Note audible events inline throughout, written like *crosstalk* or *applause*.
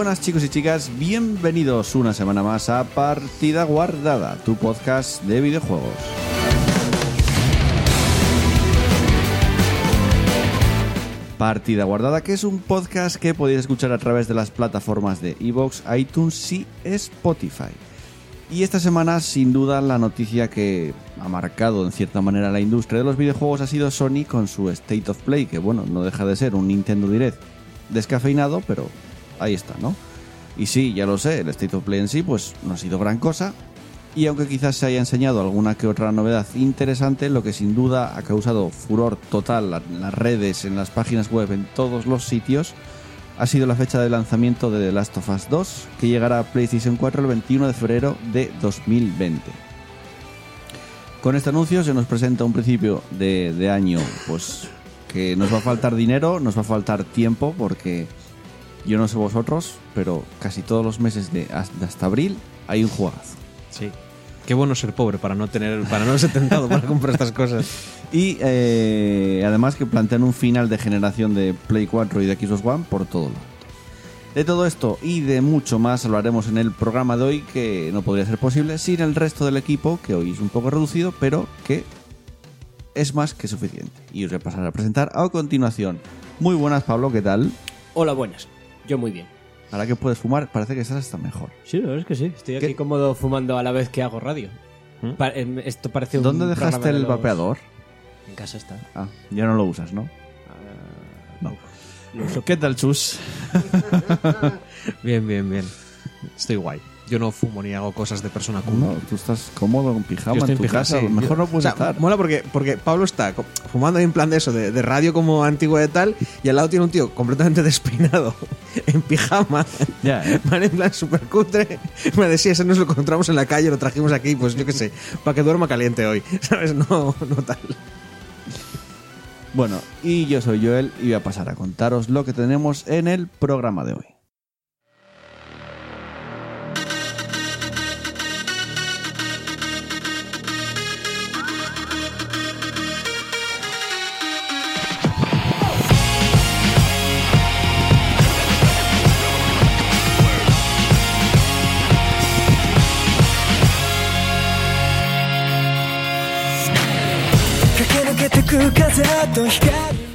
Buenas chicos y chicas, bienvenidos una semana más a Partida Guardada, tu podcast de videojuegos. Partida Guardada, que es un podcast que podéis escuchar a través de las plataformas de Evox, iTunes y Spotify. Y esta semana, sin duda, la noticia que ha marcado en cierta manera la industria de los videojuegos ha sido Sony con su State of Play, que bueno, no deja de ser un Nintendo Direct descafeinado, pero ahí está, ¿no? Y sí, ya lo sé, el State of Play en sí, pues no ha sido gran cosa. Y aunque quizás se haya enseñado alguna que otra novedad interesante, lo que sin duda ha causado furor total en las redes, en las páginas web, en todos los sitios, ha sido la fecha de lanzamiento de The Last of Us 2, que llegará a PlayStation 4 el 21 de febrero de 2020. Con este anuncio se nos presenta un principio de, de año, pues que nos va a faltar dinero, nos va a faltar tiempo, porque yo no sé vosotros, pero casi todos los meses de hasta, hasta abril hay un juegazo. Sí. Qué bueno ser pobre para no tener, para no ser tentado para comprar estas cosas. *laughs* Y eh, además que plantean un final de generación de Play 4 y de Xbox One por todo lo alto. De todo esto y de mucho más hablaremos en el programa de hoy, que no podría ser posible sin el resto del equipo, que hoy es un poco reducido, pero que es más que suficiente. Y os voy a pasar a presentar a continuación. Muy buenas, Pablo, ¿qué tal? Hola, buenas. Yo muy bien. Ahora que puedes fumar, parece que estás hasta mejor. Sí, la verdad es que sí. Estoy aquí ¿Qué? cómodo fumando a la vez que hago radio. Pa- em, esto parece un ¿Dónde programa dejaste de el los- vapeador? En casa está. Ah, ya no lo usas, ¿no? No. ¿Qué tal, Chus? *laughs* *laughs* Bien, bien, bien. Estoy guay. Yo no fumo ni hago cosas de persona cool. No, tú estás cómodo en pijama Yo estoy en tu pijama, casa. sí. Mejor no puedes o sea, estar. Mola porque, porque Pablo está fumando en plan de eso, de, de radio como antiguo de tal, y al lado tiene un tío completamente *laughs* despeinado, en pijama, Ya. *laughs* ¿vale? En plan súper cutre. Me decía, ese nos lo encontramos en la calle, lo trajimos aquí, pues yo qué sé, para que duerma caliente hoy, *laughs* ¿sabes? No, no tal. Bueno, y yo soy Joel y voy a pasar a contaros lo que tenemos en el programa de hoy.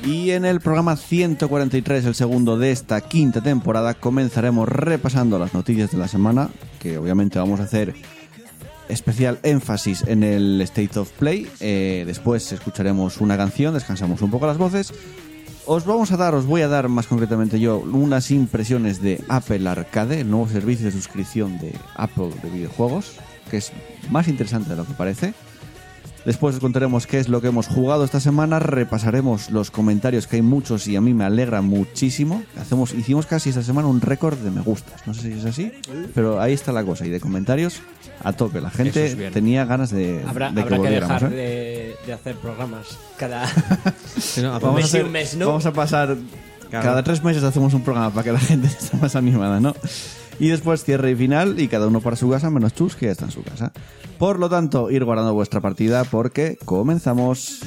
Y en el programa 143, el segundo de esta quinta temporada, comenzaremos repasando las noticias de la semana, que obviamente vamos a hacer especial énfasis en el State of Play. Eh, después escucharemos una canción, descansamos un poco las voces. Os vamos a dar, os voy a dar más concretamente yo, unas impresiones de Apple Arcade, el nuevo servicio de suscripción de Apple de videojuegos, que es más interesante de lo que parece. Después os contaremos qué es lo que hemos jugado esta semana, repasaremos los comentarios que hay muchos y a mí me alegra muchísimo. Hacemos, hicimos casi esta semana un récord de me gustas, no sé si es así, pero ahí está la cosa y de comentarios a tope. La gente es tenía ganas de, Habrá, de habrá que, dejar ¿eh? de, de hacer programas cada... *laughs* Sí, no, Un Vamos a, mes y hacer- un mes, ¿no? vamos a pasar cada tres meses hacemos un programa para que la gente *laughs* esté más animada, ¿no? Y después cierre y final y cada uno para su casa menos Chus que ya está en su casa. Por lo tanto, ir guardando vuestra partida porque comenzamos.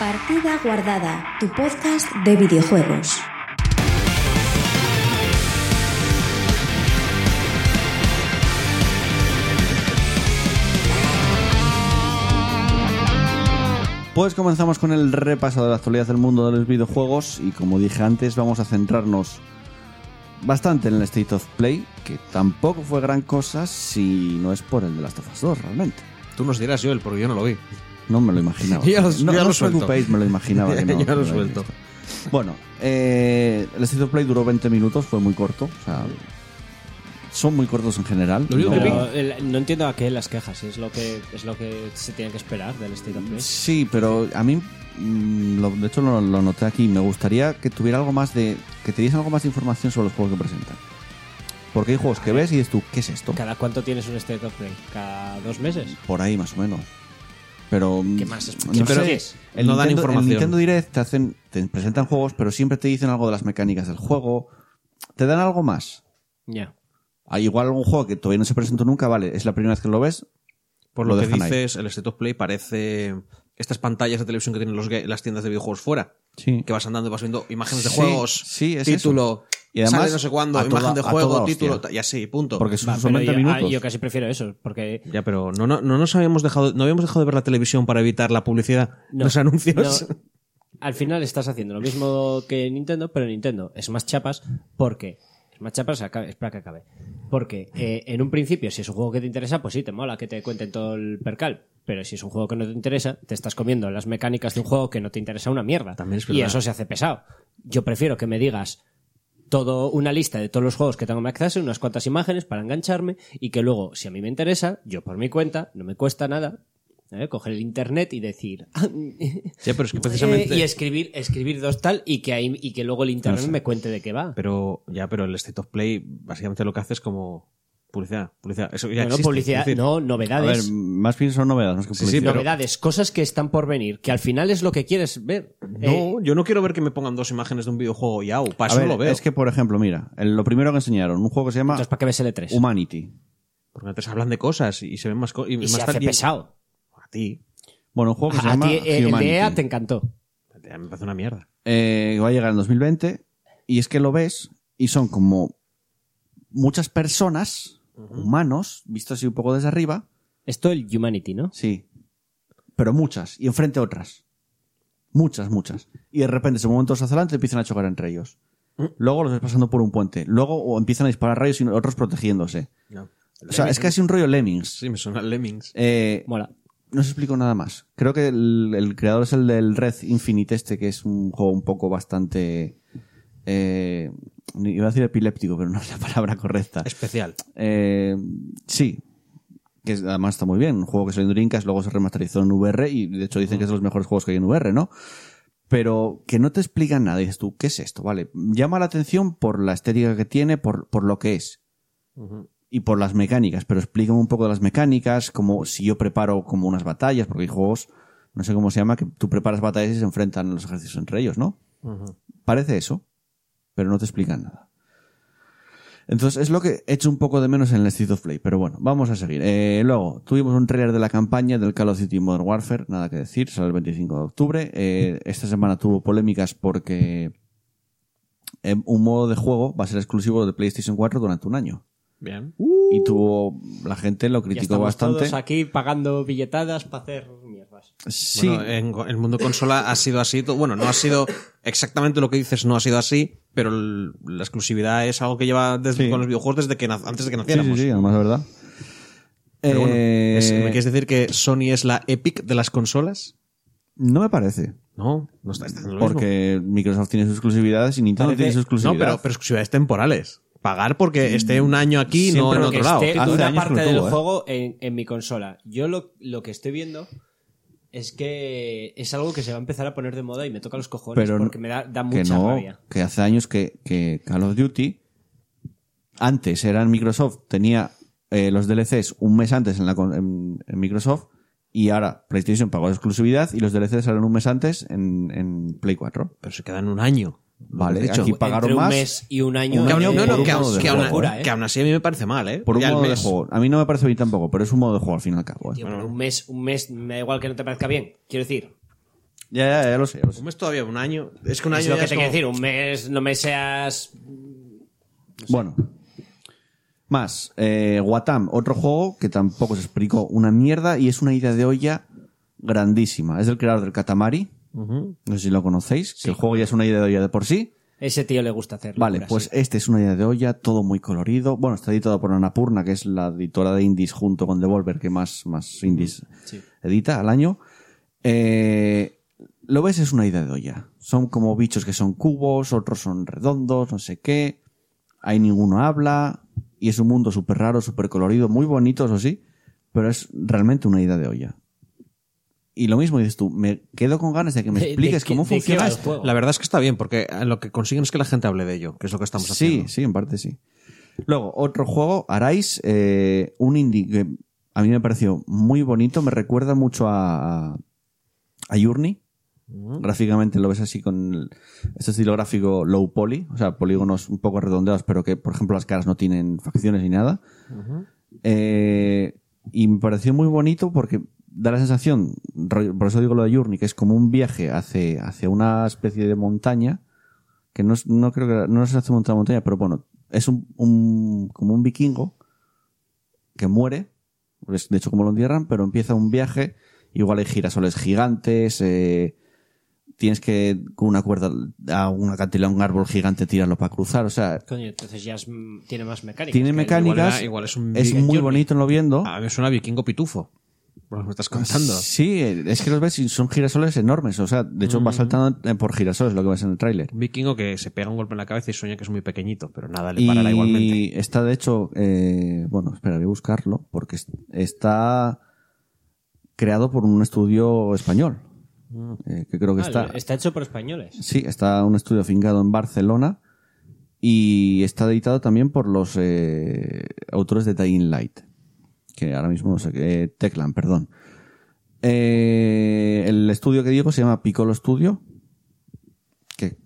Partida Guardada, tu podcast de videojuegos. Pues comenzamos con el repaso de la actualidad del mundo de los videojuegos y como dije antes vamos a centrarnos bastante en el State of Play, que tampoco fue gran cosa si no es por el de Last of Us 2 realmente. Tú nos dirás, Joel, porque yo no lo vi. No me lo imaginaba. *laughs* Ya no ya no lo os suelto. preocupéis, me lo imaginaba. que *laughs* no, Ya lo suelto. Bueno, eh, el State of Play duró 20 minutos, fue muy corto. O sea, son muy cortos en general. No- que Pero el- no entiendo a qué las quejas, si es lo que es lo que se tiene que esperar del State of Play. Sí, pero a mí, mm, lo- de hecho lo, lo noté aquí, me gustaría que tuviera algo más de... que te diesen algo más de información sobre los juegos que presentan. Porque hay juegos que ves y dices tú, ¿qué es esto? ¿Cada cuánto tienes un State of Play? ¿Cada dos meses? Por ahí más o menos. Pero ¿Qué más es- no qué sé, es? El No dan Nintendo, información. El Nintendo Direct te hacen te presentan juegos, pero siempre te dicen algo de las mecánicas del juego. Te dan algo más. Ya. Hay igual algún juego que todavía no se presentó nunca, vale, es la primera vez que lo ves. Por Lo lo, que dejan ahí. dices, el State of Play parece estas pantallas de televisión que tienen los las tiendas de videojuegos fuera. Sí. Que vas andando y vas viendo imágenes de Sí, juegos, sí, es título, Y además, sale no sé cuándo, toda- imagen de juego, título, hostia. y así, punto. Porque son, Va, son pero 20 yo, minutos. ah, yo casi prefiero eso, porque Ya, pero no, no, no nos habíamos dejado, no habíamos dejado de ver la televisión para evitar la publicidad, No, los anuncios. no. *laughs* al final estás haciendo lo mismo que Nintendo, pero Nintendo es más chapas porque es más chapas, espera que acabe. Porque eh, en un principio, si es un juego que te interesa, pues sí, te mola que te cuenten todo el percal. Pero si es un juego que no te interesa, te estás comiendo las mecánicas de un juego que no te interesa una mierda. También es y eso se hace pesado. Yo prefiero que me digas todo una lista de todos los juegos que tengo en mi acceso, unas cuantas imágenes para engancharme y que luego, si a mí me interesa, yo por mi cuenta, no me cuesta nada, ¿eh? coger el internet y decir *laughs* "Ah, Ya, pero es que precisamente. eh, y escribir escribir dos tal y que ahí y que luego el internet me cuente de qué va. Pero, ya, pero el State of Play básicamente lo que hace es como publicidad, publicidad. Eso ya Bueno, existe, publicidad, es decir, no, A ver, novedades. más bien son novedades, más que Sí, sí, pero- novedades, cosas que están por venir, que al final es lo que quieres ver. Eh, No, yo no quiero ver que me pongan dos imágenes de un videojuego y au, para A eso ver, no lo veo. es que, por ejemplo, mira, el- lo primero que enseñaron, un juego que se llama entonces, ¿para qué ves L3? Humanity. Porque antes hablan de cosas y se ven más cosas. y más se hace pesado. A ti. Bueno, un juego que se A llama ti eh, el de EA te encantó. Ya Me parece una mierda. eh, va a llegar en 2020 y es que lo ves y son como muchas personas, humanos, vistos así un poco desde arriba, Esto el Humanity, ¿no? sí, pero muchas y enfrente otras. Muchas, muchas. Y de repente, en momentos hacia adelante, empiezan a chocar entre ellos. Luego los ves pasando por un puente. Luego o empiezan a disparar rayos y otros protegiéndose. No. O sea, es casi un rollo Lemmings. Sí, me suena a Lemmings. Eh, Mola. no os explico nada más. Creo que el, el creador es el del Red Infinite este, que es un juego un poco bastante... Eh, iba a decir epiléptico, pero no es la palabra correcta. Especial. Eh, sí. Que además está muy bien. Un juego que salió en Dreamcast, luego se remasterizó en VR y de hecho dicen que es de los mejores juegos que hay en VR, ¿no? Pero que no te explican nada. Dices tú, ¿qué es esto? Vale. Llama la atención por la estética que tiene, por, por lo que es y por las mecánicas, pero explícame un poco de las mecánicas, como si yo preparo como unas batallas, porque hay juegos, no sé cómo se llama, que tú preparas batallas y se enfrentan los ejércitos entre ellos, ¿no? Parece eso, pero no te explican nada. Entonces es lo que he hecho un poco de menos en el Street of Play, pero bueno, vamos a seguir. Eh, luego, tuvimos un trailer de la campaña del Call of Duty Modern Warfare, nada que decir, sale el 25 de octubre. Eh, esta semana tuvo polémicas porque eh, un modo de juego va a ser exclusivo de PlayStation 4 durante un año. Bien. Y tuvo, la gente lo Ya criticó estamos bastante. todos aquí pagando billetadas para hacer mierdas. Sí, Bueno, en el mundo consola ha sido así. Bueno, no ha sido exactamente lo que dices, no ha sido así, pero el- la exclusividad es algo que lleva desde, Sí. con los videojuegos desde que antes de que sí, sí, naciéramos. sí, además es verdad. Pero bueno, Eh, es- ¿me quieres decir que Sony es la Epic de las consolas? No me parece. No, no está, está en lo mismo. Porque Microsoft tiene sus exclusividades y Nintendo Parece- tiene sus No, exclusividades. pero, pero exclusividades temporales. Pagar porque esté un año aquí, no Siempre en otro que lado. esté Hace una parte del ¿eh? juego en, en mi consola. Yo lo, lo que estoy viendo es que es algo que se va a empezar a poner de moda y me toca los cojones pero porque me da, da que mucha no, rabia. que hace años que, que Call of Duty antes eran Microsoft, tenía eh, los DLCs un mes antes en, la, en, en Microsoft y ahora PlayStation pagó la exclusividad y los DLCs salen un mes antes en, en Play 4. Pero se quedan un año. Vale, De hecho, aquí pagaron Entre un más mes y un año. Un Que aún- año no, no, que un aún, de que aún- juego. locura, ¿eh? que aún así a mí me parece mal, ¿eh? por un modo de mes. juego. A mí no me parece bien tampoco, pero es un modo de juego al fin y al cabo. ¿eh? Tío, un mes, un mes, me da igual que no te parezca bien. Quiero decir, Ya, ya, ya lo sé, ya lo sé. Un mes todavía, un año. Es que un año es lo ya que es te quiero decir. Un mes, no me seas. Bueno. Más, eh, Watam, otro juego que tampoco se explicó una mierda y es una idea de olla grandísima. Es del creador del Katamari. No sé si lo conocéis, que el juego ya es una idea de olla de por sí. Ese tío le gusta hacer Vale, pues sí. este es una idea de olla, todo muy colorido. Bueno, está editado por Annapurna, que es la editora de indies junto con Devolver, que más, más indies edita al año. Eh, lo ves, es una idea de olla. Son como bichos que son cubos, otros son redondos, no sé qué. Ahí ninguno habla. Y es un mundo súper raro, súper colorido, muy bonito, eso sí. Pero es realmente una idea de olla. Y lo mismo dices tú, me quedo con ganas de que me De- de expliques qué- cómo de funciona esto. La verdad es que está bien, porque lo que consiguen es que la gente hable de ello, que es lo que estamos Sí, haciendo. sí, en parte sí. Luego, otro juego, Arais, eh, un indie que a mí me pareció muy bonito, me recuerda mucho a, a, a Journey. Gráficamente lo ves así con el- este estilo gráfico low poly, o sea, polígonos un poco redondeados, pero que, por ejemplo, las caras no tienen facciones ni nada. Eh, y me pareció muy bonito porque da la sensación, por eso digo lo de Journey, que es como un viaje hacia, hacia una especie de montaña, que no, es- no creo que no se hace montar montaña, pero bueno, es un, un- como un vikingo que muere, pues, de hecho como lo entierran, pero empieza un viaje, igual hay girasoles gigantes, eh, tienes que con una cuerda a una acantilado a un árbol gigante tirarlo para cruzar, o sea, Coño, entonces ya es, tiene más mecánicas. tiene mecánicas, igual es un es muy Journey. bonito en lo viendo. A mí suena vikingo pitufo. Por lo que me estás contando. Sí, es que los ves y son girasoles enormes, o sea, de hecho va saltando eh, por girasoles lo que ves en el tráiler. Un vikingo que se pega un golpe en la cabeza y sueña que es muy pequeñito, pero nada le parará igualmente. Y está de hecho, eh, bueno, espera, voy a buscarlo, porque es- está creado por un estudio español, eh, que creo que Ah, está... está hecho por españoles. Sí, está un estudio afincado en Barcelona y está editado también por los eh, autores de Dying Light, que ahora mismo no sé qué, eh, Teclan, perdón. Eh, el estudio que digo se llama Piccolo Studio, que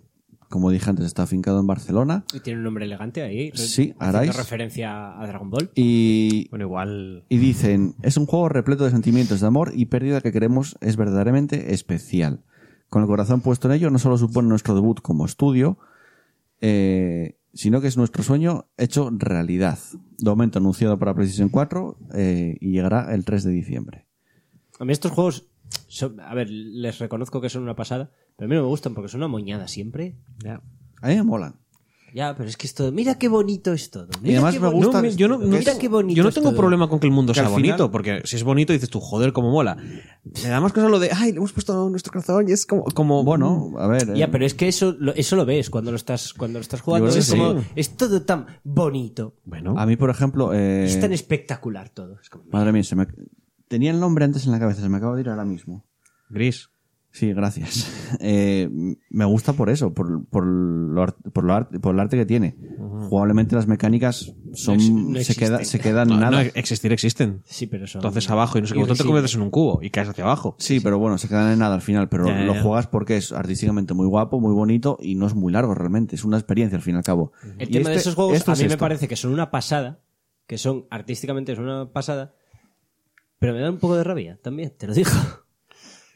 como dije antes está afincado en Barcelona Y tiene un nombre elegante ahí. Sí, Arais. referencia a Dragon Ball. y, Bueno, igual. y dicen, es un juego repleto de sentimientos de amor y pérdida que queremos es verdaderamente especial. Con el corazón puesto en ello, no solo supone nuestro debut como estudio, eh, sino que es nuestro sueño hecho realidad. De momento anunciado para PlayStation 4 eh, y llegará el 3 de diciembre. A mí estos juegos, son- a ver, les reconozco que son una pasada, pero a mí no me gustan porque son una moñada siempre. Ya. A mí me molan. Ya, pero es que es todo. Mira qué bonito es todo. Y Mira además qué me bonito gusta No, que- me- yo no, tengo- qué bonito yo no es tengo todo. problema con que el mundo Que sea final- bonito, porque si es bonito dices tú, joder, cómo mola. Me da más cosa lo de, ay, le hemos puesto nuestro corazón y es como, como Bueno, a ver. eh, Ya, pero es que eso, lo- eso lo ves cuando lo estás, cuando lo estás jugando. Es, como, es todo tan bonito. Bueno, a mí, por ejemplo... eh, Es tan espectacular todo. Es como- madre mía, se me... tenía el nombre antes en la cabeza, se me acaba de ir ahora mismo. gris. Sí, gracias. *laughs* Eh, me gusta por eso, por, por, lo por, lo arte, por el arte que tiene. Jugablemente las mecánicas son, No ex- no se, queda, se quedan No, nada. no, existir existen. Sí, pero son. Entonces abajo y no sé qué botón te conviertes en un cubo y caes hacia abajo. Sí, pero bueno, se quedan en nada al final, pero lo ya. juegas porque es artísticamente muy guapo, muy bonito y no es muy largo realmente, es una experiencia al fin y al cabo. El Y tema de este- esos juegos esto a es mí me parece que son una pasada, que son artísticamente son una pasada, pero me da un poco de rabia también, te lo digo.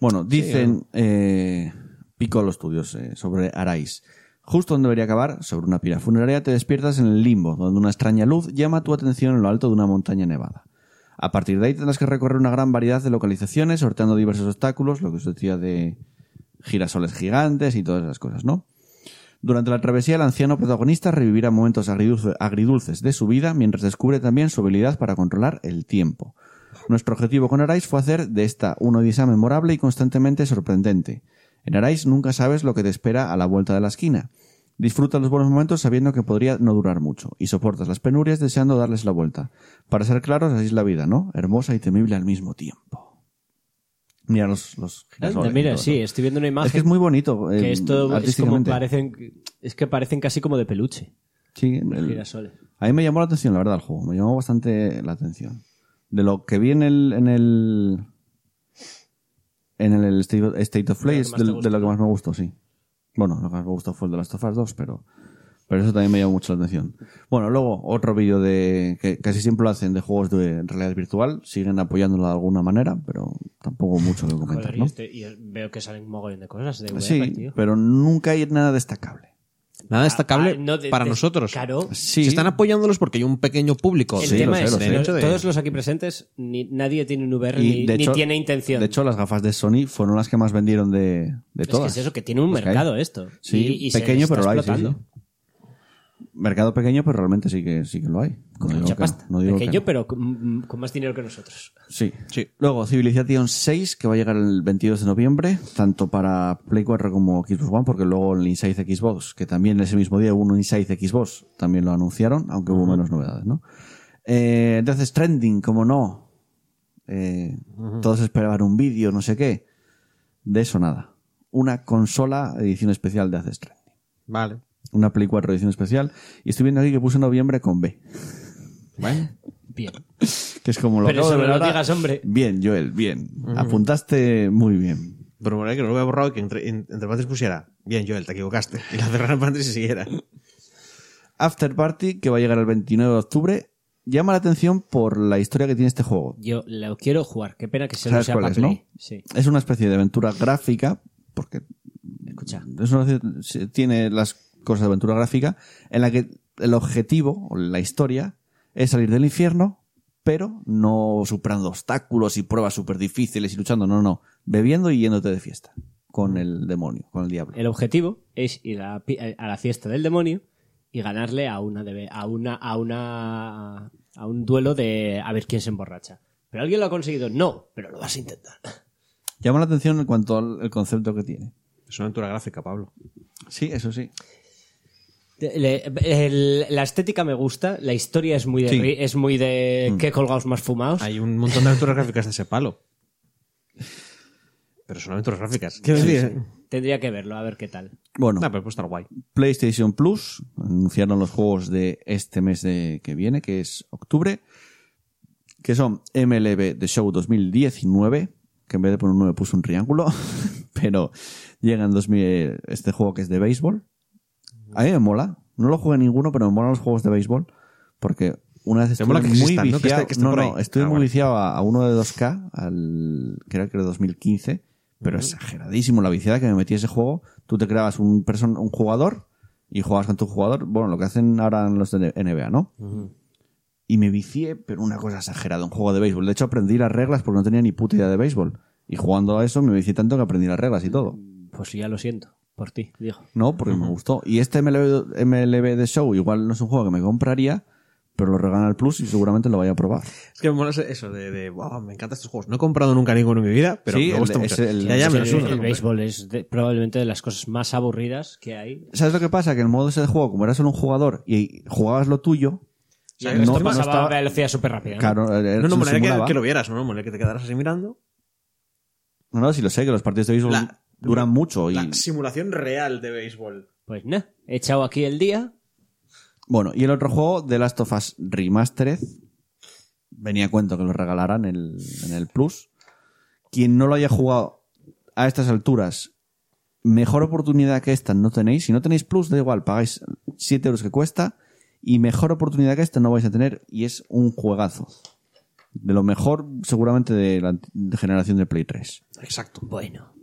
Bueno, dicen eh, Piccolo Studios eh, sobre Arais. Justo donde debería acabar, sobre una pira funeraria, te despiertas en el limbo, donde una extraña luz llama tu atención en lo alto de una montaña nevada. A partir de ahí tendrás que recorrer una gran variedad de localizaciones, sorteando diversos obstáculos, lo que os decía de girasoles gigantes y todas esas cosas, ¿no? Durante la travesía, el anciano protagonista revivirá momentos agridulce- agridulces de su vida, mientras descubre también su habilidad para controlar el tiempo. Nuestro objetivo con Arais fue hacer de esta una odisea memorable y constantemente sorprendente. En Arais nunca sabes lo que te espera a la vuelta de la esquina. Disfruta los buenos momentos sabiendo que podría no durar mucho, y soportas las penurias deseando darles la vuelta. Para ser claros, así es la vida, ¿no? Hermosa y temible al mismo tiempo. Mira los, los girasoles Mira, todo sí, estoy viendo una imagen Es que es muy bonito. eh, que esto es como parecen, es que parecen casi como de peluche. Sí, los el- girasoles. a mí me llamó la atención, la verdad, el juego. Me llamó bastante la atención. De lo que vi en el. En el en el State, State of Play es de, lo que más me gustó, sí. Bueno, lo que más me gustó fue el de las Us 2, pero. Pero eso también me llamó mucho la atención. Bueno, luego otro vídeo de. que casi siempre lo hacen de juegos de realidad virtual. Siguen apoyándolo de alguna manera, pero tampoco mucho que comentar, Joder, y, este- y veo que salen un mogollón de cosas de VR, Sí, tío. pero nunca hay nada destacable. Nada destacable Ah, no, de- para de- nosotros. Claro. Sí. Se están apoyándolos porque hay un pequeño público. El Sí, tema lo sé, es lo sé. De todos los aquí presentes, ni, nadie tiene un VR Y ni, de ni hecho- tiene intención. De hecho, las gafas de Sony fueron las que más vendieron de, de es que todas. es eso, que tiene un hay. mercado esto. Sí, Y- pequeño, pero lo hay. Mercado pequeño, pero realmente sí que, sí que lo hay. Con No digo mucha que no, pasta. no digo que Pequeño, no. pero con, con más dinero que nosotros. Sí. Sí. Luego, Civilization 6, que va a llegar el 22 de noviembre, tanto para Play 4 como Xbox One, porque luego el Inside Xbox, que también ese mismo día hubo un Inside Xbox, también lo anunciaron, aunque hubo menos novedades, ¿no? Eh, entonces, Trending, como no. Eh, Todos esperaban un vídeo, no sé qué. De eso nada. Una consola edición especial de Death Stranding. Vale. Una Play 4 edición especial. Y estoy viendo aquí que puse noviembre con B. Bueno. Bien. Que es como lo Pero acabo eso de me ver lo ahora. digas, hombre. Bien, Joel, bien. Apuntaste muy bien. Pero me que no lo hubiera borrado y que entre, en- entre paréntesis pusiera Bien, Joel, te equivocaste. Y la cerrara en paréntesis y siguiera. After Party, que va a llegar el 29 de octubre, llama la atención por la historia que tiene este juego. Yo lo quiero jugar. Qué pena que se lo ¿Sabes sea cuál para es, no? Play. Sí. Es una especie de aventura gráfica, porque Escucha. es una- tiene las cosas de aventura gráfica, en la que el objetivo, o la historia, es salir del infierno, pero no superando obstáculos y pruebas súper difíciles y luchando, no, no, bebiendo y yéndote de fiesta con el demonio, con el diablo. El objetivo es ir a, la pi- a la fiesta del demonio y ganarle a una a una a una a un duelo de a ver quién se emborracha. ¿Pero alguien lo ha conseguido? No, pero lo vas a intentar. Llama la atención en cuanto al el concepto que tiene. Es una aventura gráfica, Pablo. Sí, eso sí. Le- el- la estética me gusta, la historia es muy de, Sí. es muy de qué colgados más fumados. Hay un montón de aventuras gráficas de ese palo. Pero son aventuras gráficas. Tendría que verlo, a ver qué tal. Bueno, No, pero puede estar guay. PlayStation Plus anunciaron los juegos de este mes de, que viene, que es octubre, que son MLB The Show 2019, que en vez de poner un 9 puso un triángulo, *laughs* pero llega en 2000 este juego que es de béisbol. A mí me mola, no lo jugué ninguno, pero me molan los juegos de béisbol, porque una vez estuve que muy existan, ¿no? Que viciado, esté- que esté no, por no, ahí. estuve Ah, muy bueno. viciado a, a uno de 2K, al, que era creo 2015, pero exageradísimo la viciada que me metí ese juego. Tú te creabas un, person, un jugador y jugabas con tu jugador. Bueno, lo que hacen ahora en los de NBA, ¿no? Y me vicié, pero una cosa exagerada, un juego de béisbol. De hecho, aprendí las reglas porque no tenía ni puta idea de béisbol. Y jugando a eso me vicié tanto que aprendí las reglas y todo. Pues ya lo siento, por ti, digo. No, porque me gustó. Y este MLB, MLB de Show igual no es un juego que me compraría, pero lo regalan al Plus y seguramente lo vaya a probar. Es que me mola eso de, de wow, me encantan estos juegos. No he comprado nunca ninguno en mi vida, pero Sí, me el- gusta es mucho. el- ya, ya, me el, el béisbol es de- probablemente de las cosas más aburridas que hay. ¿Sabes lo que pasa? Que el modo ese de juego, como era solo un jugador y jugabas lo tuyo, Y sea, el resto no- no pasaba estaba- a velocidad súper rápida. ¿no? claro, eh, No, no, molaría que, que lo vieras, no, no, que te quedaras así mirando. No, no, sí lo sé, que los partidos de béisbol La- duran mucho. Y, La simulación real de béisbol. Pues nada, he echado aquí el día. Bueno, y el otro juego, The Last of Us Remastered, venía a cuento que lo regalaran en el, en el Plus. Quien no lo haya jugado a estas alturas, mejor oportunidad que esta no tenéis. Si no tenéis Plus, da igual, pagáis 7 euros que cuesta. Y mejor oportunidad que esta no vais a tener. Y es un juegazo. De lo mejor, seguramente, de la de generación de Play 3. Exacto. Bueno.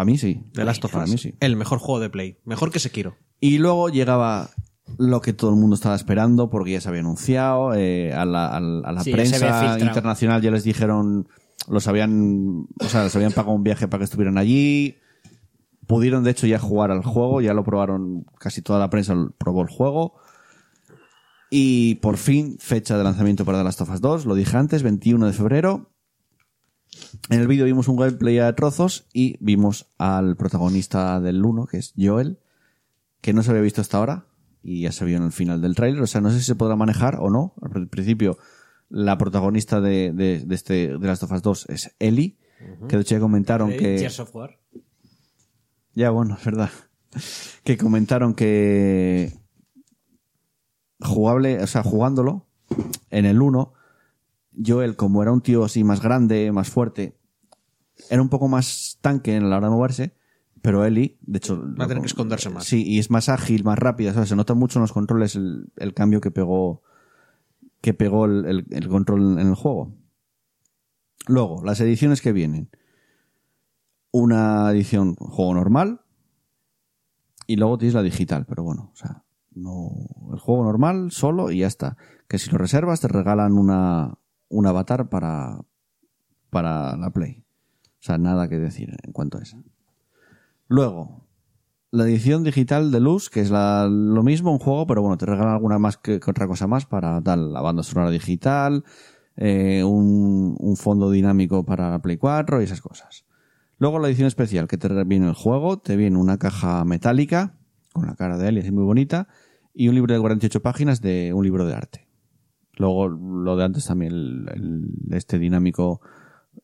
Para mí sí. The Last of Us. mí sí. El mejor juego de Play. Mejor que Sekiro. Y luego llegaba lo que todo el mundo estaba esperando porque ya se había anunciado eh, a la, a a Sí, prensa internacional ya les dijeron los habían o sea les habían pagado un viaje para que estuvieran allí pudieron de hecho ya jugar al juego ya lo probaron casi toda la prensa probó el juego y por fin fecha de lanzamiento para The Last of Us 2 lo dije antes 21 de febrero en el vídeo vimos un gameplay a trozos y vimos al protagonista del 1 que es Joel que no se había visto hasta ahora y ya se vio en el final del tráiler. O sea, no sé si se podrá manejar o no. Al principio, la protagonista de, de, de este de Last of Us 2 es Ellie, que de hecho ya comentaron que... War. Ya, bueno, es verdad. *laughs* Que comentaron que jugable, o sea, jugándolo en el 1, Joel, como era un tío así más grande, más fuerte, era un poco más tanque en la hora de moverse, pero Ellie, de hecho... Va a tener que esconderse más. Sí, y es más ágil, más rápida, ¿sabes? Se nota mucho en los controles el, el cambio que pegó que pegó el, el- el control en el juego. Luego, las ediciones que vienen. Una edición juego normal Y luego tienes la digital, pero bueno, o sea, no, el juego normal, solo y ya está. Que si lo reservas te regalan una, un avatar para, para la Play. O sea, nada que decir en cuanto a eso. Luego, la edición digital de Luz, que es la- lo mismo, un juego, pero bueno, te regalan alguna más que, otra cosa más para tal, la banda sonora digital, eh, un, un fondo dinámico para la Play 4 y esas cosas. Luego la edición especial, que te viene el juego, te viene una caja metálica, con la cara de él y así muy bonita, y un libro de 48 páginas de un libro de arte. Luego lo de antes también, el, el- este dinámico,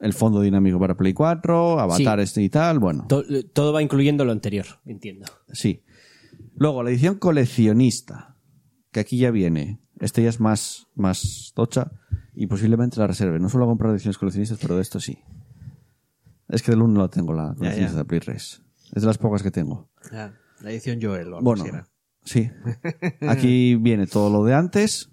el fondo dinámico para Play 4, avatares y tal, bueno. To- todo va incluyendo lo anterior, entiendo. Sí. Luego, la edición coleccionista, que aquí ya viene. Este ya es más, más tocha y posiblemente la reserve. No suelo comprar ediciones coleccionistas, pero de esto sí. Es que del 1 no la tengo, la coleccionista ya. de Play Res. Es de las pocas que tengo. Ya, La edición Joel o algo Bueno, sí. *laughs* Aquí viene todo lo de antes,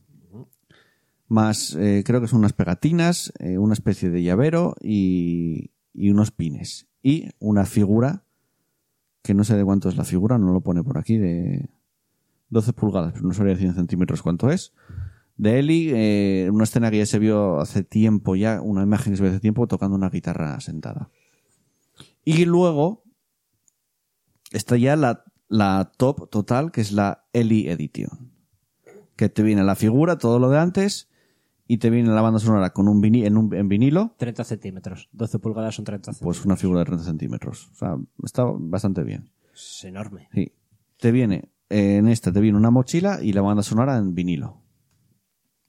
más eh, creo que son unas pegatinas, eh, una especie de llavero y, y unos pines. Y una figura, que no sé de cuánto es la figura, no lo pone por aquí, de 12 pulgadas, pero no sabría decir en centímetros cuánto es. De Eli, eh, una escena que ya se vio hace tiempo, ya una imagen que se vio hace tiempo, tocando una guitarra sentada. Y luego está ya la, la top total, que es la Eli Edition. Que te viene la figura, todo lo de antes, y te viene la banda sonora con un, vini- en, un en vinilo, 30 centímetros. 12 pulgadas son 30 centímetros. pues una figura de 30 centímetros. O sea, está bastante bien. Es enorme. Sí. Te viene, eh, en esta te viene una mochila y la banda sonora en vinilo.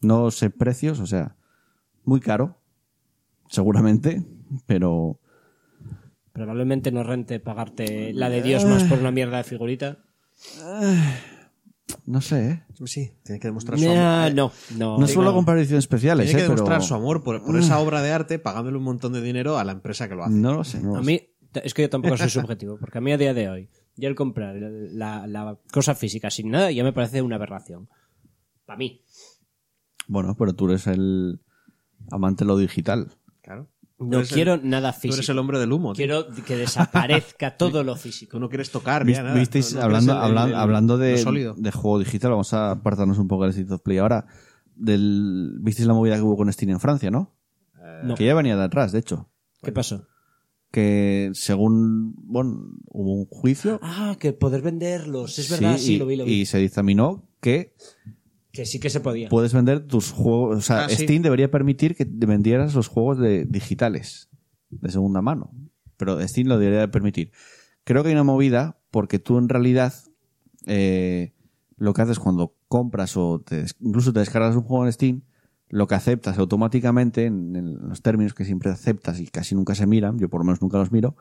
No sé precios, o sea, muy caro, seguramente, pero Probablemente no rente pagarte la de Dios más por una mierda de figurita. No sé, ¿eh? Sí, tiene que demostrar su amor. no, no. No suelo comprar ediciones especiales, Tiene que ¿eh? Pero demostrar su amor por, por esa obra de arte pagándole un montón de dinero a la empresa que lo hace. no lo sé. no lo A sé. mí, es que yo tampoco soy subjetivo, porque a mí a día de hoy, ya el comprar la, la cosa física sin nada ya me parece una aberración. Para mí. Bueno, pero tú eres el amante de lo digital. Claro. No Tú el- quiero nada Tú físico. eres el hombre del humo. tío. Quiero que desaparezca *laughs* todo lo Tú físico. no quieres tocar Vis- ya nada. ¿Visteis, No- no hablando, quieres el- el- hablan- el- hablando de, sólido. de juego digital, vamos a apartarnos un poco del State of Play ahora. Del, ¿Visteis la movida que hubo con Steam en Francia, no? No. Que ya venía de atrás, de hecho. ¿Qué pasó? Que según, bueno, hubo un juicio. Ah, que poder venderlos. Es verdad, sí, y, lo vi, lo vi. y se dictaminó que Que sí que se podía. puedes vender tus juegos. O sea, Ah, sí. Steam debería permitir que vendieras los juegos de, digitales de segunda mano. Pero Steam lo debería permitir. Creo que hay una movida porque tú en realidad eh, lo que haces cuando compras o te incluso te descargas un juego en Steam, lo que aceptas automáticamente en, en los términos que siempre aceptas y casi nunca se miran, yo por lo menos nunca los miro,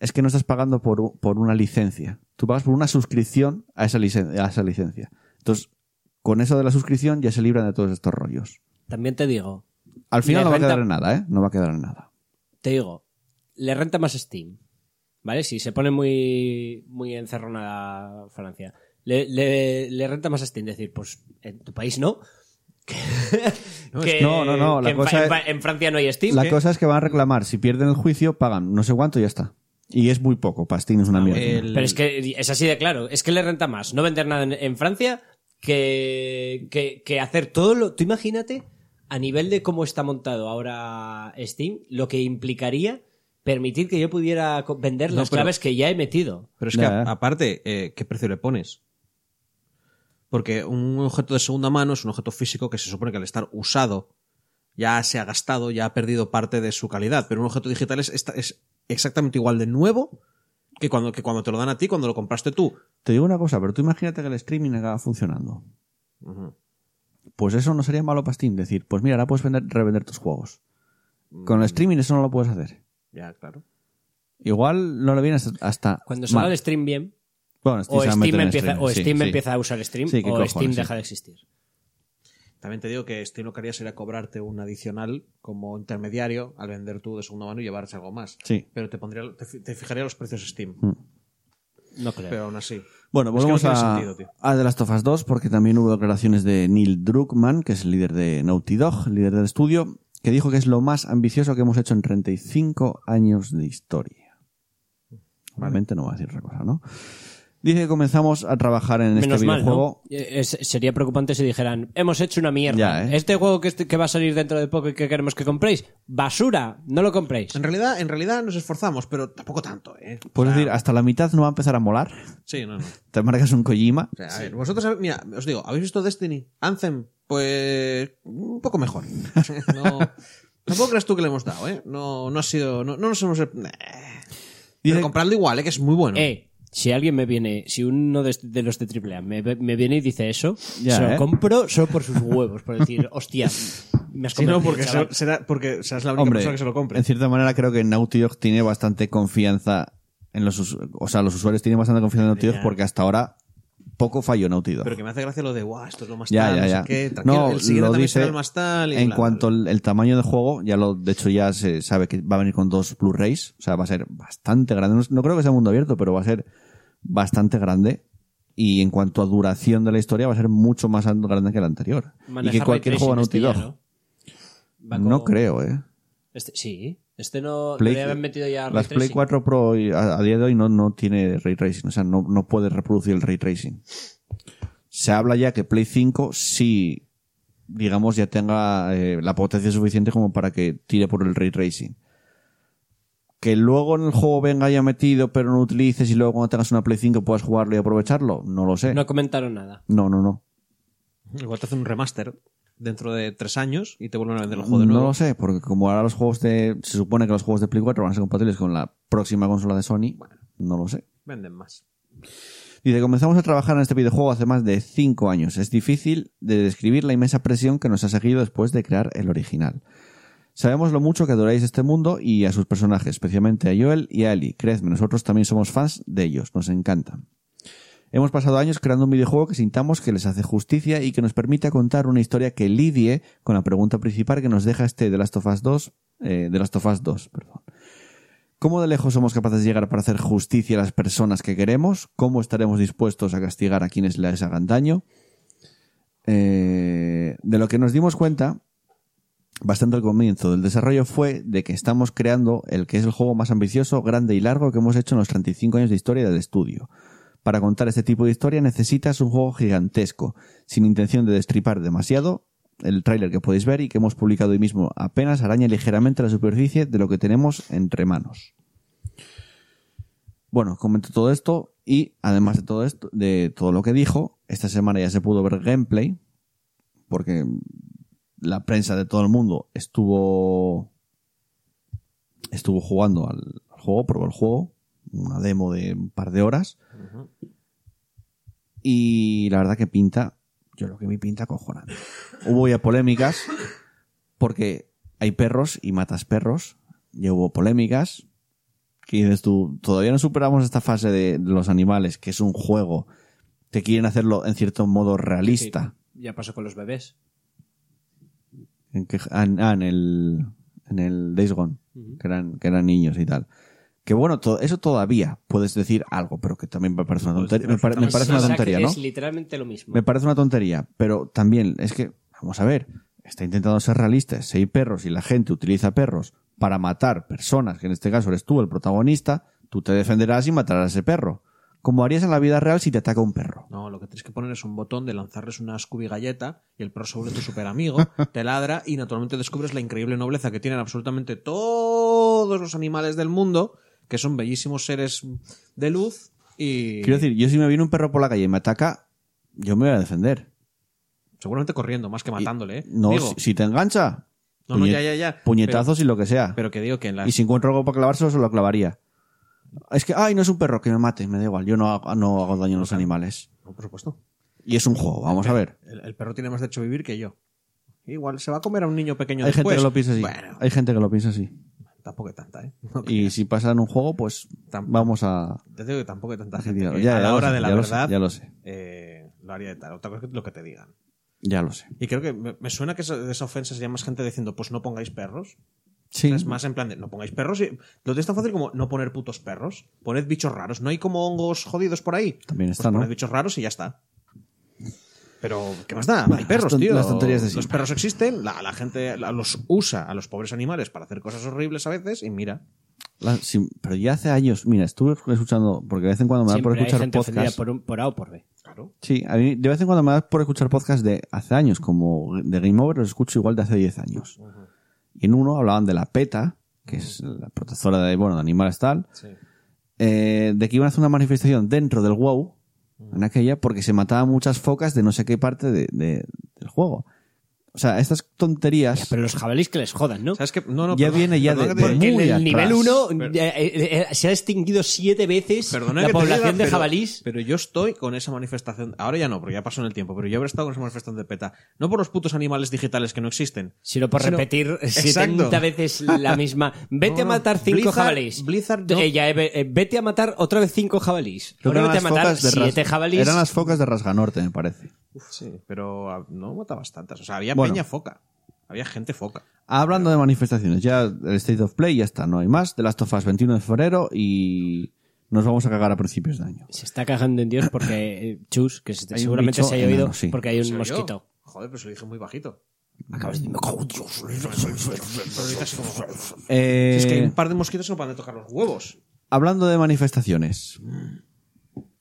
es que no estás pagando por, por una licencia. Tú pagas por una suscripción a esa, licen- a esa licencia. Entonces, con eso de la suscripción ya se libran de todos estos rollos. También te digo, Al final no va a quedar en nada, ¿eh? No va a quedar en nada. te digo, le renta más Steam. ¿Vale? Si se pone muy, muy encerrona Francia. Le, le, le renta más Steam decir, pues en tu país no. *laughs* Que- No, no, no, la en, cosa en es- Fa- en Francia no hay Steam. La cosa es que van a reclamar. Si pierden el juicio, pagan no sé cuánto y ya está. Y es muy poco. Para Steam es una mierda. el- Pero es que es así de claro. Es que le renta más no vender nada en, en Francia que, que, que hacer todo lo. Tú imagínate, a nivel de cómo está montado ahora Steam, lo que implicaría permitir que yo pudiera vender No, las pero- claves que ya he metido. Pero es que, a- aparte, eh, ¿qué precio le pones? Porque un objeto de segunda mano es un objeto físico que se supone que al estar usado ya se ha gastado, ya ha perdido parte de su calidad. Pero un objeto digital es exactamente igual de nuevo que cuando, que cuando te lo dan a ti, cuando lo compraste tú. Te digo una cosa, pero tú imagínate que el streaming acaba funcionando. Pues eso no sería malo para Steam. Decir, pues mira, ahora puedes vender, revender tus juegos. Con Mm. el streaming eso no lo puedes hacer. Ya, claro. Igual no le viene hasta. Cuando salga el stream bien, Bueno, o se va a Steam, meter en empieza, o Steam sí. empieza a usar stream, Sí, o cojones, Steam sí. deja de existir. También te digo que Steam lo que haría sería cobrarte un adicional como intermediario al vender tú de segunda mano y llevarse algo más. Sí. Pero te pondría, te, fi- te fijaría los precios Steam. No creo. Pero aún así. Bueno, Es que volvemos no a, sentido, a The Last of Us 2 porque también hubo declaraciones de Neil Druckmann, que es el líder de Naughty Dog, líder del estudio, que dijo que es lo más ambicioso que hemos hecho en 35 años de historia. Realmente no va a decir otra cosa, ¿no? Dice que comenzamos a trabajar en Menos este mal, videojuego. ¿no? Eh, es- sería preocupante si dijeran, hemos hecho una mierda. Ya, ¿eh? Este juego que, este- que va a salir dentro de poco y que queremos que compréis, basura, no lo compréis. En realidad, en realidad nos esforzamos, pero tampoco tanto, ¿eh? Puedes O sea, decir, hasta la mitad no va a empezar a molar. Sí, no, no. *laughs* Te marcas un Kojima. O sea, a ver, vosotros, hab- mira, os digo, ¿habéis visto Destiny? Anthem, pues un poco mejor. *laughs* No, tampoco creas tú que le hemos dado, ¿eh? No, no ha sido, no, no nos hemos... eh, Dice- Pero compradlo igual, ¿eh? Que es muy bueno. Eh, si alguien me viene, si uno de, de los de AAA me, me viene y dice eso, Ya, se lo ¿eh? compro solo por sus huevos, por decir, *laughs* hostia, me has Sí, no, porque, chaval. será, porque serás la única Hombre, persona que se lo compre. en cierta manera creo que Naughty Dog tiene bastante confianza en los o sea, los usuarios tienen bastante confianza en Naughty Dog porque hasta ahora poco falló Naughty Dog. Pero que me hace gracia lo de, guau, esto es lo más Ya, tal, ya, no ya. sé qué, tranquilo, No, el siguiente lo también dice será el más tal y en bla, cuanto al el tamaño del juego, ya lo, de hecho ya se sabe que va a venir con dos Blu-rays, o sea, va a ser bastante grande. No, no creo que sea mundo abierto, pero va a ser bastante grande. Y en cuanto a duración de la historia, va a ser mucho más grande que el anterior. y que cualquier juego Naughty este Dog. ¿no? No creo, eh. Este, sí, este no, Play- habían metido ya ray las Play tracing. 4 Pro a día de hoy no, no tiene ray tracing, o sea, no, no puede reproducir el ray tracing. Se habla ya que Play 5 sí, digamos, ya tenga eh, la potencia suficiente como para que tire por el ray tracing. Que luego en el juego venga ya metido, pero no utilices y luego cuando tengas una Play 5 puedas jugarlo y aprovecharlo, no lo sé. No comentaron nada. No, no, no. Igual te hacen un remaster dentro de tres años y te vuelven a vender el juego de No nuevo. lo sé, porque como ahora los juegos de. Se supone que los juegos de Play 4 van a ser compatibles con la próxima consola de Sony. No lo sé. Venden más. Dice, comenzamos a trabajar en este videojuego hace más de 5 años. Es difícil de describir la inmensa presión que nos ha seguido después de crear el original. Sabemos lo mucho que adoráis este mundo y a sus personajes, especialmente a Joel y a Ellie. Creedme, nosotros también somos fans de ellos, nos encantan. Hemos pasado años creando un videojuego que sintamos que les hace justicia y que nos permita contar una historia que lidie con la pregunta principal que nos deja este The Last of Us 2, eh, The Last of Us 2, perdón. ¿Cómo de lejos somos capaces de llegar para hacer justicia a las personas que queremos? ¿Cómo estaremos dispuestos a castigar a quienes les hagan daño? Eh, de lo que nos dimos cuenta bastante al comienzo del desarrollo fue de que estamos creando el que es el juego más ambicioso, grande y largo que hemos hecho en los 35 años de historia del estudio. Para contar este tipo de historia necesitas un juego gigantesco, sin intención de destripar demasiado. El tráiler que podéis ver y que hemos publicado hoy mismo apenas araña ligeramente la superficie de lo que tenemos entre manos. Bueno, comento todo esto y además de todo esto, de todo lo que dijo, esta semana ya se pudo ver gameplay porque la prensa de todo el mundo estuvo estuvo jugando al, al juego, probó el juego, una demo de un par de horas y la verdad que pinta, yo lo que vi pinta cojonante. Hubo ya polémicas porque hay perros y matas perros, ya hubo polémicas que dices tú, todavía no superamos esta fase de, los animales, que es un juego, que quieren hacerlo en cierto modo realista. Ya pasó con los bebés. En que, ah, en- ah, en el, en el Days Gone, que, eran, que eran niños y tal. Que bueno, eso todavía puedes decir algo, pero que también me parece una tontería. Me, pare- me parece una tontería, ¿no? Es literalmente lo mismo. Me parece una tontería, pero también es que, vamos a ver, está intentando ser realista. Si hay perros y la gente utiliza perros para matar personas, que en este caso eres tú el protagonista, tú te defenderás y matarás a ese perro. Como harías en la vida real si te ataca un perro. No, lo que tienes que poner es un botón de lanzarles una Scooby galleta y el perro se vuelve tu super amigo, *laughs* te ladra y naturalmente descubres la increíble nobleza que tienen absolutamente todos los animales del mundo, que son bellísimos seres de luz y Quiero decir, yo si me viene un perro por la calle y me ataca, yo me voy a defender. seguramente corriendo más que matándole, ¿eh? No, Digo, si, si te engancha, no, no, ya, ya, ya. puñetazos y lo que sea. Pero, que digo que en las Y si encuentro algo para clavárselo, se lo clavaría. Es que, ay, no es un perro, que me mate, me da igual. Yo no hago, no hago daño a los animales. No, por supuesto. Y es un juego, vamos a ver. El, el perro tiene más derecho a vivir que yo. Igual se va a comer a un niño pequeño Hay gente después. que lo piensa así. Bueno, Hay gente que lo piensa así. tampoco tanta, ¿eh? *laughs* No Y creas. si pasa en un juego, pues Tampoco. vamos a... Te digo que tampoco hay tanta gente que Ya, a ya la lo hora sé, de la ya lo sé, verdad ya lo sé. eh, lo haría de tal. Otra cosa es lo que te digan. Ya lo sé. Y creo que me, me suena que esa, de esa ofensa sería más gente diciendo, pues no pongáis perros. Sí. Es más en plan de, no pongáis perros. Y lo es tan fácil como no poner putos perros. Poned bichos raros. No hay como hongos jodidos por ahí. También Pues está, ¿no? poned bichos raros y ya está. Pero, ¿qué más da? Bueno, hay perros, tío. las tonterías de los perros existen, la, la gente la- los usa a los pobres animales para hacer cosas horribles a veces y mira. La- sí, pero ya hace años, mira, estuve escuchando, porque de vez en cuando me da por Siempre escuchar podcasts. por, por A o por B. Sí, a mí de vez en cuando me da por escuchar podcasts de hace años, como de Game Over, los escucho igual de hace 10 años. Y en uno hablaban de la PETA, que es la protectora de, bueno, de animales tal, eh, de que iban a hacer una manifestación dentro del WoW, en aquella, porque se mataban muchas focas de no sé qué parte de- de- del juego. O sea, estas tonterías... Pero los jabalíes que les jodan, ¿no? No, no, Ya perdona- viene ya de- en muy el nivel atrás. 1 Pero- se ha extinguido siete veces Perdona la población diga, de pero- jabalís. Pero yo estoy con esa manifestación. Ahora ya no, porque ya pasó en el tiempo. Pero yo habré estado con esa manifestación de PETA. No por los putos animales digitales que no existen. Sino por Sino- repetir *laughs* Exacto. 70 veces la misma. Vete No, a no. matar cinco Blizzard- jabalís. Blizzard no. Eh, ya, eh, eh, vete a matar otra vez cinco jabalís. Eran vete a las matar focas de Ras- siete jabalís. Eran las focas de Rasganorte, me parece. Sí, pero ah, no matabas tantas. O sea, había Bueno. peña foca. Había gente foca. Hablando de manifestaciones, ya el State of Play ya está, no hay más. De las Tofas 21 de febrero y nos vamos a cagar a principios de año. Se está cagando en Dios porque eh, Chus, que se- seguramente se haya oído enano, sí. porque hay un mosquito. Joder, pero se lo dije muy bajito. Acabas de Pero ahorita así como- Eh, Es que hay un par de mosquitos que no de tocar los huevos. Hablando de manifestaciones,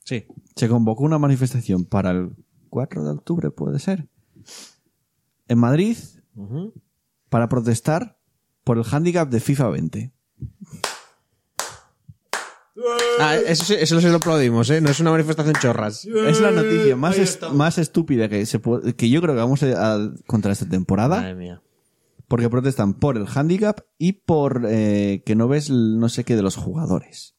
Sí. se convocó una manifestación para el 4 de octubre, puede ser, en Madrid para protestar por el hándicap de FIFA 20. Ah, eso, sí- eso sí lo aplaudimos, ¿eh? No es una manifestación chorras. Es la noticia más, est- más estúpida que, se puede- que yo creo que vamos a, a contra esta temporada. Madre mía. Porque protestan por el handicap y por eh, que no ves el no sé qué de los jugadores.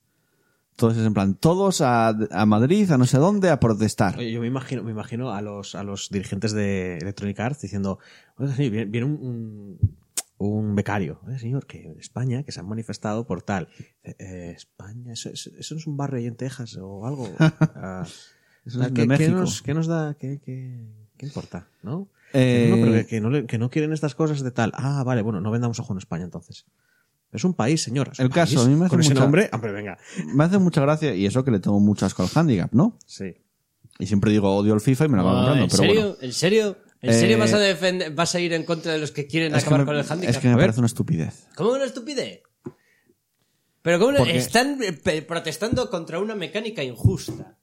Entonces, en plan, todos a, a Madrid, a no sé dónde, a protestar. Oye, yo me imagino, me imagino a los, a los dirigentes de Electronic Arts diciendo, "Oiga, sí, viene, viene un, un, un becario, "Oye, señor, que en España, que se han manifestado por tal. Eh, eh, España, eso, eso, eso no es un barrio ahí en Texas o algo. *laughs* Ah, Eso ah, es ¿qué, de qué México. nos, qué nos da? ¿Qué, qué, qué importa? ¿No? Eh, No, pero que, que no le- que no quieren estas cosas de tal. Ah, vale, bueno, no vendamos ojo en España entonces. Es un país, señor. es un El caso, a mí me hace Con ese nombre, hombre, venga. Me hace mucha gracia, y eso que le tengo mucho asco al handicap, ¿no? Sí. Y siempre digo odio el FIFA y me lo acabo No, comprando, ¿En pero serio? bueno. ¿En serio? ¿En Eh, serio vas a defender, vas a ir en contra de los que quieren Es que acabar me, con el handicap? es que me parece una estupidez. ¿Cómo una estupidez? Pero cómo Porque- están eh, protestando contra una mecánica injusta.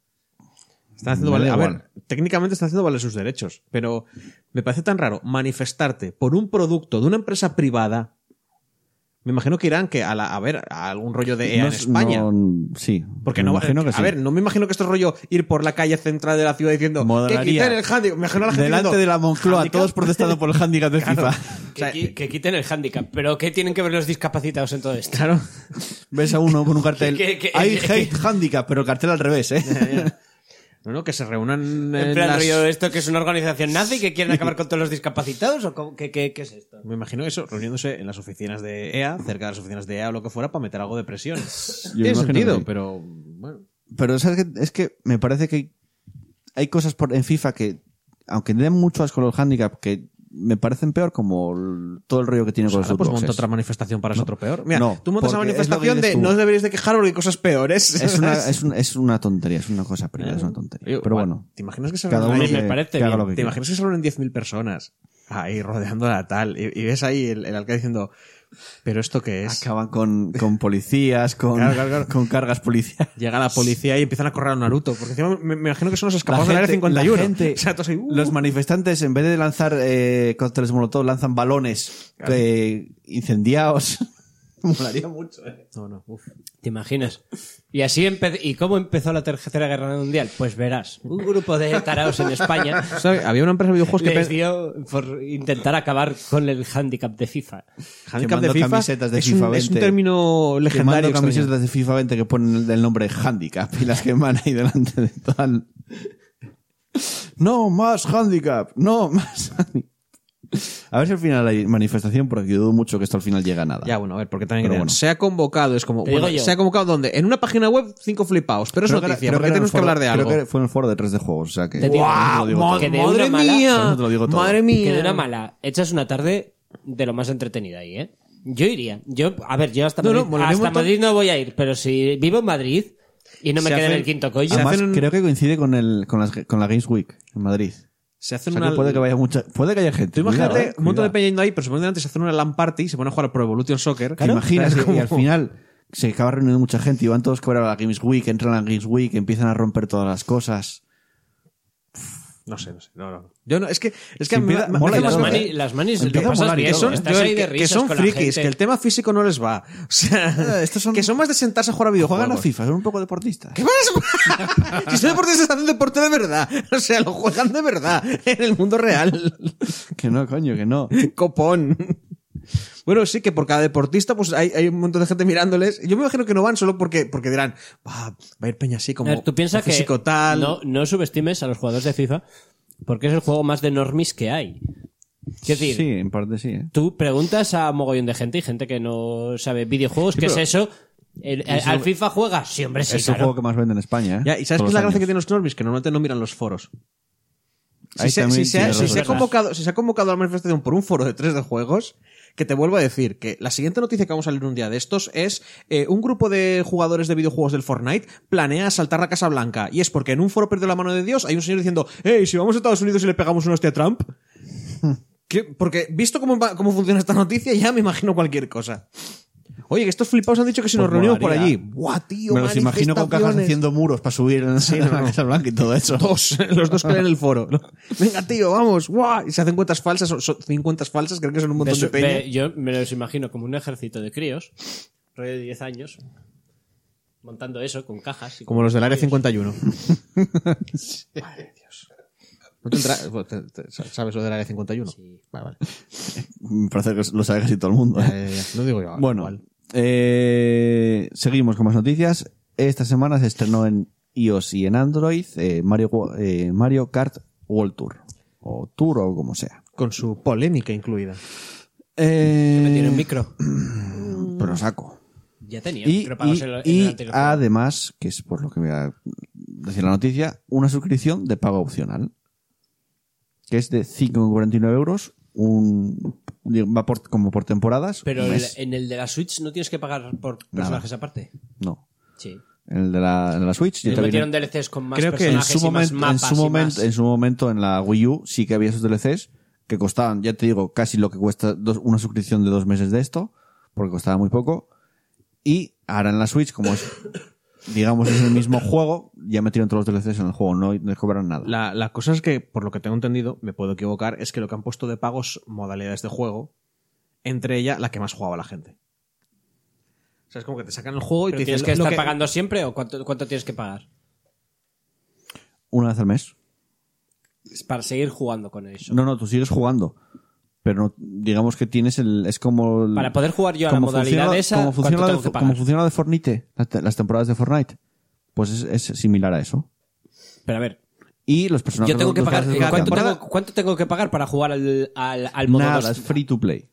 Están haciendo da a ver, técnicamente están haciendo valer sus derechos, pero me parece tan raro manifestarte por un producto de una empresa privada. Me imagino que irán que a, la- a ver a algún rollo de EA No en es- España. no- sí, porque me no, imagino que a sí. ver, no me imagino que esto es rollo ir por la calle central de la ciudad diciendo que quiten el handicap. Me imagino a la gente Delante diciendo, de la Moncloa, "¿Handicap?". todos protestando por el handicap de *laughs* Claro. FIFA. Que, que quiten el handicap. ¿Pero qué tienen que ver los discapacitados en todo esto? Claro. Ves a uno con un *laughs* cartel. Que- que- I *laughs* hate handicap, pero el cartel al revés, ¿eh? No, no, que se reúnan en, En plan, las- rollo, ¿esto que es una organización nazi que quieren acabar con todos los discapacitados? ¿O cómo- qué, qué- qué es esto? Me imagino eso, reuniéndose en las oficinas de EA, cerca de las oficinas de EA o lo que fuera, para meter algo de presión. Tiene que sentido, sí. pero bueno. Pero ¿sabes qué? es que me parece que hay, hay cosas por, en FIFA que, aunque den mucho asco el handicap, que me parecen peor como el- todo el rollo que tiene con los pues monta otra manifestación para ser otro peor. Mira, no, tú montas una manifestación de tú. no os deberéis de quejar porque hay cosas peores. Es una, *laughs* es, un- es una tontería, es una cosa privada, es una tontería. Oye, Pero bueno, ¿Te imaginas que se cada uno reúnen me parece bien. ¿Te quiera. imaginas que se reúnen 10.000 personas ahí rodeando la tal y, y ves ahí el, el alcalde diciendo, ¿pero esto qué es? Acaban con, con policías, con, Claro, claro, claro. con cargas policiales. Llega la policía y empiezan a correr a Naruto. Porque encima me, me imagino que son los escapados del área gente- 51. la gente- o sea, todos ahí, uh. los manifestantes, en vez de lanzar eh, cócteles molotov, lanzan balones eh, incendiados. *laughs* Molaría mucho, eh. No, no, uf. ¿Te imaginas? Y así empe- ¿Y cómo empezó la Tercera Guerra Mundial? Pues verás, un grupo de taraos en España *laughs* ¿Sabes? Había una empresa de videojuegos que les dio por intentar acabar con el handicap de FIFA. handicap de FIFA, camisetas de es, FIFA un, es un 20. término legendario. Quemando extraño. camisetas de FIFA 20 que ponen el, el nombre handicap y las *laughs* queman ahí delante de tal. No, más handicap. No, más handicap. A ver si al final hay manifestación, porque yo dudo mucho que esto al final llegue a nada. Ya, bueno, a ver, porque también bueno. se ha convocado, es como, bueno, se ha convocado donde? En una página web, cinco flipaos, pero es Creo que noticia, creo porque tenemos que hablar de algo. Creo que fue en el foro de 3 de juegos, o sea que. Que de ¡Madre mala- mía! Por eso te lo digo todo. ¡Madre mía! Que de una mala, echas una tarde de lo más entretenida ahí, ¿eh? Yo iría. Yo, a ver, yo hasta, No, no, Madrid, un hasta montón. Madrid no voy a ir, pero si vivo en Madrid y no me Se queda en el quinto collo, Además, un- creo que coincide con, el, con, las, con la Games Week en Madrid. Se O hacen sea una... que puede que vaya mucha, puede que haya gente. Tú imagínate Cuidado, un montón de cuidado. peña yendo ahí, pero se ponen delante, se hacen una LAN party, se ponen a jugar Pro Evolution Soccer. ¿Te imaginas? *laughs* ¿Sabes? Y, y al Como- final se acaba reuniendo mucha gente y van todos que a la Games Week, entran a la Games Week, empiezan a romper todas las cosas. No sé, no sé. No, no. Yo no, es que, es que Sí, a mí me- empieza- me- mola me las, ¿eh? mani- las manis lo pasas bien, todo, son, estás yo- ahí de que, que son con frikis, que el tema físico no les va. O sea, estos son- que son más de sentarse a jugar a videojuegos. Juegan a FIFA, son un poco deportistas. ¿Qué más? *laughs* si son deportistas, hacen deporte de verdad. O sea, lo juegan de verdad en el mundo real. Que no, coño, que no. Copón. Bueno, sí, que por cada deportista, pues hay, hay un montón de gente mirándoles. Yo me imagino que no van solo porque, porque dirán, va, va a ir Peña así como A ver, tú piensas que físico tal. No, no subestimes a los jugadores de FIFA porque es el juego más de normis que hay. Quiero decir, Sí, en parte sí, ¿eh? tú preguntas a mogollón de gente y gente que no sabe videojuegos, ¿qué es eso? El- el- ¿Al FIFA juega? Sí, hombre, sí, es el juego que más vende en España, ¿eh? Ya, ¿Y sabes qué es la gracia que tienen los normis? Que normalmente no miran los foros. Si se, también si se ha, tienes si se ha razón. convocado, si se ha convocado a la manifestación por un foro de 3 de juegos, que te vuelvo a decir que la siguiente noticia que vamos a leer un día de estos es eh, un grupo de jugadores de videojuegos del Fortnite planea asaltar la Casa Blanca. Y es porque en un foro perdió la mano de Dios hay un señor diciendo, hey, si vamos a Estados Unidos y le pegamos una hostia a Trump. *laughs* ¿Qué? Porque visto cómo, va- cómo funciona esta noticia, ya me imagino cualquier cosa. Oye, que estos flipados han dicho que si nos Pues reunimos por allí. ¡Buah, tío! Me los imagino con cajas haciendo muros para subir en la Casa Blanca y todo eso. Dos, *laughs* los dos que leen el foro. *laughs* Venga, tío, vamos, guau. Y se hacen cuentas falsas, son, son 100 cuentas falsas, creo que son un montón de peña. ve- yo me los imagino como un ejército de críos, rollo de 10 años, montando eso con cajas. y Como con- los del Área 51. *laughs* Madre de Dios. ¿No te entra- bueno, te- ¿Sabes lo del Área 51? Vale, vale. Me parece que lo sabe casi todo el mundo. ¿eh? No digo yo. Bueno, igual. Eh, seguimos con más noticias. Esta semana se estrenó en iOS y en Android eh, Mario, eh, Mario Kart World Tour. O Tour o como sea. Con su polémica incluida. Eh, Me tiene un micro. *clears throat* pero saco. Ya tenía Y, y- en el- en y el además, que es por lo que voy a decir la noticia, una suscripción de pago opcional. Que es de 5,49 euros. Un, va por, como por temporadas. Pero el- en el de la Switch no tienes que pagar por personajes aparte. No. Sí. El de la, de la Switch. Y yo también- metieron DLCs con más Creo que en personajes su, y más momento, en, mapas su y momento, en su momento en la Wii U sí que había esos DLCs que costaban, ya te digo, casi lo que cuesta dos- una suscripción de dos meses de esto, porque costaba muy poco. Y ahora en la Switch, como es, digamos, es el mismo juego, ya metieron todos los DLCs en el juego, no, no cobran nada. La, la cosa es que, por lo que tengo entendido, me puedo equivocar, es que lo que han puesto de pagos modalidades de juego, entre ellas la que más jugaba la gente. O sea, es como que te sacan el juego y ¿Pero te tienes dicen que estar pagando siempre o cuánto, cuánto tienes que pagar? Una vez al mes. Es para seguir jugando con eso. No, no, tú sigues jugando. Pero no- digamos que tienes el. Es como. el- Para poder jugar yo a la como modalidad funciona- esa, como ¿cuánto funciona, tengo de- que pagar? como funciona de Fortnite, las te- las temporadas de Fortnite. Pues es, es similar a eso. Pero a ver, Y los personajes. yo tengo que pagar. ¿cuánto, tengo, cuánto tengo que pagar para jugar al, al, al modo Nada, es free to play.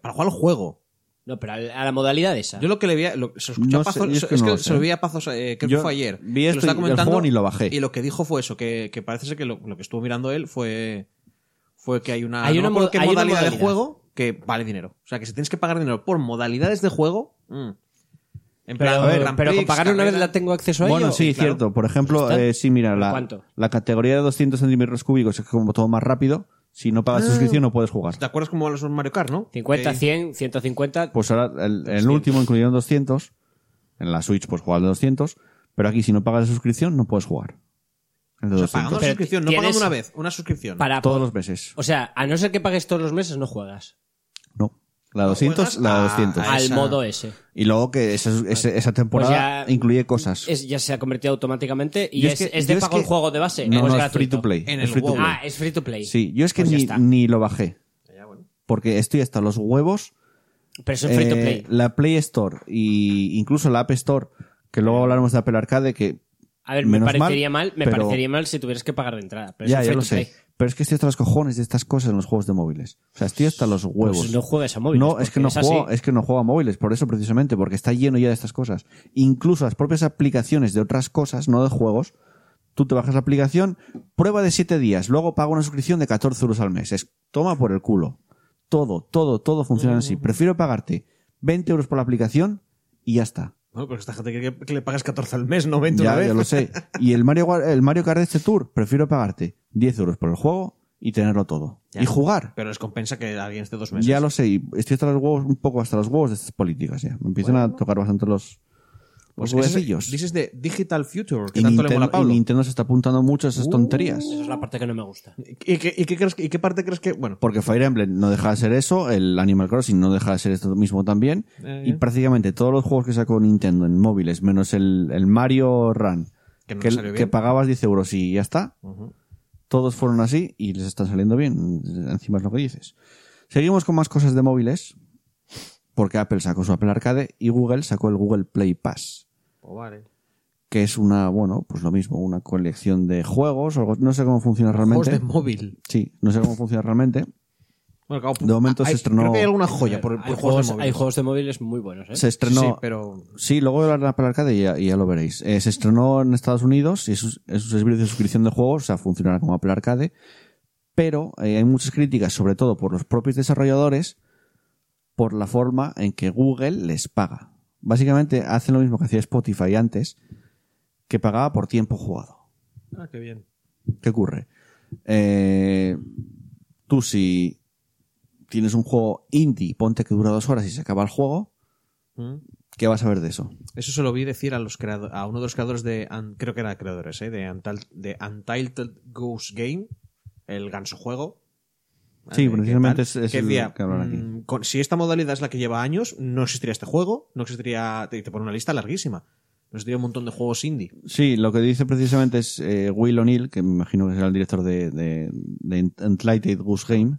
Para jugar al juego. No, pero a la modalidad esa. Yo lo que le vi, a- lo, se No a Pazos, es es que que, no lo se lo vi a Pazos, eh, creo Yo que fue ayer. vi esto lo y comentando, juego ni lo bajé. Y lo que dijo fue eso, que, que parece ser que lo, lo que estuvo mirando él fue, fue que hay una, Hay no una modalidad, de juego que vale dinero. O sea, que si tienes que pagar dinero por modalidades de juego, mm. en pero, plan, pero con pagar una vez la tengo acceso a Bueno, ello. sí, claro. cierto. Por ejemplo, eh, sí, mira, ¿Pero la, la categoría de 200 centímetros cúbicos es como todo más rápido. Si no Ah. pagas suscripción no puedes jugar. ¿Te acuerdas cómo van los Mario Kart, no? 50, Que- 100, 150. Pues ahora el, el último incluyeron 200. En la Switch pues jugar de 200. Pero aquí si no pagas la suscripción no puedes jugar. El de O sea, 200. pagando una Pero suscripción, no tienes- pagando una vez, una suscripción. para Todos los meses. O sea, a no ser que pagues todos los meses, no juegas. No. La 200, juegas la a- 200. a al esa- modo ese. Y luego que esa, esa, esa temporada Pues ya- incluye cosas. Es, ya se ha convertido automáticamente y Yo es, es que- es de yo es pago que- el juego de base. no, o es no, es gratuito. free to play. En es el free to WoW. play. Ah, es free to play. Sí, yo es que Pues ya ni, está. ni lo bajé. Porque estoy hasta los huevos. Pero eso es free to Eh, play. La Play Store y incluso la App Store, que luego hablaremos de Apple Arcade, que A ver, me menos parecería mal, me pero- parecería mal si tuvieras que pagar de entrada. Pero ya, eso es ya free lo to sé. play. Pero es que estoy hasta los cojones de estas cosas en los juegos de móviles. O sea, estoy hasta los huevos. Pues no juegues a móviles. No, es que no así. juego, es que no juego a móviles, por eso precisamente, porque está lleno ya de estas cosas. Incluso las propias aplicaciones de otras cosas, no de juegos, tú te bajas la aplicación, prueba de 7 días, luego paga una suscripción de 14 euros al mes. Es toma por el culo. Todo, todo, todo funciona así. Prefiero pagarte 20 euros por la aplicación y ya está. Pues esta gente quiere que, que le pagas 14 al mes, no 20 Ya, una vez. ya lo sé. *laughs* Y el Mario, el Mario Kart este Tour, prefiero pagarte 10 euros por el juego y tenerlo todo. Ya. Y jugar. Pero les compensa que alguien esté dos meses. Ya lo sé, y estoy hasta los huevos, un poco hasta los huevos de estas políticas ya. Me empiezan a tocar bastante los, Pues los ese es- huevecillos. Dices de Digital Future, que Y tanto le Nintendo, mola a Pablo. y Nintendo se está apuntando mucho a esas tonterías. Esa es la parte que no me gusta. ¿Y qué, y qué crees y qué parte crees que.? Bueno, Porque Fire Emblem no deja de ser eso, el Animal Crossing no deja de ser esto mismo también. Eh, y prácticamente todos los juegos que sacó Nintendo en móviles, menos el, el Mario Run, Que no pagabas 10 euros y ya está. Todos fueron así y les están saliendo bien. Encima es lo que dices. Seguimos con más cosas de móviles. Porque Apple sacó su Apple Arcade y Google sacó el Google Play Pass. Que es una, bueno, pues lo mismo, una colección de juegos. o algo- no sé cómo funciona Juegos realmente. de móvil. Sí, no sé cómo funciona realmente. Bueno, claro, De momento se hay- estrenó- Creo que hay alguna joya por, por hay, juegos, juegos, de móvil. hay juegos de móviles muy buenos, ¿eh? Se estrenó. Sí, Sí, pero. luego de la Apple Arcade y ya, y ya lo veréis. Eh, se estrenó en Estados Unidos y es un, es un servicio de suscripción de juegos, o sea, funcionará como Apple Arcade. Pero eh, hay muchas críticas, sobre todo por los propios desarrolladores, por la forma en que Google les paga. Básicamente hacen lo mismo que hacía Spotify antes, que pagaba por tiempo jugado. Ah, qué bien. ¿Qué ocurre? Eh, tú si tienes un juego indie, ponte que dura dos horas y se acaba el juego, Mm. ¿qué vas a ver de eso? Eso se lo vi decir a los a uno de los creadores de creo que era creadores, ¿eh? de, Until- de Untitled Goose Game, el ganso juego. Sí, precisamente ¿Qué es- es que el que hablan aquí. mm, con- si esta modalidad es la que lleva años, no existiría este juego, no existiría, te, te pone una lista larguísima. No existiría un montón de juegos indie. Sí, lo que dice precisamente es eh, Will O'Neill, que me imagino que será el director de, de, de Untitled Goose Game,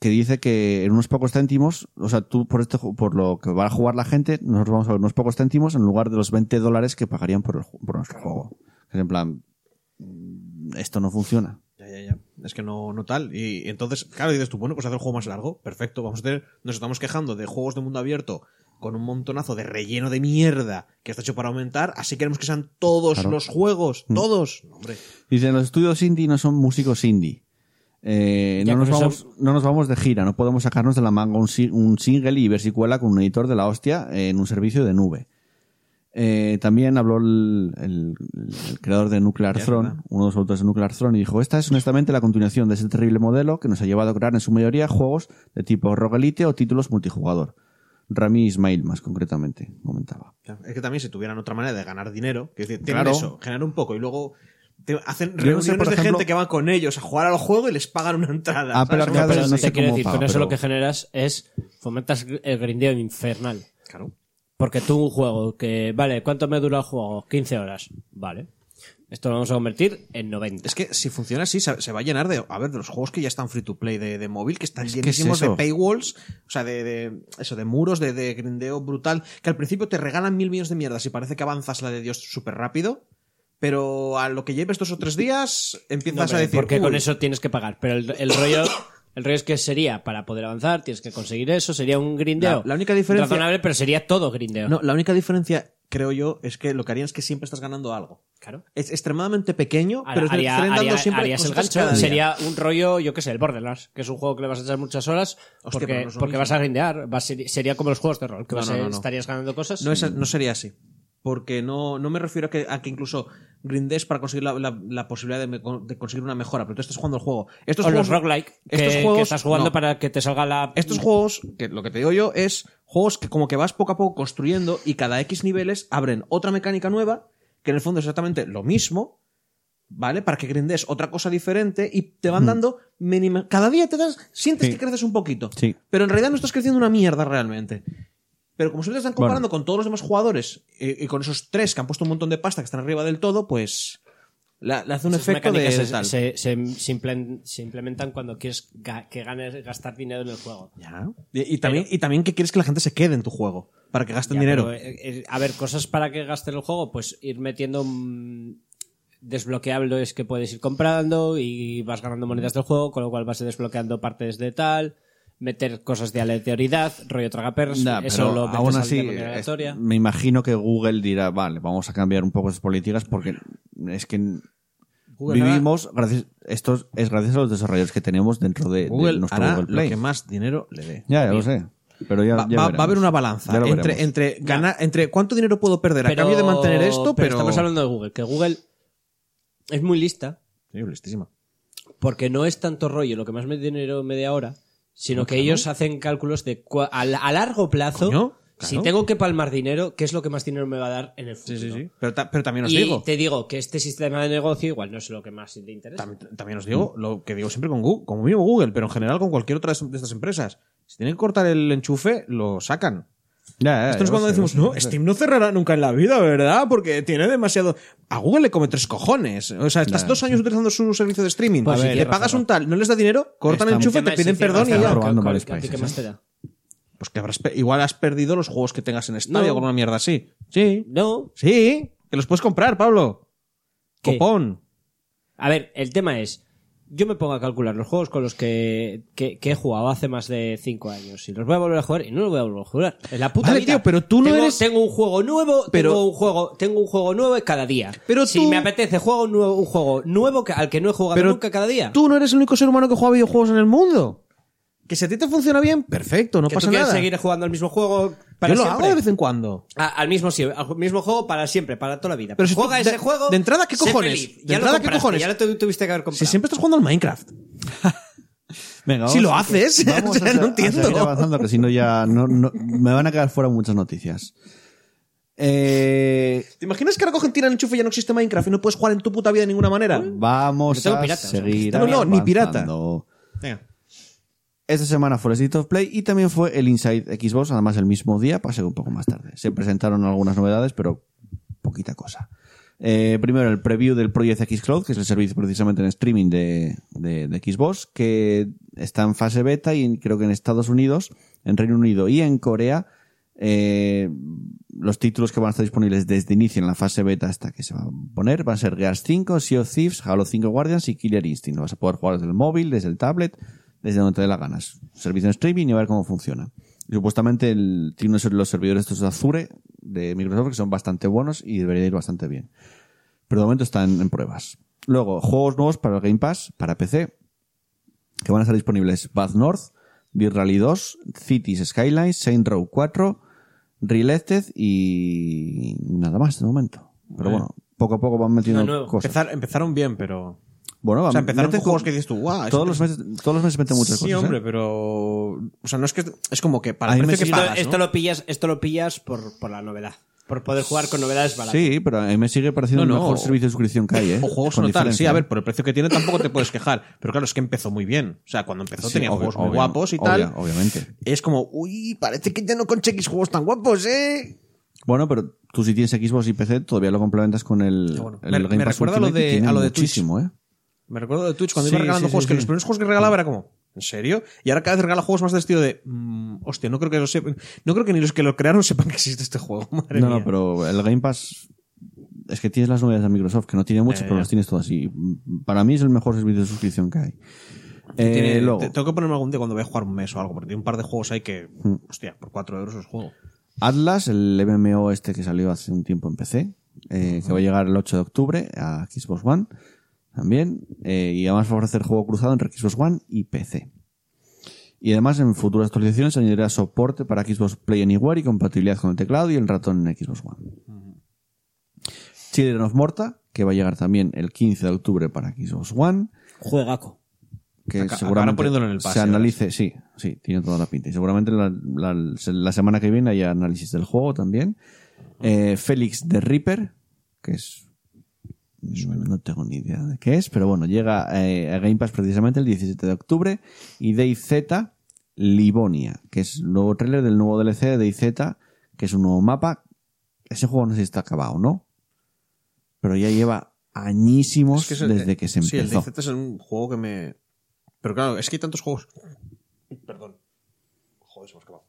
que dice que en unos pocos céntimos, o sea, tú por este por lo que va a jugar la gente, nosotros vamos a ver unos pocos céntimos en lugar de los 20 dólares que pagarían por, el por nuestro juego. Es en plan, mm, esto no funciona. Es que no, no tal. Y entonces, claro, dices tú, bueno, pues hacer el juego más largo. Perfecto. Vamos a tener. Nos estamos quejando de juegos de mundo abierto con un montonazo de relleno de mierda que está hecho para aumentar. Así queremos que sean todos Claro. los juegos. Todos. No, Hombre. Dicen, los estudios indie no son músicos indie. Eh, no, nos vamos, eso- no nos vamos de gira, no podemos sacarnos de la manga un, si- un single y ver si cuela con un editor de la hostia en un servicio de nube. Eh, también habló el, el- el creador de Nuclear es Throne, uno de los autores de Nuclear Throne, y dijo, esta es honestamente la continuación de ese terrible modelo que nos ha llevado a crear en su mayoría juegos de tipo roguelite o títulos multijugador. Rami Ismail, más concretamente, comentaba. Es que también si tuvieran otra manera de ganar dinero, que decir, tienen Claro. eso, generar un poco y luego te hacen Yo no sé, reuniones por de ejemplo- gente que va con ellos a jugar al juego y les pagan una entrada. Arcade pero no te sé quiero decir, paga, con eso pero- lo que generas es fomentas el grindeo infernal. Claro. Porque tú un juego que, vale, ¿cuánto me dura el juego? 15 horas. Vale. Esto lo vamos a convertir en 90. Es que si funciona así, se, se va a llenar de, a ver, de los juegos que ya están free to play de, de móvil, que están es llenísimos de paywalls, o sea, de, de- eso, de muros, de, de grindeo brutal, que al principio te regalan mil millones de mierdas y parece que avanzas la de Dios súper rápido, pero a lo que lleves dos o tres días empiezas a decir, porque con "Uy, eso tienes que pagar. Pero el, el rollo, el rollo es que sería para poder avanzar, tienes que conseguir eso, sería un grindeo. La- la única diferencia- razonable, pero sería todo grindeo. No, la única diferencia, creo yo, es que lo que harían es que siempre estás ganando algo. Claro. Es extremadamente pequeño, Ahora, pero haría- dando haría- siempre harías el gancho, sería un rollo, yo qué sé, el Borderlands, que es un juego que le vas a echar muchas horas Hostia, porque, no porque vas a grindear. Va sería como los juegos de rol, que No, vas no, a- estarías ganando cosas. No, es- no sería así. Porque no, no me refiero a que, a que incluso grindes para conseguir la, la- la posibilidad de, me- de conseguir una mejora, pero tú estás jugando el juego. Estos o juegos, los roguelike, estos que juegos- estás jugando no. para que te salga la... Estos juegos, que lo que te digo yo es juegos que como que vas poco a poco construyendo y cada X niveles abren otra mecánica nueva, que en el fondo es exactamente lo mismo, ¿vale? Para que grindes otra cosa diferente y te van dando mínima... Cada día te das, sientes Sí. que creces un poquito. Sí. Pero en realidad no estás creciendo una mierda realmente. Pero como siempre te están comparando con todos los demás jugadores y, y con esos tres que han puesto un montón de pasta que están arriba del todo, pues le, hace un Esas efecto de, se, tal. se- se- se implen- se implementan cuando quieres ga- que ganes gastar dinero en el juego. Ya. Y, y también, y también que quieres que la gente se quede en tu juego para que gasten Ya, dinero. pero, eh, eh, a ver, cosas para que gasten el juego, pues ir metiendo mm, desbloqueables que puedes ir comprando y vas ganando monedas del juego, con lo cual vas desbloqueando partes de tal, meter cosas de aleatoriedad, rollo tragapers, Nah, eso pero lo aún así, es- me imagino que Google dirá, vale, vamos a cambiar un poco esas políticas porque es que Google vivimos, gracias, esto es gracias a los desarrolladores que tenemos dentro de, de Google nuestro hará Google lo Play. que más dinero le dé. Ya, ya lo sé. Pero ya, Va, ya va- va veremos. a haber una balanza lo entre, entre, ganar, entre cuánto dinero puedo perder a cambio de mantener esto, pero. estamos hablando de Google, que Google es muy lista, Sí, listísima. porque no es tanto rollo lo que más me dinero media hora, sino que ellos hacen cálculos de cua- a, la- a largo plazo. Coño, Si tengo que palmar dinero, ¿qué es lo que más dinero me va a dar en el futuro? Sí, sí, sí. Pero, ta- pero también os Y digo. te digo que este sistema de negocio igual no es lo que más te interesa. También, también os digo lo que digo siempre con Google, como mismo Google, pero en general con cualquier otra de estas empresas. Si tienen que cortar el enchufe, lo sacan. Ya, ya, Esto es cuando sé, decimos, no. Steam no cerrará nunca en la vida, ¿verdad? Porque tiene demasiado... A Google le come tres cojones. O sea, estás Ya, dos años utilizando su servicio de streaming, Pues le pagas un tal, no les da dinero, cortan el enchufe, te piden perdón y ya. ¿qué- probando qué- varios qué- ¿qué países, más te da? Pues que habrás igual has perdido los juegos que tengas en Stadia No. o alguna mierda así. Sí, No. sí, que los puedes comprar, Pablo. ¿Qué? Copón. A ver, el tema es. Yo me pongo a calcular los juegos con los que, que, que he jugado hace más de 5 años y los voy a volver a jugar y no los voy a volver a jugar. En la puta Vale, vida. tío, pero tú no tengo, eres- Tengo un juego nuevo, Pero- tengo un juego, tengo un juego nuevo cada día. Pero si tú- me apetece, juego un nuevo, un juego nuevo que- al que no he jugado Pero nunca cada día. Tú no eres el único ser humano que juega videojuegos en el mundo. Que si a ti te funciona bien, perfecto, no que pasa tú quieres nada. seguir jugando al mismo juego para Yo lo siempre. hago de vez en cuando. A- al mismo al mismo juego para siempre, para toda la vida. Pero si tú- juega de- ese juego. de entrada, ¿qué sé cojones? feliz. De Ya entrada, ¿qué compraste, cojones? Ya lo tu- tuviste que haber comprado. Si siempre estás jugando al Minecraft. *laughs* Venga, Si vamos- lo haces, *laughs* vamos o sea, a, no a entiendo. seguir avanzando, que si no ya no, no- me van a quedar fuera muchas noticias. Eh, ¿Te imaginas que ahora cogen, tiran el enchufe y ya no existe Minecraft y no puedes jugar en tu puta vida de ninguna manera? vamos Yo tengo a pirata, o sea, seguir no, no, ni pirata. avanzando. Esta semana fue el State of Play y también fue el Inside Xbox, además el mismo día, pasé un poco más tarde. Se presentaron algunas novedades, pero poquita cosa. Eh, primero, el preview del Project X Cloud, que es el servicio precisamente en streaming de, de- de Xbox, que está en fase beta y creo que en Estados Unidos, en Reino Unido y en Corea, eh, los títulos que van a estar disponibles desde inicio en la fase beta hasta que se va a poner van a ser Gears 5, Sea of Thieves, Halo 5 Guardians y Killer Instinct. Vas a poder jugar desde el móvil, desde el tablet, desde donde te dé la ganas. Servicio en streaming y a ver cómo funciona. Y supuestamente el, tiene los servidores estos de Azure de Microsoft que son bastante buenos y debería ir bastante bien. Pero de momento están en pruebas. Luego, juegos nuevos para el Game Pass, para PC, que van a estar disponibles Bad North, Beer Rally 2, Cities Skylines, Saint Row 4, Reelected y nada más de momento. Pero bueno, poco a poco van metiendo No, cosas. Empezar- empezaron bien, pero. Bueno, O sea, empezaron con juegos que dices tú, guau. Todos los, es- meses, todos los meses meten muchas Sí, cosas. ¿eh? hombre, pero. O sea, no es que. Es como que para A el mí me precio que sigue- pagas. esto, ¿no? lo pillas, esto lo pillas por, por la novedad. Por poder jugar con novedades baratas. Sí, pero a mí me sigue pareciendo No, el mejor o- servicio de suscripción que hay, ¿eh? O juegos no tal. Sí, a ver, por el precio que tiene tampoco te puedes quejar. Pero claro, es que empezó muy bien. O sea, cuando empezó Sí, tenía obvio- juegos muy obvio- guapos y tal. Obviamente. Es como, uy, parece que ya no conseguís juegos tan guapos, ¿eh? Bueno, pero tú si tienes Xbox y PC todavía lo complementas con el, bueno. el Me- Game me Pass recuerda a lo Ultimate de- a lo de Twitch. muchísimo, ¿eh? Me recuerdo de Twitch cuando Sí, iba regalando sí, juegos sí, que los primeros juegos que regalaba era como, ¿en serio? Y ahora cada vez regala juegos más de estilo de, mm, hostia, no creo que lo sepan, no creo que ni los que lo crearon *laughs* sepan que existe este juego. Madre No, mía. no, pero el Game Pass es que tienes las novedades de Microsoft, que no tiene muchas, Eh, pero las tienes todas. Y para mí es el mejor servicio de suscripción que hay. Eh, Tiene- luego, te- tengo que ponerme algún día cuando voy a jugar un mes o algo, porque tiene un par de juegos ahí que, Mm. hostia, por 4 euros os juego. Atlas, el MMO este que salió hace un tiempo en PC, eh, que va a llegar el 8 de octubre a Xbox One también, eh, y además va a ofrecer juego cruzado entre Xbox One y PC. Y además en futuras actualizaciones añadirá soporte para Xbox Play Anywhere y compatibilidad con el teclado y el ratón en Xbox One. Children of Morta, que va a llegar también el 15 de octubre para Xbox One Juegaco. que acabarán seguramente poniéndolo en el pase, se analice, sí, sí, tiene toda la pinta. Y seguramente la, la- la semana que viene haya análisis del juego también. Eh, Félix de Reaper, que es... No tengo ni idea de qué es, pero bueno, llega eh, a Game Pass precisamente el 17 de octubre. Y DayZ Livonia, que es el nuevo tráiler del nuevo DLC de DayZ, que es un nuevo mapa. Ese juego no sé si está acabado, ¿no? Pero ya lleva añísimos Es que es el- desde que se Sí, el empezó. DayZ es un juego que me... Pero claro, es que hay tantos juegos... Perdón. Joder, se me ha escapado.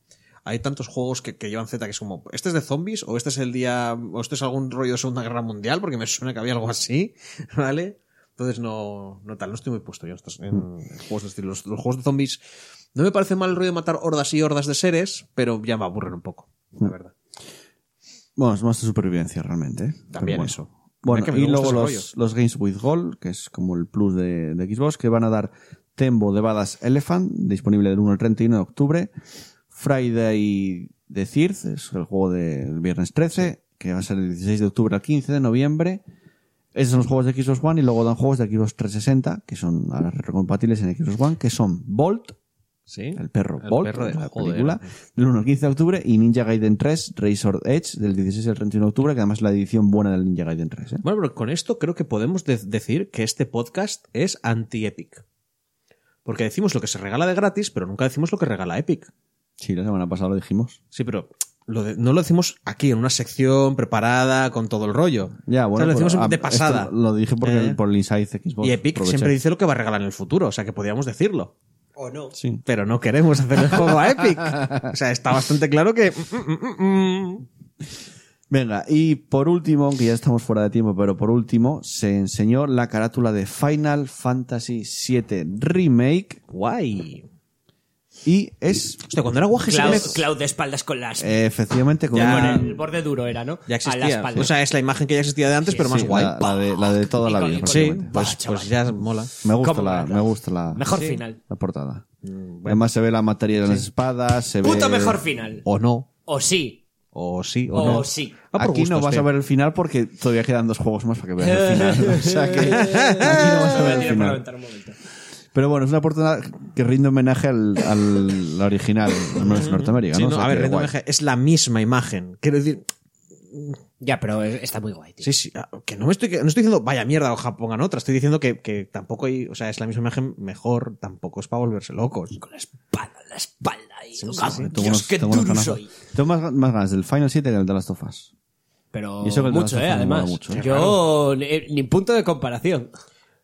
Hay tantos juegos que, que llevan Z que es como, ¿este es de zombies? ¿O este es el día, o este es algún rollo de Segunda Guerra Mundial? Porque me suena que había algo así, *laughs* ¿vale? Entonces no, no tal, no estoy muy puesto yo en, juegos de estilo. Los, los juegos de zombies, no me parece mal el rollo de matar hordas y hordas de seres, pero ya me aburren un poco, la verdad. Bueno, es más de supervivencia realmente. ¿eh? También bueno. eso. Bueno, que y luego los, los Games with Gold, que es como el plus de, de Xbox, que van a dar Tembo de Badass Elephant, disponible del 1 al 31 de octubre. Friday the Third, es el juego del viernes 13, que va a ser el 16 de octubre al 15 de noviembre. Esos son los juegos de Xbox One y luego dan juegos de Xbox 360, que son ahora retrocompatibles en Xbox One, que son Bolt, Sí. el perro El Bolt, perro de- la joder. película, del 1 al 15 de octubre, y Ninja Gaiden 3, Razor Edge, del 16 al 31 de octubre, que además es la edición buena del Ninja Gaiden 3. ¿eh? Bueno, pero con esto creo que podemos de- decir que este podcast es anti-Epic. Porque decimos lo que se regala de gratis, pero nunca decimos lo que regala Epic. Sí, la semana pasada lo dijimos. Sí, pero lo de- no lo decimos aquí en una sección preparada con todo el rollo. Ya, O bueno, sea, lo decimos ah, de pasada. Lo dije porque Eh. por el Inside Xbox. y Epic aproveché. siempre dice lo que va a regalar en el futuro, o sea que podríamos decirlo. ¿O no? Sí. Pero no queremos hacer el juego a *laughs* Epic. O sea, está bastante claro que. mm, mm, mm. Venga, y por último, aunque ya estamos fuera de tiempo, pero por último, se enseñó la carátula de Final Fantasy VII Remake Guay. Y es Hostia, cuando era guaje sí Cloud, Cloud de espaldas con las... eh, efectivamente con Ya. el borde duro era, ¿no? Ya A la existía. O sea, es la imagen que ya existía de antes, pero más sí, guay. La, la de, la de toda la Y con- vida. Sí, pues, pues ya mola. Me gusta ¿Cómo la, mola? me gusta la, Mejor final. la portada. bueno. Además se ve la materia de las espadas, se ve... Puto mejor final. O no. O sí. O sí, o, O no. sí. Ah, Aquí no gustos, vas tío. a ver el final porque todavía quedan dos juegos más para que veas el final. O sea que *laughs* aquí no vas a ver el final. Pero bueno, es una portada que rinde homenaje al, al original, al menos en Norteamérica, Sí, ¿no? no, O sea a ver, que guay. Eje es la misma imagen. Quiero decir, Ya, pero está muy guay, tío. sí, sí, ah, que no me estoy, que no estoy diciendo vaya mierda, ojalá pongan otra. Estoy diciendo que, que tampoco hay, o sea, es la misma imagen mejor, tampoco es para volverse locos. Con la espada, la espalda. Y, Sí, ¡Oh, sí, tengo Dios, unos- qué tengo unas duro ganas- soy. Tengo más, más ganas del Final 7 que del de Last of Us. Pero Y eso que el de mucho, eh, además. mucho, eh. Yo, ni punto de comparación.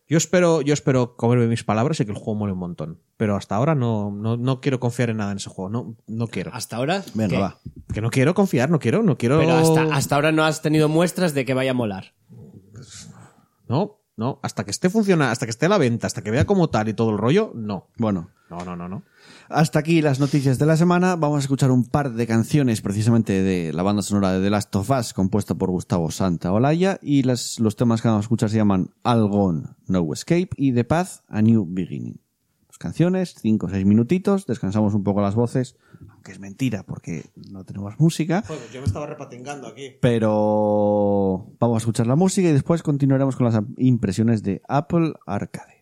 Yo espero, yo espero comerme mis palabras y que el juego mole un montón. Pero hasta ahora no, no, no quiero confiar en nada en ese juego. No, no quiero. Hasta ahora. Venga, va. Que no quiero confiar, no quiero, no quiero. Pero hasta, hasta ahora no has tenido muestras de que vaya a molar. No, no, hasta que esté funcionando, hasta que esté a la venta, hasta que vea como tal y todo el rollo, no. Bueno, No, no, no, no. Hasta aquí las noticias de la semana. Vamos a escuchar un par de canciones precisamente de la banda sonora de The Last of Us, compuesta por Gustavo Santaolalla. Y las, los temas que vamos a escuchar se llaman All Gone, No Escape y The Path, A New Beginning. Dos canciones, cinco o seis minutitos, descansamos un poco las voces, aunque es mentira porque no tenemos música. yo me estaba repatingando aquí. Pero vamos a escuchar la música y después continuaremos con las impresiones de Apple Arcade.「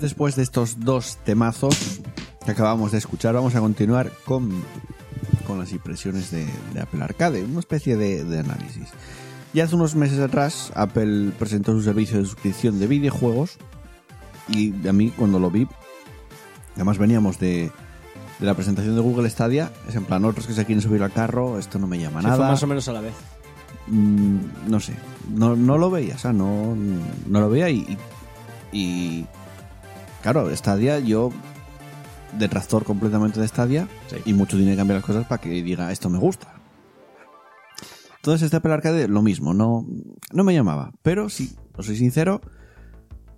Después de estos dos temazos que acabamos de escuchar, vamos a continuar con, con las impresiones de, de Apple Arcade, una especie de, de análisis. Y hace unos meses atrás, Apple presentó su servicio de suscripción de videojuegos y a mí cuando lo vi, además veníamos de, de la presentación de Google Stadia, es en plan, otros que se quieren subir al carro, esto no me llama Sí, fue nada. más o menos a la vez. Mm, no sé, no, no lo veía, o sea, no, no lo veía y, y, claro, Stadia, yo detractor completamente de Stadia Sí. y mucho dinero cambiar las cosas para que diga esto me gusta. Entonces este Apple Arcade lo mismo, no, no me llamaba, pero sí, os soy sincero,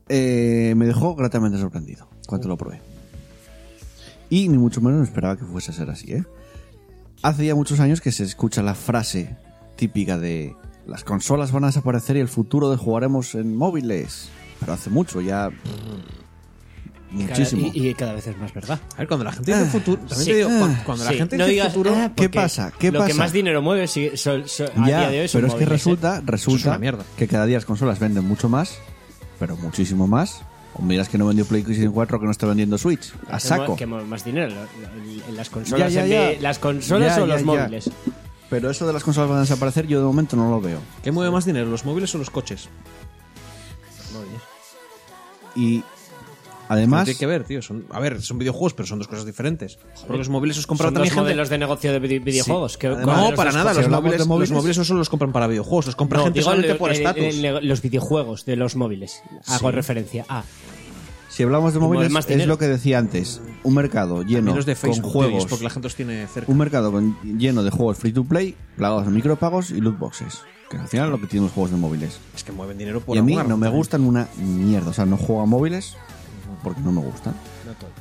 eh, me dejó gratamente sorprendido cuando lo probé. Y ni mucho menos me esperaba que fuese a ser así, ¿eh? Hace ya muchos años que se escucha la frase típica de las consolas van a desaparecer y el futuro de jugaremos en móviles. Pero hace mucho, ya muchísimo. Y, y cada vez es más verdad. A ver, cuando la gente dice Ah, futuro. También sí. te digo, cuando, Ah, cuando Sí, la gente no dice digas, futuro. ah, ¿Qué pasa? ¿Qué lo que pasa? más dinero mueve son- a Ya, día de hoy pero es que móviles, resulta, es resulta que cada día las consolas venden mucho más, pero muchísimo más. O miras que no vendió PlayStation 4 que no está vendiendo Switch. A Que saco. Que más dinero en las consolas, Ya, ya, en las consolas Ya, o ya, los ya. móviles. Pero eso de las consolas van a desaparecer, yo de momento no lo veo. ¿Qué mueve más dinero, los móviles o los coches? Y además, Tiene que ver, tío. Son, a ver, son videojuegos, pero son dos cosas diferentes. Porque los móviles los compran Son también gente. modelos de negocio de vide- videojuegos. que- Además, ¿cuál de No, los para nada. Los móviles, de móviles- los móviles no solo los compran para videojuegos, los compra No, gente digo solamente el- por estatus. los videojuegos de los móviles. Hago referencia a. Si hablamos de móviles, más es lo que decía antes. Un mercado lleno los de Facebook, con juegos. porque la gente los tiene cerca. Un mercado con- lleno de juegos free to play, plagados de micropagos y loot boxes. Que al final es lo que tienen los juegos de móviles. Es que mueven dinero por y a mí no me gustan una mierda. O sea, no juego a móviles porque no me gustan. No todos.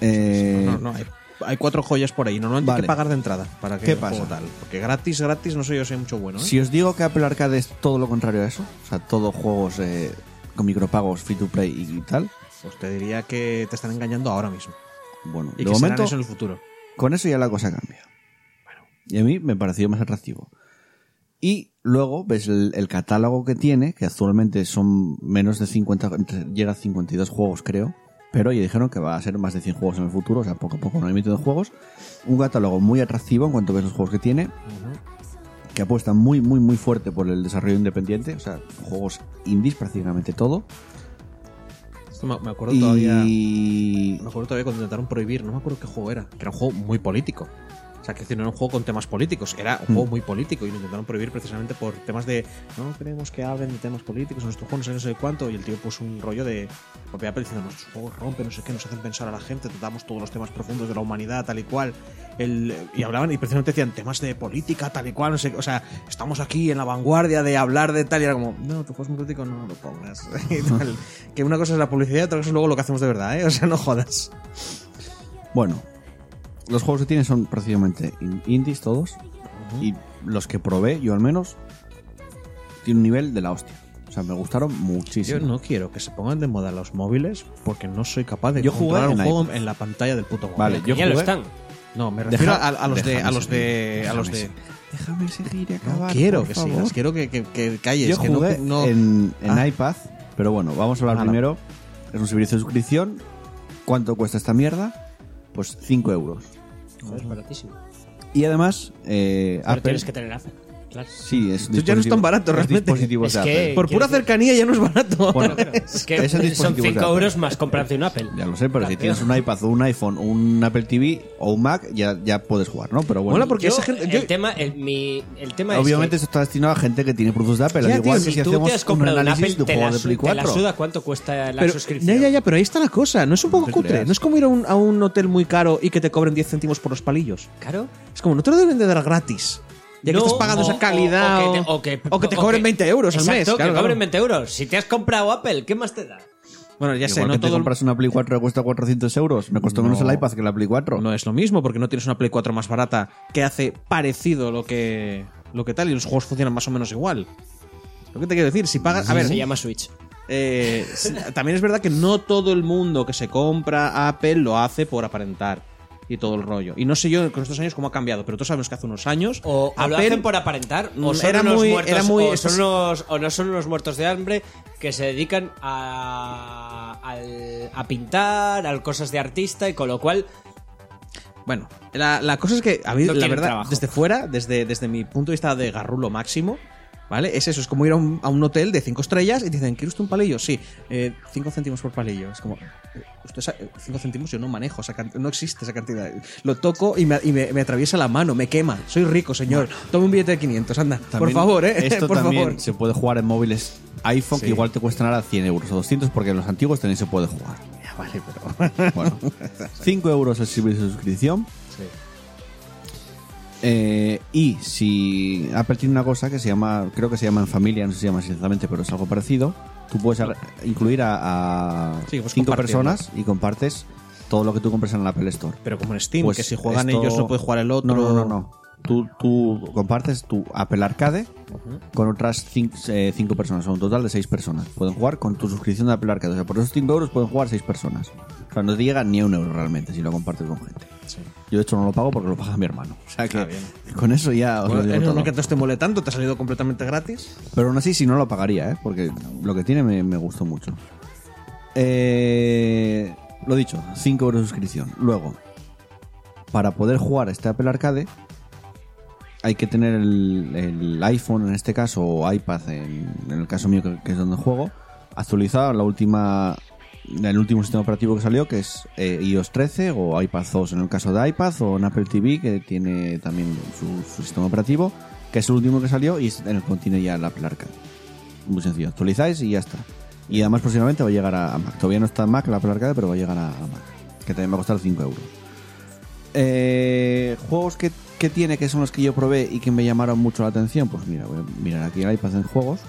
Eh, No, no, hay, hay cuatro joyas por ahí. Normalmente hay Vale. que pagar de entrada para que ¿Qué juego pasa? tal. Porque gratis, gratis, no sé yo si hay mucho bueno. ¿eh? Si os digo que Apple Arcade es todo lo contrario a eso, o sea, todo juegos eh, con micropagos, free to play y tal, Pues te diría que te están engañando ahora mismo. bueno, Y de que momento eso en el futuro. con eso ya la cosa cambia. Y a mí me pareció más atractivo. Y luego ves el, el catálogo que tiene, que actualmente son menos de 50, entre- llega a 52 juegos creo, pero ya dijeron que va a ser más de 100 juegos en el futuro, o sea, poco a poco no hay límite de juegos. Un catálogo muy atractivo en cuanto ves los juegos que tiene, que apuesta muy, muy, muy fuerte por el desarrollo independiente, o sea, juegos indies prácticamente todo. Esto Me me acuerdo todavía. Me acuerdo todavía cuando intentaron prohibir, no me acuerdo qué juego era, que era un juego muy político. Sea, que no era un juego con temas políticos, era un Mm. juego muy político y lo intentaron prohibir precisamente por temas de no queremos que hablen de temas políticos en nuestro juego, no sé, no sé cuánto. Y el tío puso un rollo de propia Apple diciendo nuestros juegos rompen, no sé qué, nos hacen pensar a la gente, tratamos todos los temas profundos de la humanidad, tal y cual. El, y hablaban y precisamente decían temas de política, tal y cual, no sé, o sea, estamos aquí en la vanguardia de hablar de tal y era como, no, tu juego es muy político, no lo pongas. *laughs* Y tal. *laughs* que una cosa es la publicidad y otra cosa es luego lo que hacemos de verdad, ¿eh? O sea, no jodas. Bueno, los juegos que tiene son prácticamente in- indies todos. Y los que probé, yo al menos, tiene un nivel de la hostia. O sea, me gustaron muchísimo. Yo no quiero que se pongan de moda los móviles porque no soy capaz de Yo jugué controlar un en juego iPad. en la pantalla del puto móvil. Vale, yo ya lo están. No, me refiero Deja- a, a los de déjame a los de seguir, a los de. Déjame seguir y no acabar. quiero por que favor. sigas, quiero que, que, que calles, Yo que no- jugué no, en, en Ah. iPad, pero bueno, vamos a hablar Ah, no. primero. Es un servicio de suscripción. ¿Cuánto cuesta esta mierda? Pues 5 euros. Joder, es baratísimo. Y además, eh, Pero Apple. tienes que tener Apple. Claro. Sí, es Esto ya no es tan barato, es realmente. dispositivos Es de que- Apple. por pura decir- cercanía ya no es barato. Bueno, *laughs* Es que Es el son dispositivo 5 de Apple. euros más comprarte un Apple. Ya lo sé, pero si tienes un iPad o un iPhone, un Apple TV o un Mac, ya, ya puedes jugar, ¿no? Pero bueno, Mola porque Yo, esa gente, el yo- tema, el, mi, el tema obviamente es esto está destinado a gente que tiene productos de Apple. que, al igual tío, que si si tú hacemos te has un comprado un análisis Apple, de un juego de Play te la 4. suda cuánto cuesta la pero, suscripción. ya, ya, ya, pero ahí está la cosa. No es un poco cutre. No es como ir a un, a un hotel muy caro y que te cobren 10 céntimos por los palillos. ¿Caro? Es como, no te lo deben de dar gratis. Ya que No, estás pagando o- esa calidad. o, O, que te, o que- o que te o cobren que- 20 euros al Exacto, mes. que claro, claro. cobren 20 euros. Si te has comprado Apple, ¿qué más te da? Bueno, ya sé, Igual no que te todo el- compras una Play 4 que cuesta 400 euros. Me costó menos No. el iPad que la Play 4. No es lo mismo porque no tienes una Play 4 más barata que hace parecido lo que lo que tal y los juegos funcionan más o menos igual. Lo que te quiero decir, si pagas, a ver, Se llama Switch. eh, también es verdad que no todo el mundo que se compra Apple lo hace por aparentar y todo el rollo. Y no sé yo con estos años cómo ha cambiado, pero todos sabemos que hace unos años O, lo hacen por aparentar, o Mm, son era unos muy- muertos, era muy- o, son unos- o no son unos muertos de hambre que se dedican a, a pintar, a cosas de artista, y con lo cual Bueno, la, la cosa es que, a mí, No la verdad, trabajo. desde fuera, desde, desde mi punto de vista de garrulo máximo, ¿vale? Es eso, es como ir a un, a un hotel de cinco estrellas y te dicen, ¿quiere usted un palillo? Sí, eh, cinco céntimos por palillo. Es como, eh, usted eh, cinco céntimos yo no manejo, esa no existe esa cantidad. Lo toco y, me, y me- me atraviesa la mano, me quema. Soy rico, señor. Tome un billete de 500, anda. por favor, ¿eh? Esto *laughs* por también favor. se puede jugar en móviles iPhone Sí. que igual te cuestan ahora 100 euros o 200 porque en los antiguos también se puede jugar. Ya, vale, pero... Bueno, *laughs* 5 euros el servicio de suscripción. Eh, y si Apple tiene una cosa que se llama, creo que se llama en familia, no sé si se llama exactamente, pero es algo parecido. Tú puedes incluir a, a Sí, pues cinco personas y compartes todo lo que tú compres en la Apple Store. Pero como en Steam, Pues que si juegan esto- ellos no puede jugar el otro. No, no, no, no. Tú, tú compartes tu Apple Arcade con otras 5 personas, o un total de 6 personas. Pueden jugar con tu suscripción de Apple Arcade. O sea, por esos 5 euros pueden jugar 6 personas. O sea, no te llega ni un euro realmente si lo compartes con gente. Yo de hecho no lo pago porque lo paga mi hermano. O sea que con eso ya os Bueno, lo digo es todo. lo que te esté molestando, te ha salido completamente gratis. Pero aún así, si no lo pagaría, ¿eh? Porque lo que tiene me, me gustó mucho. Eh, lo dicho, 5 euros de suscripción. Luego, para poder jugar este Apple Arcade, hay que tener el, el iPhone en este caso, o iPad en, en el caso mío, que, que es donde juego, actualizado la última el último sistema operativo que salió, que es eh, iOS 13 o iPad 2 en el caso de iPad, o en Apple TV, que tiene también su, su sistema operativo, que es el último que salió y en el contiene ya el Apple Arcade. Muy sencillo, actualizáis y ya está. Y además próximamente va a llegar a, Mac. Todavía no está en Mac, la Apple Arcade, pero va a llegar a Mac. Que también va a costar 5 euros. Eh, juegos que, que tiene, que son los que yo probé y que me llamaron mucho la atención. Pues mira, voy a mirar aquí el iPad en juegos.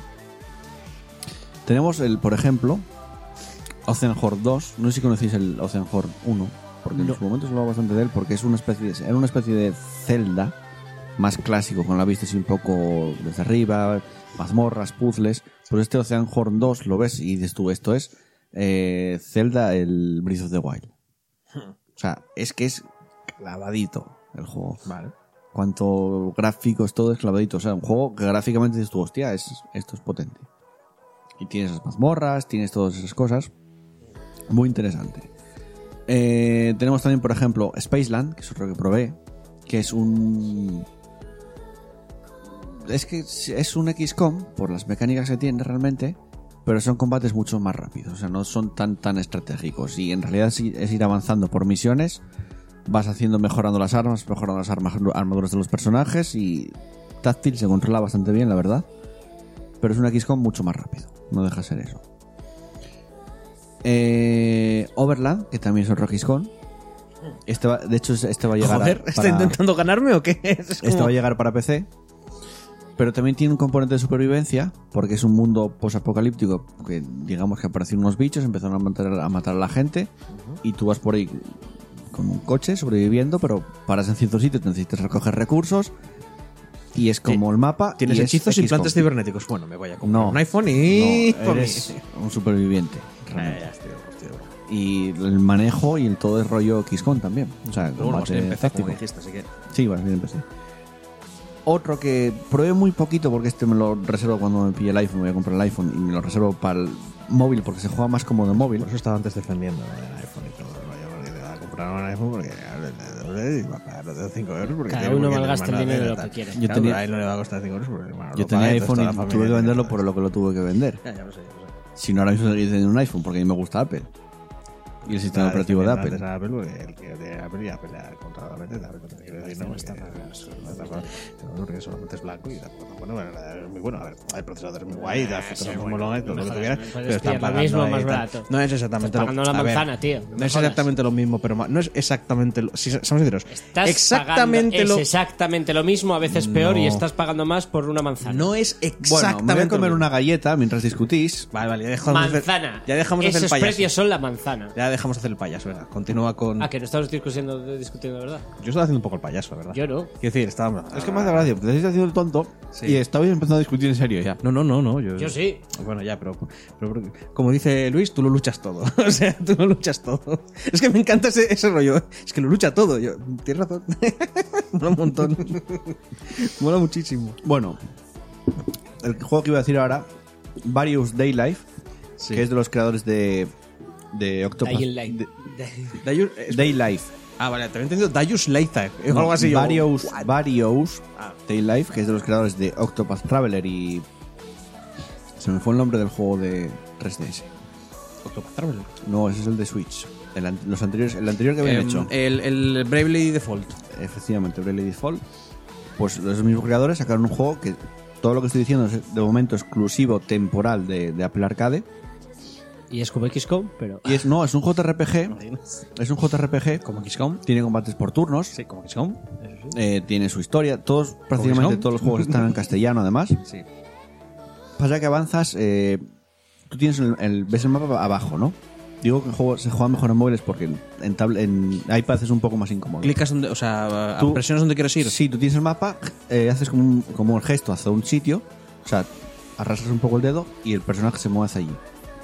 Tenemos el, por ejemplo, Oceanhorn 2. No sé si conocéis el Oceanhorn 1. Porque en su momento se hablaba bastante de él. Porque es una especie de, era una especie de Zelda más clásico, con la vista así un poco desde arriba, mazmorras, puzzles. Pues este Oceanhorn 2 lo ves y dices tú, esto es eh, Zelda, el Breath of the Wild. O sea, es que es clavadito el juego. Vale. Cuanto gráficos, todo es clavadito. O sea, un juego que gráficamente dices tú, hostia, es, esto es potente. Y tienes las mazmorras, tienes todas esas cosas. Muy interesante. Eh, tenemos también, por ejemplo, Spaceland, que es otro que probé, que es un... Es que es un XCOM, por las mecánicas que tiene realmente, pero son combates mucho más rápidos, o sea, no son tan tan estratégicos. Y en realidad es ir avanzando por misiones, vas haciendo, mejorando las armas, mejorando las armas, armaduras de los personajes y táctil se controla bastante bien, la verdad. Pero es un XCOM mucho más rápido, no deja de ser eso. Eh, Overland, que también es otro XCOM. Este va- de hecho, este va a llegar a- Joder, ¿está para- intentando ganarme o qué? *laughs* Es este como- va a llegar para PC. Pero también tiene un componente de supervivencia, porque es un mundo posapocalíptico, que digamos que aparecieron unos bichos, empezaron a matar, a matar a la gente, y tú vas por ahí con un coche sobreviviendo, pero paras en ciertos sitios, necesitas recoger recursos, y es como el mapa. Tienes y hechizos y implantes cibernéticos. Bueno, me voy a comprar No. un iPhone y... No, eres un superviviente. Eh, realmente. ya estoy, estoy. Y el manejo y el todo es rollo XCOM también. O sea, bueno, táctico. dijiste, así que... Sí, bueno, bien empecé. Otro que probé muy poquito porque este me lo reservo cuando me pille el iPhone, voy a comprar el iPhone y me lo reservo para el móvil porque se juega más cómodo en móvil. Por eso estaba antes defendiendo del iPhone y todo el rollo, porque te va a comprar un iPhone porque y va a pagar los de 5 euros porque Cada uno malgasta el dinero mano lo de que quiere. Yo Claro, tenía- a él no le va a costar 5 euros porque Yo lo tenía iPhone y tuve que venderlo por lo que lo tuve que vender. Ya, ya lo sé, ya lo sé. Si no, ahora mismo seguiría teniendo un iPhone porque a mí me gusta Apple. Y el sistema Estaba operativo de Apple. a Apple el que tiene Apple y Apple ¿sabes? Lo que quiero decir, no, está porque solamente es blanco y bueno, bueno, es muy bueno. A ver, hay procesadores muy guay, da fotos muy todo lo que tú quieras, pero están pagando mismo, más barato. No es exactamente lo pagando la manzana, tío, no es exactamente lo mismo, pero no es exactamente lo. Si, somos sinceros, Estás exactamente pagando- lo. Es exactamente lo mismo, a veces peor, y estás pagando más por una manzana. No es exactamente. me voy a comer una mismo. galleta mientras discutís. Vale, vale, ya dejamos de hacer- manzana. ya dejamos de hacer el Esos precios son la manzana. Ya dejamos de hacer el payaso, venga. Continúa con. Ah, que no estamos discutiendo, discutiendo, ¿verdad? Yo estaba haciendo un poco el payaso, ¿verdad? Yo no. Quiero decir, estábamos. Es que me hace gracia, porque te estáis haciendo el tonto Sí. y estabais empezando a discutir en serio ya. No, no, no, no. Yo, Yo sí. Bueno, ya, pero, pero- pero como dice Luis, tú lo luchas todo. *laughs* o sea, tú lo luchas todo. Es que me encanta ese, ese rollo. ¿eh? Es que lo lucha todo. Yo, tienes razón. *laughs* Mola un montón. *laughs* Mola muchísimo. Bueno, el juego que iba a decir ahora, Various Day Life, Sí. que es de los creadores de, de Octopath. Dying Light. de- Darius, es- Day Life. ah, vale, te había entendido Darius Leitha. O No, algo así. yo, Various, what? Various Ah. Day Life, que es de los creadores de Octopath Traveler y. Se me fue el nombre del juego de 3DS. Octopath Traveler. No, ese es el de Switch. El, an- los anteriores, el anterior que habían Em, hecho. El, el Bravely Default. efectivamente, Bravely Default, pues los mismos creadores sacaron un juego que todo lo que estoy diciendo es de momento exclusivo temporal de, de Apple Arcade. Y es como XCOM, pero. Y es, no, es un JRPG. Es un JRPG. Como XCOM. Tiene combates por turnos. Sí, como XCOM. eh, tiene su historia. Todos, prácticamente todos los juegos están en castellano, además. Sí. Pasa que avanzas. eh, tú tienes el, el- ves el mapa abajo, ¿no? Digo que el juego se juega mejor en móviles porque en, tablet- en iPad es un poco más incómodo. Clicas donde, o sea, Tú- presiones donde quieres ir. Sí, tú tienes el mapa, eh, haces como un, como el gesto hacia un sitio, o sea, arrastras un poco el dedo y el personaje se mueve hacia allí.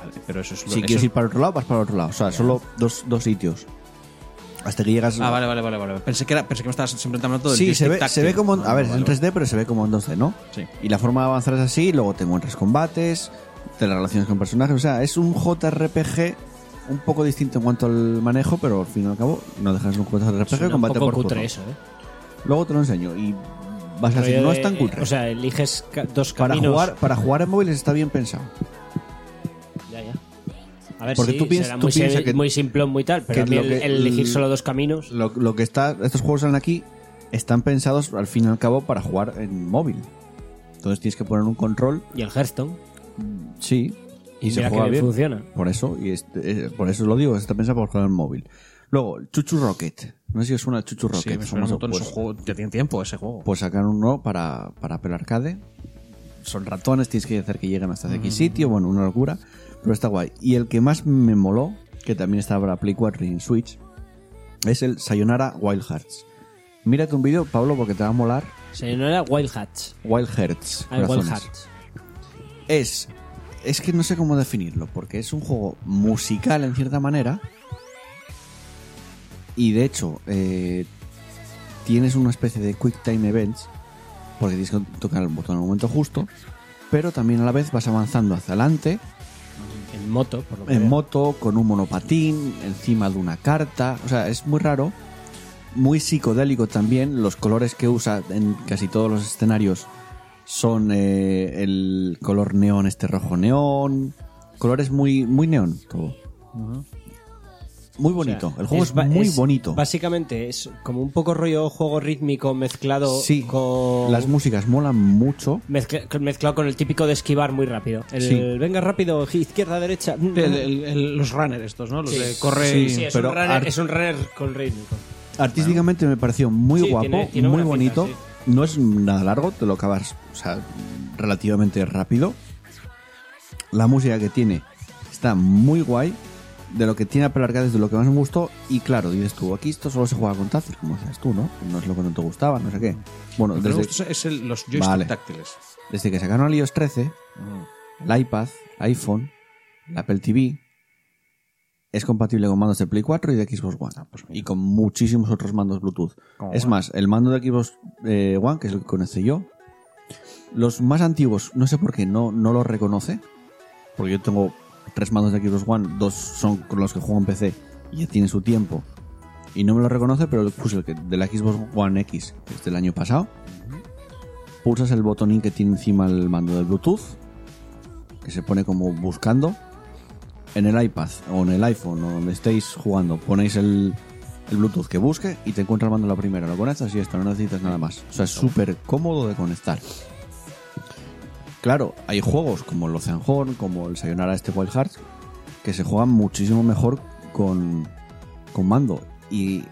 Vale, pero eso es lo Si eso quieres es- ir para otro lado, vas para otro lado. O sea, solo dos, dos sitios. Hasta que llegas. Ah, vale, vale, vale, vale. Pensé que, era, pensé que me estabas siempre todo Sí, se ve, se ve como. Ah, A ver, vale, es en 3D, pero se ve como en 2D, ¿no? Sí. Y la forma de avanzar es así, luego te encuentras combates, te las relaciones con personajes. O sea, es un JRPG un poco distinto en cuanto al manejo, pero al fin y al cabo no dejas un JRPG Suena un combate poco por cutre turno. eso, ¿eh? Luego te lo enseño y vas a decir, Rollo no de- es tan cutre. O sea, eliges ca- dos para caminos. jugar, para jugar en móviles está bien pensado. A ver, Porque sí, tú piensas- será tú muy, se- piensas que- muy simplón, muy tal, pero que a mí lo el, que- el elegir el- solo dos caminos. Lo, lo que está, estos juegos salen aquí están pensados al fin y al cabo para jugar en móvil. Entonces tienes que poner un control, Y el Hearthstone. sí, Y se Mira que juega bien bien. funciona. Por eso, y este- eh, por eso lo digo, está pensado para jugar en móvil. Luego, Chuchu Rocket. No sé si os suena Chuchu Rocket. Sí, me suena un montón. pues, juego ya tiene tiempo ese juego. pues sacaron uno para, para Apple Arcade. Son ratones, tienes que hacer que lleguen hasta X sitio, bueno, una locura, pero está guay. Y el que más me moló, que también está para Play 4 y en Switch, es el Sayonara Wild Hearts. Mírate un vídeo, Pablo, porque te va a molar. Era Wild Hats. Wild Hearts. Ah, Wild. Hats. Es. Es que no sé cómo definirlo, porque es un juego musical en cierta manera. Y de hecho, eh, tienes una especie de Quick Time Events, porque tienes que tocar el botón en el momento justo, pero también a la vez vas avanzando hacia adelante, En moto, por lo que en veo. moto, con un monopatín, encima de una carta. O sea, es muy raro. Muy psicodélico también. Los colores que usa en casi todos los escenarios son eh, el color neón, este rojo neón. Colores muy, muy neón, todo. Muy bonito. O sea, el juego es, muy es- bonito. Básicamente es como un poco rollo juego rítmico mezclado Sí, con. las músicas molan mucho. mezcla- mezclado con el típico de esquivar muy rápido. El Sí. venga rápido, izquierda, derecha. El- el- el- los runners estos, ¿no? Los Sí. de corre Sí, es, pero un runner, es un runner con rítmico. Artísticamente me pareció muy Sí, guapo, tiene- tiene muy bonito. No es nada largo, te lo acabas o sea, relativamente rápido. La música que tiene está muy guay. De lo que tiene Apple Arcade es de lo que más me gustó. Y claro, dices tú, aquí esto solo se juega con tazos, como decías tú, ¿no? No es lo que no te gustaba, no sé qué. Bueno, me desde, es el- los joysticks Vale. táctiles. desde que sacaron el iOS 13, el iPad, iPhone, el Apple TV, es compatible con mandos de Play 4 y de Xbox One. y con muchísimos otros mandos Bluetooth. Como Es bueno. más, el mando de Xbox eh, One, que es el que conocí yo, los más antiguos, no sé por qué, no, no los reconoce. Porque yo tengo tres mandos de Xbox One, dos son con los que juego en PC y ya tiene su tiempo. Y no me lo reconoce, pero puse el que de la Xbox One X, que es del año pasado. Pulsas el botonín que tiene encima el mando de Bluetooth, que se pone como buscando. En el iPad o en el iPhone o donde estéis jugando, ponéis el, el Bluetooth que busque y te encuentra el mando la primera. Lo conectas y esto, no necesitas nada más. O sea, es súper cómodo de conectar. Claro, hay juegos como el Ocean Horn, como el Sayonara este Wild Hearts, que se juegan muchísimo mejor con, con mando. Y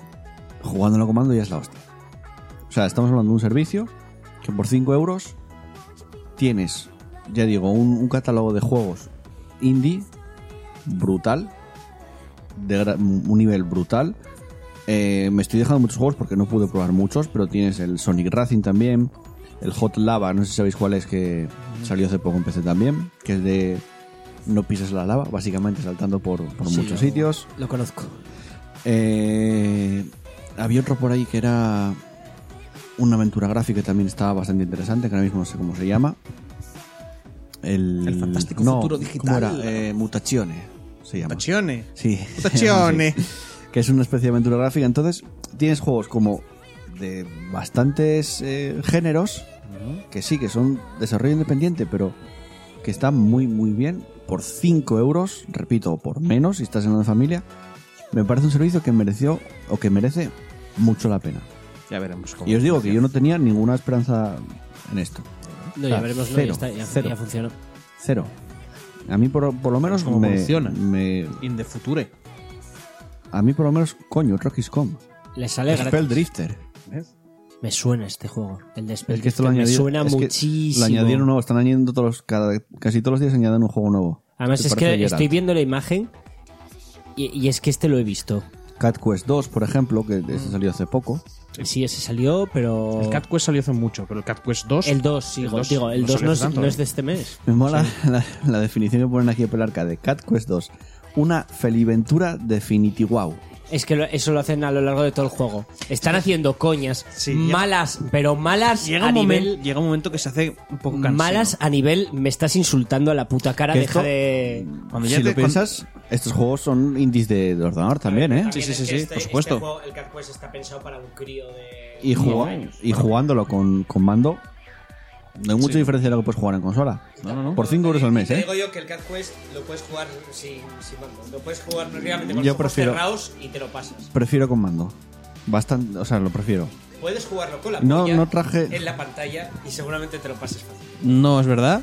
jugándolo con mando ya es la hostia. O sea, estamos hablando de un servicio que por 5 euros tienes, ya digo, un, catálogo de juegos indie brutal, de un nivel brutal. Eh, me estoy dejando muchos juegos porque no pude probar muchos, pero tienes el Sonic Racing también, el Hot Lava, no sé si sabéis cuál es, que salió hace poco en PC también, que es de no pises la lava, básicamente saltando por, por Sí, muchos lo- sitios. Lo conozco. Eh, había otro por ahí que era una aventura gráfica que también estaba bastante interesante, que ahora mismo no sé cómo se llama. El, El fantástico no, futuro ¿cómo digital. era? Eh, Mutazione se llama. Mutazione. Sí. Mutazione. *laughs* Sí. Que es una especie de aventura gráfica. Entonces, tienes juegos como de bastantes eh, géneros, que sí, que son desarrollo independiente, pero que están muy, muy bien. Por 5 euros, repito, por menos, si estás en una familia, me parece un servicio que mereció, o que merece mucho la pena. Ya veremos cómo. Y os digo que yo no tenía ninguna esperanza en esto. No, O ya sea, veremos, no, cero, ya, está, ya, cero. ya funcionó. Cero. A mí por, por lo menos cómo me, evoluciona. me- In the future. A mí por lo menos, coño, Rocky Scom. Le sale Spell gratis. Drifter. Me suena este juego. El de Es que esto lo me añadieron. suena es muchísimo. Lo añadieron nuevo, están añadiendo todos los, cada, casi todos los días añaden un juego nuevo. Además, ¿Te es que Geralt? estoy viendo la imagen y, y es que este lo he visto. Cat Quest 2, por ejemplo, que Mm. ese salió hace poco. Sí, ese salió, pero. El Cat Quest salió hace mucho, pero el Cat Quest 2. El 2, digo, dos digo, el no 2 salió no, hace es, tanto, no ¿eh? es de este mes. *laughs* Me mola la, la definición que ponen aquí en el arcade. Cat Quest 2. Una feliventura Definity Wow. Es que lo- eso lo hacen a lo largo de todo el juego. Están haciendo coñas Sí, llega- malas, pero malas Llega a un, nivel. momento, llega un momento que se hace un poco cansino. Malas a nivel. Me estás insultando a la puta cara, deja esto- de. Cuando ya si te- lo piensas, estos juegos son indies de, de ordenador también, ¿eh? Sí, sí, sí, sí, por supuesto. el Cat Quest está pensado para un crío de. Y, jugá- y jugándolo con, con mando, no hay mucha diferencia de lo que puedes jugar en consola. No, no, no. Por 5 euros al mes, Te ¿eh? digo yo que el Cat Quest lo puedes jugar sin, sin mando. Lo puedes jugar realmente con Yo los ojos prefiero- cerrados y te lo pasas. Prefiero con mando. Bastante, o sea, lo prefiero. Puedes jugarlo con la No- polla no traje- en la pantalla y seguramente te lo pases fácil. No es verdad.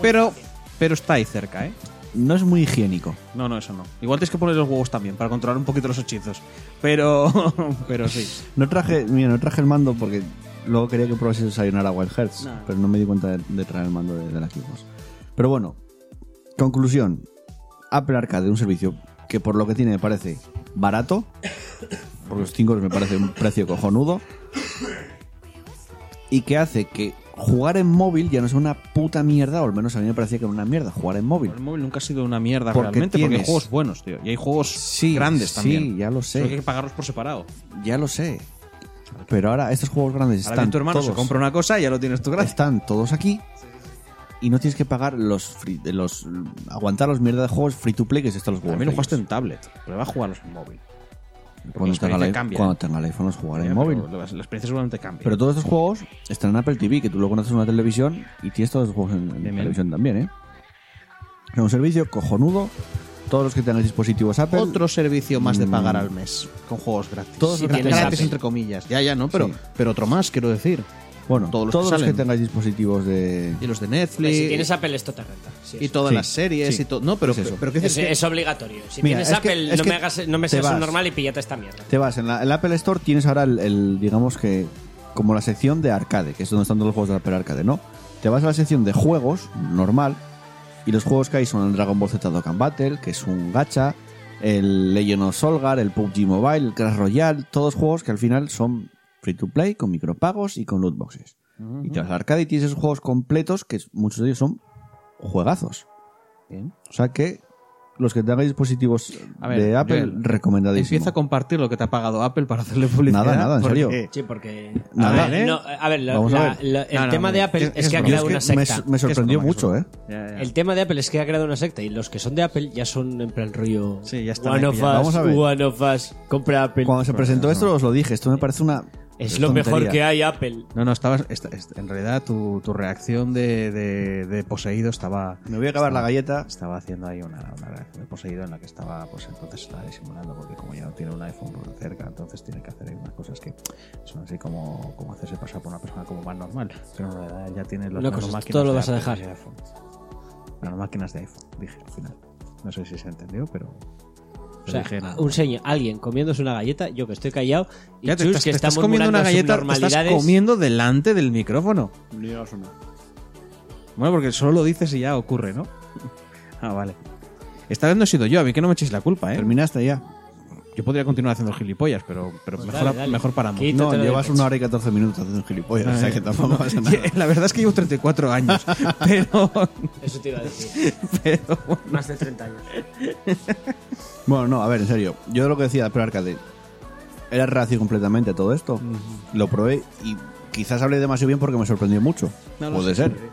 Pero pero está ahí cerca, ¿eh? No es muy higiénico. No, no, eso no. Igual tienes que poner los huevos también para controlar un poquito los hechizos. Pero, *laughs* pero sí. No traje, mira, no traje el mando porque luego quería que probase Sayonara Wild Hearts, No. pero no me di cuenta de, de traer el mando de, de la Xbox. Pero bueno, conclusión. Apple Arcade, un servicio que por lo que tiene me parece barato, porque los 5 me parece un precio cojonudo, y que hace que jugar en móvil ya no es una puta mierda, o al menos a mí me parecía que era una mierda jugar en móvil. El móvil nunca ha sido una mierda Porque realmente, porque hay juegos buenos, tío. Y hay juegos Sí, grandes sí, también. ya lo sé. Hay que pagarlos por separado. Ya lo sé. Pero ahora estos juegos grandes están tu hermano se todos- compra una cosa y ya lo tienes tú gratis. están todos aquí y no tienes que pagar los free- los aguantar los mierda de juegos free to play que es estos los juegos. También lo de jugaste en tablet. Prueba a jugarlos en móvil. cuando la tenga, cambia. cuando tenga el iPhone los jugaré en móvil. pero La, la experiencia seguramente cambia. Pero todos estos juegos están en Apple TV, que tú lo conoces en una televisión y tienes todos los juegos en, en televisión también, ¿eh? Es un servicio cojonudo. Todos los que tengan dispositivos Apple. Otro servicio más de pagar Mm. al mes con juegos gratis. Todos los gratis Apple. entre comillas. Ya, ya, no, pero, Sí. pero otro más, quiero decir. Bueno, todos todos, los que los que salen. tengáis dispositivos de. Y los de Netflix. si tienes Apple, esto te renta. Sí, y todas Sí, las series sí. y todo. No, pero, Es eso. pero, ¿qué Es, dices que- es obligatorio. Si Mira, tienes que- Apple, no, me hagas, no me seas un normal y píllate esta mierda. Te vas, en la, el Apple Store tienes ahora el, el, digamos que, como la sección de arcade, que es donde están todos los juegos de Apple Arcade, ¿no? Te vas a la sección de juegos, normal, y los juegos que hay son el Dragon Ball Z Dokkan Battle, que es un gacha, el Legend of Solgar, el PUBG Mobile, el Clash Royale, todos juegos que al final son free to play, con micropagos y con loot boxes. Y te vas al arcade y tienes esos juegos completos, que muchos de ellos son juegazos. Bien. O sea que los que tengan dispositivos A ver, de Apple, Joel, recomendadísimo. Empieza a compartir lo que te ha pagado Apple para hacerle publicidad. Nada, nada, en porque- serio. Sí, porque. Nada. a ver, ¿eh? no, a ver, la- Vamos a la- ver. la- el No, no, tema no, de Apple es- que ha creado es una me, secta. me sorprendió mucho, ¿eh? broma. Ya, ya. El tema de Apple es que ha creado una secta y los que son de Apple ya son en plan rollo. Sí, ya están One of us, pillados. Vamos a ver. one of us, compra Apple. Cuando se presentó esto os lo dije, esto me parece una es lo tontería. mejor que hay Apple. No, no, estabas. esta- esta- en realidad, tu, tu reacción de, de, de poseído estaba. Me voy a acabar estaba- la galleta. Estaba haciendo ahí una, una reacción de poseído en la que estaba, pues entonces estaba disimulando, porque como ya no tiene un iPhone por cerca, entonces tiene que hacer ahí unas cosas que son así como, como hacerse pasar por una persona como más normal. Pero en realidad ya tiene los nanomáquinas todo lo de vas a Apple dejar. y de iPhone. Nanomáquinas de iPhone, dije al final. No sé si se entendió, pero. O sea, no. un señor, alguien comiéndose una galleta, yo que estoy callado, y Ya te, Chus estás, que te está estás comiendo una galleta, te estás comiendo delante del micrófono. Bueno, porque solo lo dices y ya ocurre, ¿no? Ah, vale. Esta vez no he sido yo, a mí que no me echéis la culpa, ¿eh? Terminaste ya. Yo podría continuar haciendo el gilipollas, pero, pero Pues mejor, dale, dale. mejor paramos. No, llevas una hora y 14 minutos haciendo gilipollas, o sea que tampoco *laughs* pasa nada. La verdad es que llevo 34 años, *laughs* pero, Eso te iba a decir. *laughs* pero Más de 30 años. Bueno, no, a ver, en serio. Yo lo que decía de Apple Arcade era reacio completamente a todo esto. Lo probé y quizás hablé demasiado bien porque me sorprendió mucho. No Puede sé, ser. sí.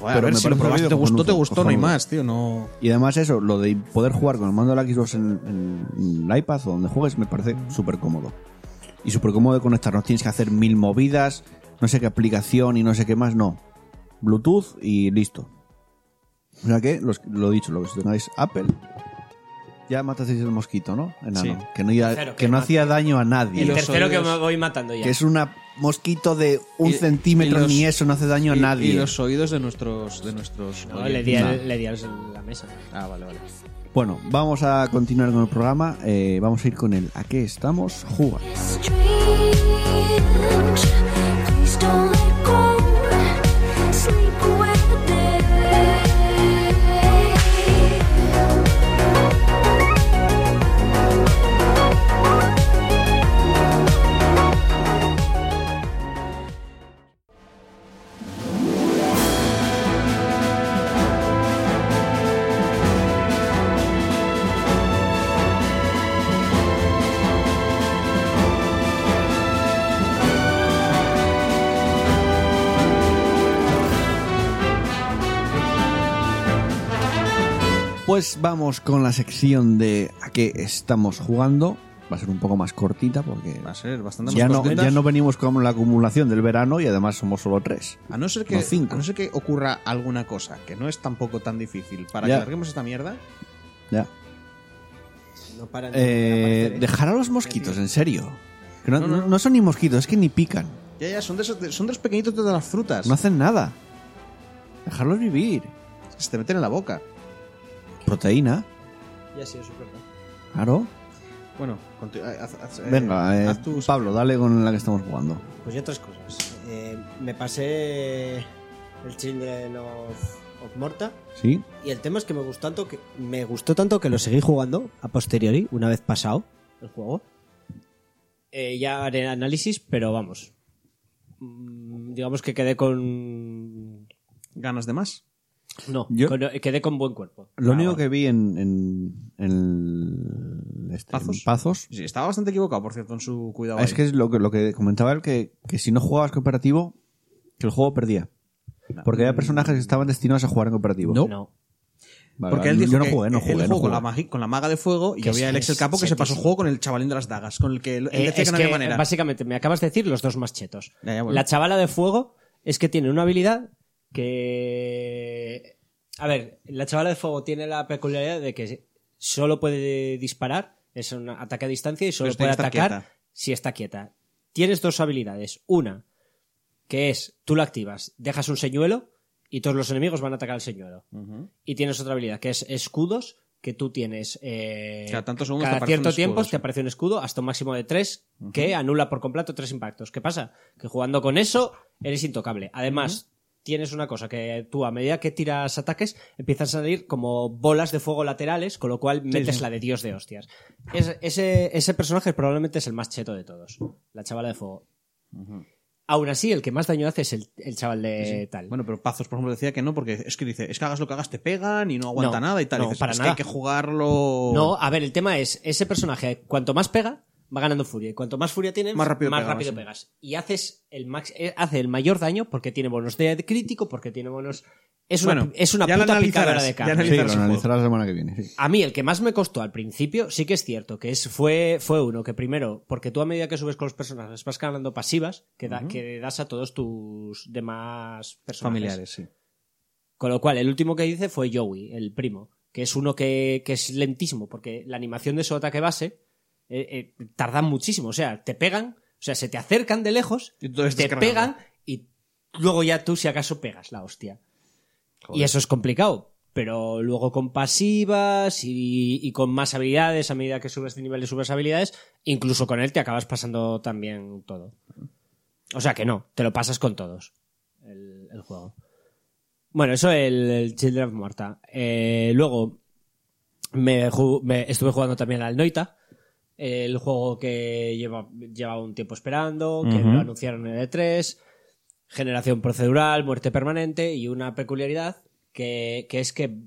Joder, Pero a ver, si lo probaste, te gustó, te gustó, no hay más, tío, no... Y además eso, lo de poder jugar con el mando de la Xbox en, en el iPad o donde juegues me parece súper cómodo. Y súper cómodo de conectar. No tienes que hacer mil movidas, no sé qué aplicación y no sé qué más, no. Bluetooth y listo. O sea que, los, lo dicho, lo que tengáis Apple, ya matasteis el mosquito, ¿no? Enano. Sí. Que no, iba- Tercero, que que no mate. hacía daño a nadie. Y El tercero que me voy matando ya. Que es una mosquito de un Y- centímetro y los- ni eso, no hace daño a nadie. y los oídos de nuestros... De nuestros No, le di, le di la mesa. Ah, vale, vale. Bueno, vamos a continuar con el programa. Eh, vamos a ir con el ¿A qué estamos jugando? Pues vamos con la sección de ¿A qué estamos jugando? Va a ser un poco más cortita porque Va a ser bastante ya no, ya no venimos con la acumulación del verano y además somos solo tres. A no ser que, No, cinco. a no ser que ocurra alguna cosa que no es tampoco tan difícil para Ya. que larguemos esta mierda. Ya. No paran Eh, dejar a los mosquitos, en serio. Que no, No, no, no- no son ni mosquitos, es que ni pican. Ya, ya, son de esos, de- son de los pequeñitos de las frutas. No hacen nada. Dejarlos vivir. Se te meten en la boca. Proteína, Ya sí, eso es verdad. claro. Bueno, conti- haz- haz- eh, Venga, eh, haz tus- Pablo, dale con la que estamos jugando. Pues ya otras cosas. Eh, me pasé el Children of, of Morta. ¿Sí? Y el tema es que me gustó tanto que me gustó tanto que lo seguí jugando a posteriori, una vez pasado el juego. Eh, ya haré análisis, pero vamos. Mm, digamos que quedé con. ganas de más. No, Yo- con- quedé con buen cuerpo. Lo Ah, único que vi en, en, en, este, en ¿Pazos? Sí, estaba bastante equivocado, por cierto, en su cuidado. es ahí. que es lo que, lo que comentaba él, que, que si no jugabas cooperativo, que el juego perdía. Porque había personajes que estaban destinados a jugar en cooperativo. No. No. Vale, Porque él dijo yo no jugué, no él jugué, no jugó con, la con maga de fuego y Que había es- el Capo que se pasó el juego con el chavalín de las dagas, con el que él, él Eh, decía es que no había manera. básicamente me acabas de decir los dos más chetos. Ya, ya, bueno. La chavala de fuego es que tiene una habilidad que... A ver, la chavala de fuego tiene la peculiaridad de que solo puede disparar, es un ataque a distancia y solo Pero puede atacar quieta. si está quieta. Tienes dos habilidades. Una, que es, tú la activas, dejas un señuelo y todos los enemigos van a atacar al señuelo. Y tienes otra habilidad, que es escudos, que tú tienes... eh, Cada tantos segundos cada cierto tiempo te aparece un escudo hasta un máximo de tres que anula por completo tres impactos. ¿Qué pasa? Que jugando con eso eres intocable. Además, tienes una cosa que tú a medida que tiras ataques empiezan a salir como bolas de fuego laterales, con lo cual metes la de Dios de hostias. Es- ese, ese personaje probablemente es el más cheto de todos, la chavala de fuego. Aún así, el que más daño hace es el, el chaval de tal. Bueno, pero Pazos, por ejemplo, decía que no, porque es que dice, es que hagas lo que hagas te pegan y no aguanta No, nada y tal. no, Y dices, para es nada. que hay que jugarlo. No, a ver, el tema es, ese personaje, cuanto más pega, va ganando furia. Y cuanto más furia tienes, Más rápido pega, rápido sí. pegas. Y haces el max, eh, hace el mayor daño porque tiene bonos de crítico, porque tiene bonos... Es una, Bueno, es una puta picadora de ya carne. Sí, analizarás lo el juego. analizará la semana que viene. sí. A mí el que más me costó al principio sí que es cierto, que es, fue, fue uno que primero, porque tú a medida que subes con los personajes vas ganando pasivas que, da- que das a todos tus demás personajes. Familiares, sí. Con lo cual, el último que hice fue Joey, el primo, que es uno que, que es lentísimo, porque la animación de su ataque base eh, eh, tarda muchísimo. O sea, te pegan, o sea, se te acercan de lejos, te pegan y luego ya tú, si acaso, pegas la hostia. Y eso es complicado. Pero luego con pasivas y, y con más habilidades, a medida que subes de nivel y subes habilidades, incluso con él te acabas pasando también todo. O sea que no, te lo pasas con todos el, el juego. Bueno, eso el, el Children of Morta. Eh, luego me estuve jugando también al Noita, el juego que lleva, llevaba un tiempo esperando, que lo anunciaron en el E3, generación procedural, muerte permanente y una peculiaridad que, que es que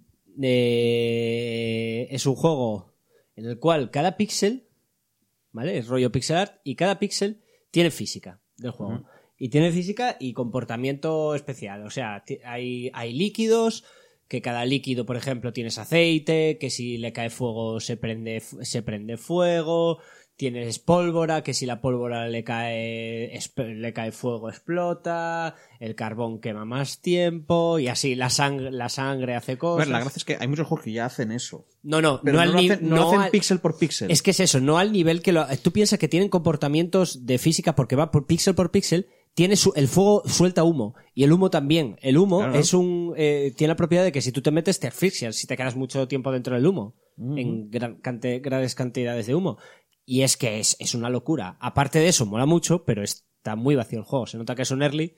eh, es un juego en el cual cada píxel, ¿vale? Es rollo pixel art y cada píxel tiene física del juego. Y tiene física y comportamiento especial. O sea, hay, hay líquidos, que cada líquido, por ejemplo, tienes aceite, que si le cae fuego se prende, se prende fuego, tienes pólvora, que si la pólvora le cae, le cae fuego explota, el carbón quema más tiempo, y así la sangre, la sangre hace A cosas. ver, la gracia es que hay muchos juegos que ya hacen eso. No, no, Pero no, no, al lo hacen, no lo no hacen al- píxel por píxel. es que es eso, no al nivel que lo, tú piensas que tienen comportamientos de física porque va por píxel por píxel. Tiene su- el fuego suelta humo y el humo también. El humo Claro. es un eh, tiene la propiedad de que si tú te metes te asfixias si te quedas mucho tiempo dentro del humo en gran cante- grandes cantidades de humo. Y es que es, es una locura. Aparte de eso, mola mucho, pero está muy vacío el juego. Se nota que es un early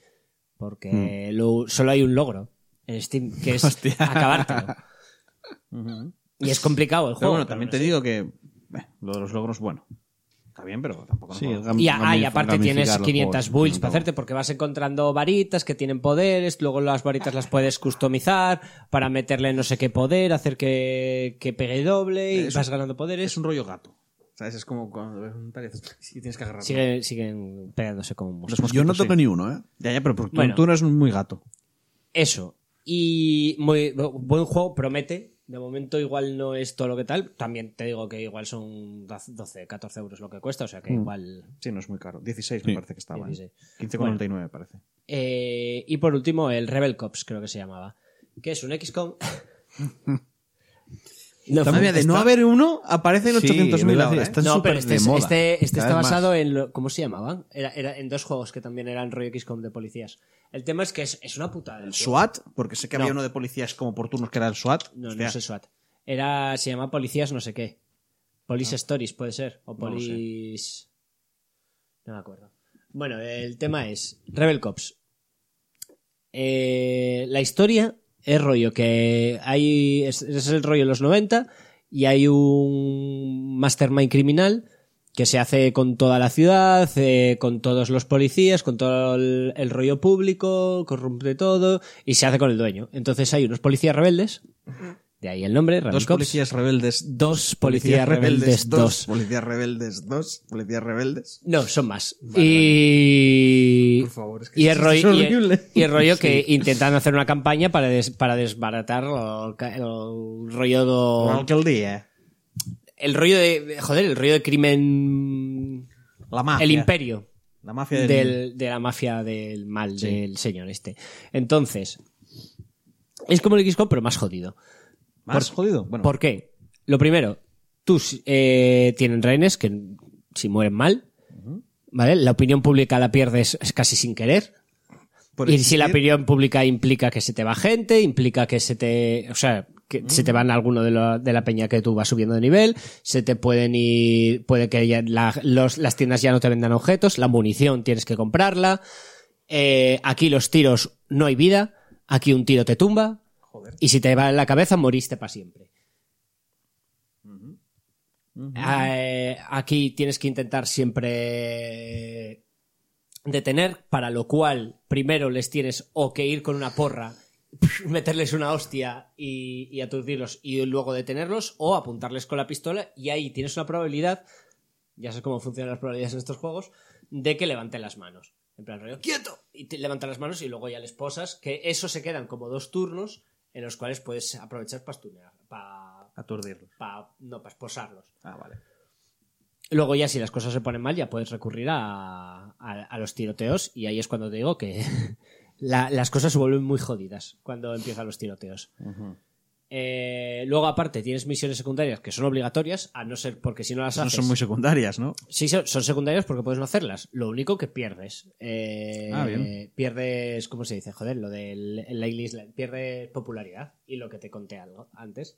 porque lo- solo hay un logro en Steam, que es *laughs* Hostia. acabártelo. *laughs* Y es complicado el Pero juego. bueno, pero también no te digo que eh, lo de los logros, bueno, está bien, pero tampoco Sí, Y, ah, y aparte tienes gamificar los 500 juegos, builds para hacerte porque vas encontrando varitas que tienen poderes, luego las varitas las puedes customizar para meterle no sé qué poder, hacer que, que pegue doble y Es- vas ganando poderes. Es un rollo gato. ¿Sabes? Es como cuando ves un tal y tienes que agarrarlo. Siguen, siguen pegándose como. Los Yo no mosquitos, sí. ni uno, ¿eh? Ya, ya, pero tú, Bueno. tú no eres muy gato. Eso. Y muy buen juego, promete. De momento igual no es todo lo que tal. También te digo que igual son 12, 14 euros lo que cuesta, o sea que igual... Sí, no es muy caro. 16 me parece que estaba. ¿eh? 16. 15,99 me parece. Eh, y por último, el Rebel Cops, creo que se llamaba. Que es un XCOM. *laughs* No, Madre mía, de está- no haber uno, aparecen Sí, 800.000 iba a decir, ahora. ¿eh? están no, pero este, de es- moda, este, este está más. basado en. lo- ¿Cómo se llamaban? Era, era en dos juegos que también eran rollo XCOM de policías. El tema es que es, es una putada. el El. SWAT, porque sé que había No. uno de policías como por turnos que era el SWAT. No, Hostia. no sé SWAT. Era, se llama Policías no sé qué. Police Stories, puede ser. O No. Police... No me acuerdo. Bueno, el tema es Rebel Cops. Eh, la historia es rollo que hay... Es, es el rollo de los 90 y hay un mastermind criminal que se hace con toda la ciudad, eh, con todos los policías, con todo el, el rollo público, corrompe todo y se hace con el dueño. Entonces hay unos policías rebeldes, de ahí el nombre, Dos Cops. policías rebeldes. Dos policías rebeldes, dos. Policías rebeldes, dos. Policías rebeldes. No, son más. y. Por favor, es que y el rollo, es y el- horrible. y el rollo *laughs* que intentan hacer una campaña para, des- para desbaratar el, rollo Igual que el día. el rollo de joder el rollo de crimen La mafia. el imperio La mafia del... del- de la mafia del mal del señor este entonces es como el XCOM pero más jodido ¿Más jodido? Bueno, ¿Por qué? Lo primero, tú eh, tienen rehenes que si mueren mal, ¿vale? La opinión pública la pierdes casi sin querer. por y si la opinión pública implica que se te va gente, implica que se te. O sea, que se te van alguno de, la- de la peña que tú vas subiendo de nivel, se te pueden ir. Puede que ya la- los- las tiendas ya no te vendan objetos, la munición tienes que comprarla. eh, aquí los tiros no hay vida, aquí un tiro te tumba. Y si te va en la cabeza, moriste para siempre. Eh, aquí tienes que intentar siempre detener, para lo cual primero les tienes o que ir con una porra, *laughs* meterles una hostia y, y aturdirlos y luego detenerlos, o apuntarles con la pistola y ahí tienes una probabilidad, ya sabes cómo funcionan las probabilidades en estos juegos, de que levanten las manos. En plan rollo, ¡quieto! Y te levantan las manos y luego ya les posas, que eso se quedan como dos turnos en los cuales puedes aprovechar para stunear, para Aturdirlos. no, para esposarlos. Ah, vale. Luego ya si las cosas se ponen mal ya puedes recurrir a, a- a los tiroteos y ahí es cuando te digo que *laughs* la- las cosas se vuelven muy jodidas cuando empiezan los tiroteos. Eh, luego aparte tienes misiones secundarias que son obligatorias, a no ser porque si no las No haces... son muy secundarias, ¿no? Sí, son, son secundarias porque puedes no hacerlas. Lo único que pierdes. eh, Ah, bien. Pierdes, ¿cómo se dice? Joder, lo del el la isla. Pierdes popularidad y lo que te conté algo antes.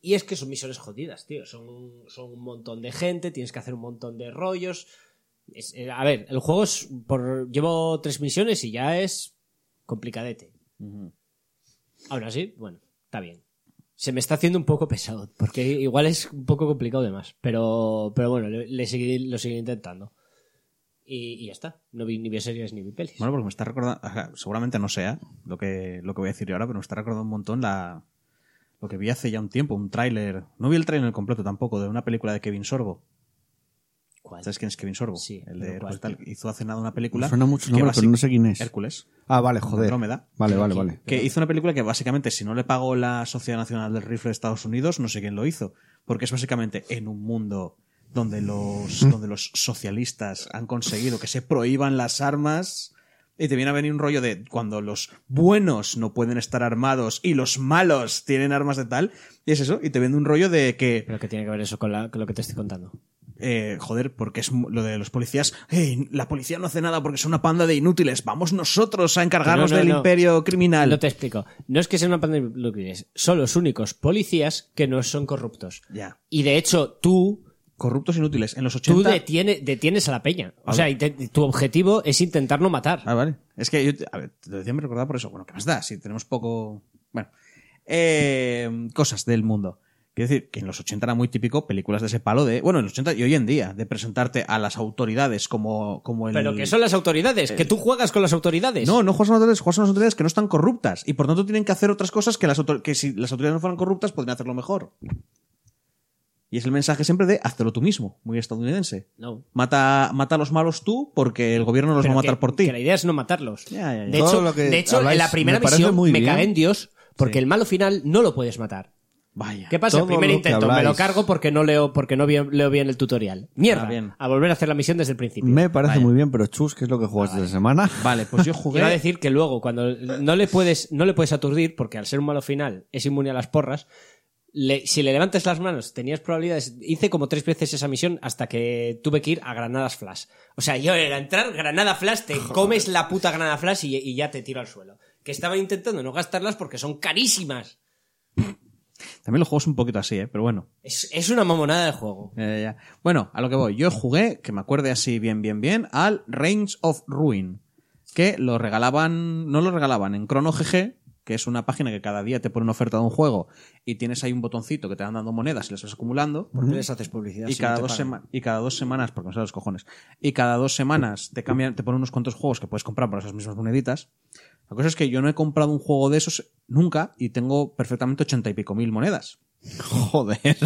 Y es que son misiones jodidas, tío. Son, un- son un montón de gente, tienes que hacer un montón de rollos. Es- eh, a ver, el juego es. Por, llevo tres misiones y ya es complicadete. Aún así, bueno, está bien. Se me está haciendo un poco pesado, porque igual es un poco complicado de más. Pero, pero bueno, le, seguiré- lo seguiré intentando. Y, y ya está. No vi ni series ni vi pelis. Bueno, porque me está recordando, seguramente no sea lo que, lo que voy a decir yo ahora, pero me está recordando un montón la, lo que vi hace ya un tiempo, un tráiler, no vi el tráiler completo tampoco, de una película de Kevin Sorbo. ¿Cuál? ¿Sabes quién es Kevin Sorbo? Sí, el de pues, tal, hizo hace nada una película. Suena mucho nombre, pero no sé quién es. Hércules. Ah, vale, joder. Andrómeda. Vale, vale, vale. Que hizo una película que básicamente, si no le pagó la Sociedad Nacional del Rifle de Estados Unidos, no sé quién lo hizo. Porque es básicamente en un mundo donde los, Mm. donde los socialistas han conseguido que se prohíban las armas. Y te viene a venir un rollo de cuando los buenos no pueden estar armados y los malos tienen armas de tal. Y es eso. Y te vende un rollo de que Pero que tiene que ver eso con, la- con lo que te estoy contando. Eh, joder, porque es lo de los policías. "Ey, la policía no hace nada porque es una panda de inútiles. Vamos nosotros a encargarnos No, no, del no. imperio criminal. No te explico. No es que sea una pandemia de nucleares, son los únicos policías que no son corruptos. Ya. Y de hecho, tú, Corruptos inútiles. En los tú 80. detiene- detienes a la peña. O sea, tu objetivo es intentar no matar. Ah, vale. Es que yo, a ver, te decía, me recordaba por eso. Bueno, ¿qué más da? Si tenemos poco. Bueno. Eh, cosas del mundo. Quiero decir que en los 80 era muy típico películas de ese palo de. Bueno, en los 80 y hoy en día, de presentarte a las autoridades como, como el. Pero que son las autoridades, que tú juegas con las autoridades. No, no juegas a las autoridades, juegas a las autoridades que no están corruptas. Y por tanto tienen que hacer otras cosas que, las autor- que si las autoridades no fueran corruptas podrían hacerlo mejor. Y es el mensaje siempre de hazlo tú mismo, muy estadounidense. No. Mata, mata a los malos tú porque el gobierno los Pero va a matar que- por ti. Que la idea es no matarlos. Ya, ya, ya. De hecho, lo que de hecho habláis en la primera me parece misión muy me cagué en Dios porque Sí. el malo final no lo puedes matar. Vaya. ¿Qué pasa? Primer intento me lo cargo porque no leo porque no vi- leo bien el tutorial. Mierda. Ah, bien. A volver a hacer la misión desde el principio. Me parece Vaya. muy bien, pero Chus, ¿qué es lo que jugaste esta semana? Vale, pues yo *laughs* jugué. A decir que luego, cuando no le puedes, no le puedes aturdir, porque al ser un malo final es inmune a las porras, le- si le levantas las manos, tenías probabilidades. Hice como tres veces esa misión hasta que tuve que ir a granadas flash. O sea, yo era entrar, granada flash, te *laughs* comes la puta granada flash y, y ya te tiro al suelo. Que estaba intentando no gastarlas porque son carísimas. También los juegos un poquito así, ¿eh? Pero bueno. Es, es una mamonada de juego. Eh, ya. Bueno, a lo que voy. Yo jugué, que me acuerde así bien, bien, bien, al Reigns of Ruin. Que lo regalaban, no lo regalaban en Chrono GG, que es una página que cada día te pone una oferta de un juego y tienes ahí un botoncito que te van dando monedas y las vas acumulando. ¿Por qué les haces publicidad? Y si cada, no dos y cada dos semanas, porque me salen los cojones, y cada dos semanas te cambian, te ponen unos cuantos juegos que puedes comprar por esas mismas moneditas. La cosa es que yo no he comprado un juego de esos nunca y tengo perfectamente ochenta y pico mil monedas. *laughs* Joder.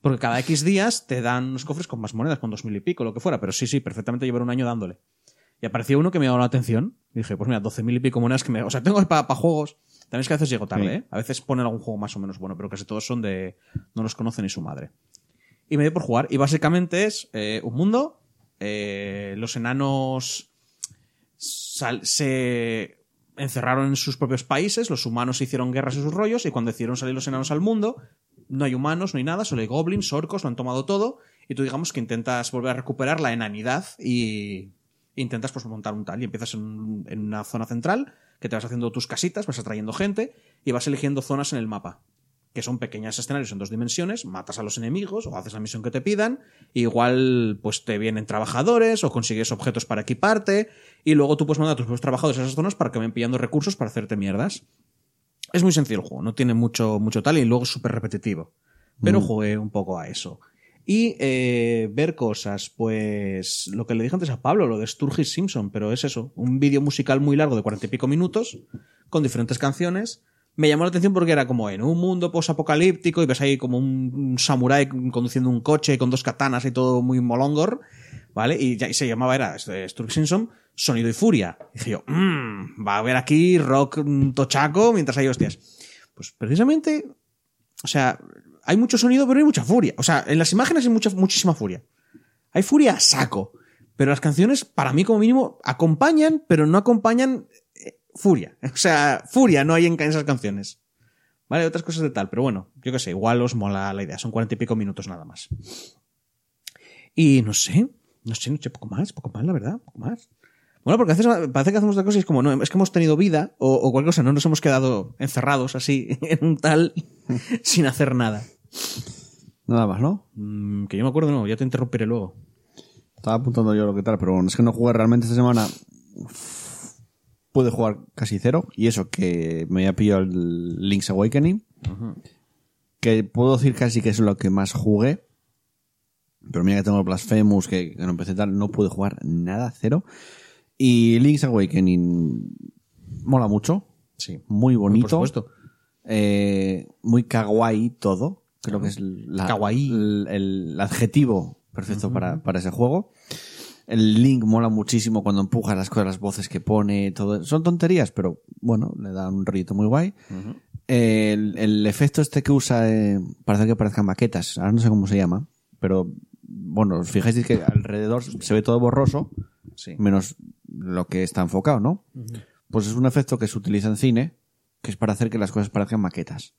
Porque cada X días te dan unos cofres con más monedas, con dos mil y pico, lo que fuera. Pero sí, sí, perfectamente llevar un año dándole. Y apareció uno que me llamó la atención. Y dije, pues mira, doce mil y pico monedas que me... O sea, tengo para juegos. También es que a veces llego tarde, Sí. ¿eh? A veces ponen algún juego más o menos bueno, pero casi todos son de... No los conoce ni su madre. Y me dio por jugar. Y básicamente es eh, un mundo. eh, los enanos sal- se encerraron en sus propios países, los humanos hicieron guerras en sus rollos y cuando decidieron salir los enanos al mundo, no hay humanos, no hay nada, solo hay goblins, orcos, lo han tomado todo y tú digamos que intentas volver a recuperar la enanidad y intentas pues montar un tal y empiezas en, en una zona central que te vas haciendo tus casitas, vas atrayendo gente y vas eligiendo zonas en el mapa que son pequeños escenarios en dos dimensiones, matas a los enemigos o haces la misión que te pidan, igual pues te vienen trabajadores o consigues objetos para equiparte y luego tú puedes mandar a tus propios trabajadores a esas zonas para que vayan pillando recursos para hacerte mierdas. Es muy sencillo el juego, no tiene mucho, mucho tal y luego es súper repetitivo. Pero jugué un poco a eso. Y eh, ver cosas, pues lo que le dije antes a Pablo, lo de Sturgis Simpson, pero es eso, un vídeo musical muy largo de cuarenta y pico minutos, con diferentes canciones. Me llamó la atención porque era como en un mundo posapocalíptico y ves ahí como un, un samurái conduciendo un coche con dos katanas y todo muy molongor, ¿vale? Y, se llamaba, era este, Sturgis Simpson, Sonido y Furia. Y dije yo, "Mm, va a haber aquí rock mm, tochaco mientras hay hostias. Pues precisamente, o sea, hay mucho sonido, pero hay mucha furia. O sea, en las imágenes hay mucha, muchísima furia. Hay furia a saco. Pero las canciones, para mí, como mínimo, acompañan, pero no acompañan furia. *laughs* O sea, furia no hay en, esas canciones. Vale, otras cosas de tal. Pero bueno, yo qué sé, igual os mola la idea. Son cuarenta y pico minutos nada más. Y no sé, no sé, no sé, poco más, poco más, la verdad, poco más. Bueno, porque a veces parece que hacemos otra cosa y es como, no, es que hemos tenido vida o, o cualquier cosa, no nos hemos quedado encerrados así *laughs* en un tal *laughs* sin hacer nada. Nada más, ¿no? Mm, que yo me acuerdo, no, ya te interrumpiré luego. Estaba apuntando yo lo que tal, pero bueno, es que no jugué realmente esta semana. Pude jugar casi cero. Y eso, que me había pillado el Link's Awakening. Que puedo decir casi que es lo que más jugué. Pero mira que tengo el Blasphemous, que, no empecé tal, no pude jugar nada, cero. Y Link's Awakening mola mucho. Sí. Muy bonito. Por supuesto. Eh, muy kawaii todo. Creo que es la- Kawaii. el, el adjetivo perfecto para, para ese juego. El Link mola muchísimo cuando empuja las cosas, las voces que pone, todo. Son tonterías, pero bueno, le da un rollito muy guay. el, el efecto este que usa eh, para hacer que parezcan maquetas, ahora no sé cómo se llama, pero bueno, os fijáis que alrededor se ve todo borroso, Sí. menos lo que está enfocado, ¿no? Pues es un efecto que se utiliza en cine, que es para hacer que las cosas parezcan maquetas.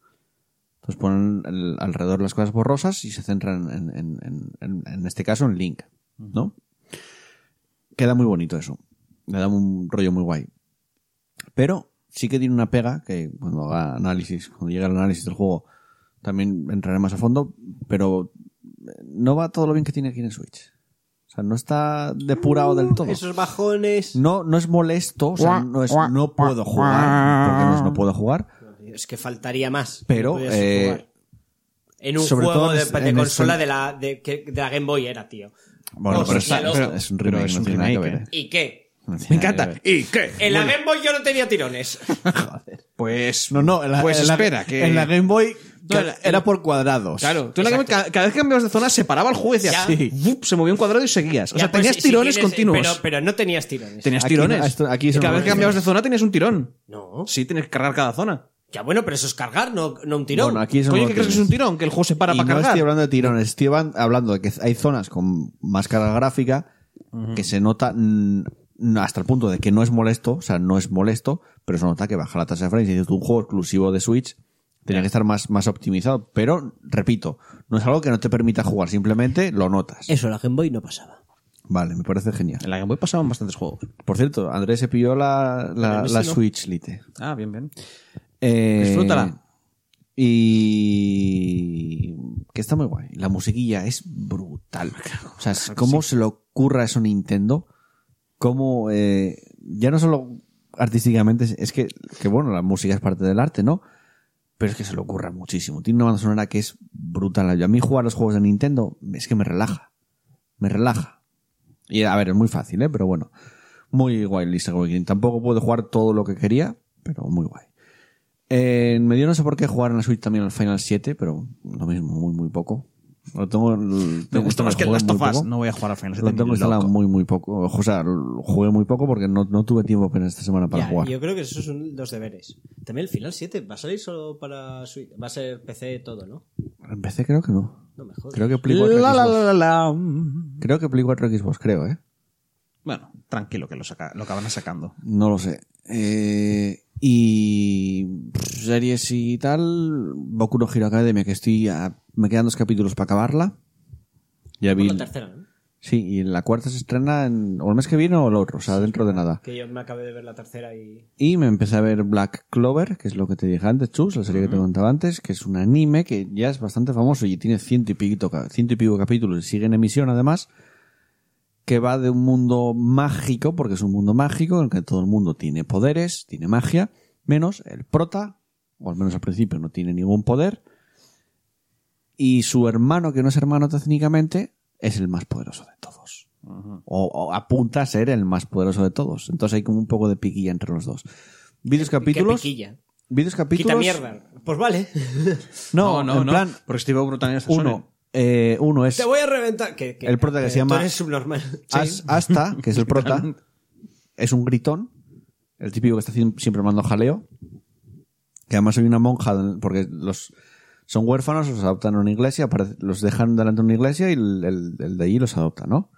Entonces ponen el- alrededor las cosas borrosas y se centran en, en- en- en- en este caso en Link, ¿no? Queda muy bonito eso. Le da un rollo muy guay. Pero sí que tiene una pega que cuando haga análisis, cuando llegue al análisis del juego, también entraré más a fondo, pero no va todo lo bien que tiene aquí en el Switch. O sea, no está depurado del todo. Esos bajones. No, no es molesto, o sea, no es no puedo jugar, porque no es no puedo jugar, Es que faltaría más. Pero, No eh, en un sobre juego todo en de, es- de en consola de la, de la Game Boy era, tío. Bueno, pero, está- es un remake, es no un tiene nada que ver. ¿Y qué? No Me encanta. ¿Y qué? En la Game Boy yo no tenía tirones. Pues. No, no, en la, Pues en la- espera, que. en la Game Boy No, era por cuadrados. Claro, tú en la Game Boy, cada, cada vez que cambiabas de zona se paraba el juego y decía, Ya. sí, se movía un cuadrado y seguías. O Ya, sea, pues, tenías si- tirones tienes- continuos. Pero, pero no tenías tirones. tenías Aquí no, tirones. esto- aquí y cada no vez que cambiabas de zona tenías un tirón. No. Sí, tienes que cargar cada zona. Ya bueno, pero eso es cargar, no, no un tirón. Bueno, aquí eso Oye, no ¿qué lo crees que es un tirón? Que el juego se para y para no cargar. estoy hablando de tirones, estoy hablando- de que hay zonas con más carga gráfica que se nota hasta el punto de que no es molesto, o sea, no es molesto, pero se nota que baja la tasa de frames. Y es un juego exclusivo de Switch Tenía que estar más, más optimizado. Pero, repito, no es algo que no te permita jugar, simplemente lo notas. Eso, la Game Boy no pasaba. Vale, me parece genial. En la Game Boy pasaban bastantes juegos. Por cierto, Andrés se pilló la, la, no. Switch Lite. Ah, bien, bien. Eh, Disfrútala. Y que está muy guay. La musiquilla es brutal. O sea, es cómo se le ocurra eso a Nintendo. Cómo, eh, ya no solo artísticamente, es- que, que bueno, la música es parte del arte, ¿no? Pero es que se le ocurra muchísimo. Tiene una banda sonora que es brutal. Yo, a mí jugar los juegos de Nintendo es que me relaja. Me relaja. Y a ver, es muy fácil, ¿eh? Pero bueno. Muy guay Awakening. Tampoco puedo jugar todo lo que quería, pero muy guay. Eh, me dio no sé por qué jugar en la Switch también al Final 7, pero lo mismo, muy, muy poco. Lo tengo, Me gusta más que el Last of Us. No voy a jugar al Final Lo 7 tengo ni instalado muy, muy poco. O sea, lo jugué muy poco porque no, no tuve tiempo apenas esta semana para Ya, jugar. Yo creo que esos son los deberes. También el Final 7 va a salir solo para Switch. Va a ser PC todo, ¿no? Empecé, creo que no. No me jodas. Creo que Play 4 La, la, Xbox. la, la, la. Creo que Play 4 Xbox, creo, ¿eh? Bueno, tranquilo que lo, saca, lo acaban sacando. No lo sé. Eh, y pff, series y tal, Boku no Hero Academia, que estoy a- me quedan dos capítulos para acabarla. Ya vi. la tercera, ¿no? Sí, y la cuarta se estrena en, o el mes que viene o el otro, o sea, dentro de nada. Que yo me acabé de ver la tercera y... Y me empecé a ver Black Clover, que es lo que te dije antes, Chus, la serie que te contaba antes, que es un anime que ya es bastante famoso y tiene ciento y pico, ca- ciento y pico capítulos y sigue en emisión además, que va de un mundo mágico, porque es un mundo mágico en el que todo el mundo tiene poderes, tiene magia, menos el prota, o al menos al principio no tiene ningún poder, y su hermano, que no es hermano técnicamente, es el más poderoso de todos. O, o apunta a ser el más poderoso de todos. Entonces hay como un poco de piquilla entre los dos. Vídeos capítulos. Qué piquilla. Vídeos capítulos. Quita mierda. Pues vale. *laughs* No, en plan, Porque Steve Brutal es uno, eh, uno es Te voy a reventar. El prota que eh, se llama- subnormal. As- Asta, que es el prota, *laughs* es un gritón, el típico que está siempre armando jaleo, que además soy una monja, porque los son huérfanos, los adoptan a una iglesia, los dejan delante de una iglesia y el, el- el de allí los adopta, ¿no?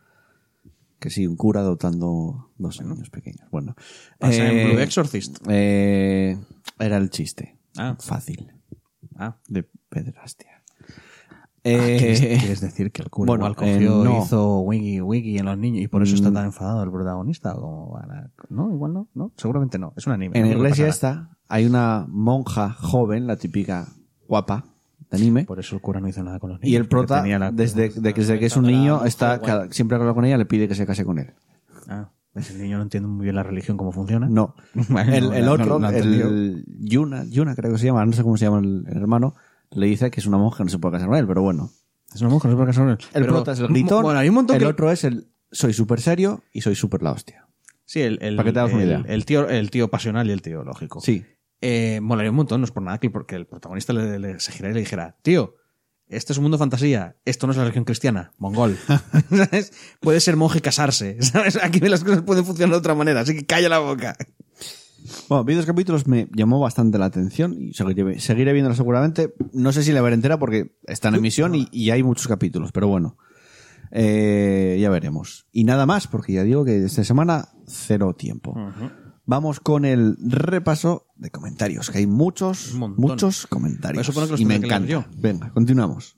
Que sí, un cura adoptando dos niños pequeños. Bueno. Pasa en Eh, Blue Exorcist. eh, era el chiste. Ah. Fácil. Ah. De pedrastia. ¿Quieres, Eh, *laughs* quieres decir que el cura bueno, igual cogió eh, no. hizo wiggy wiggy en los niños y por eso está Mm. tan enfadado el protagonista? ¿O cómo van a- No, igual no, no, seguramente no. Es un anime. En la iglesia esta hay una monja joven, la típica guapa de anime. Por eso el cura no hizo nada con los niños. Y el prota, la- desde, de- desde que es un niño, está cada- siempre que habla con ella le pide que se case con él. Ah, ves, el niño no entiende muy bien la religión, cómo funciona. No. *laughs* El, el otro, el Yuna, Yuna creo que se llama, no sé cómo se llama el hermano, le dice que es una monja, no se puede casar con él, pero bueno. Es una monja, no se puede casar con él. El Pero- prota es el gritón, Bueno, hay un montón el que- otro es el soy súper serio y soy súper la hostia. Sí, el, el, Para que te hagas una el- idea. el tío, el tío pasional y el tío lógico. Sí. Eh, molaría un montón, no es por nada que porque el protagonista le, le- se girara y le dijera, tío, este es un mundo de fantasía, esto no es la religión cristiana, mongol. *laughs* *laughs* ¿Sabes? Puede ser monje y casarse, *laughs* ¿sabes? Aquí las cosas pueden funcionar de otra manera, así que calla la boca. Bueno, vídeos capítulos me llamó bastante la atención y seguiré, seguiré viéndolo seguramente. No sé si la veré entera porque está en emisión y, y hay muchos capítulos, pero bueno. Eh, ya veremos. Y nada más, porque ya digo que esta semana cero tiempo. Vamos con el repaso de comentarios, que hay muchos, muchos comentarios. Que los y me encanta. Venga, continuamos.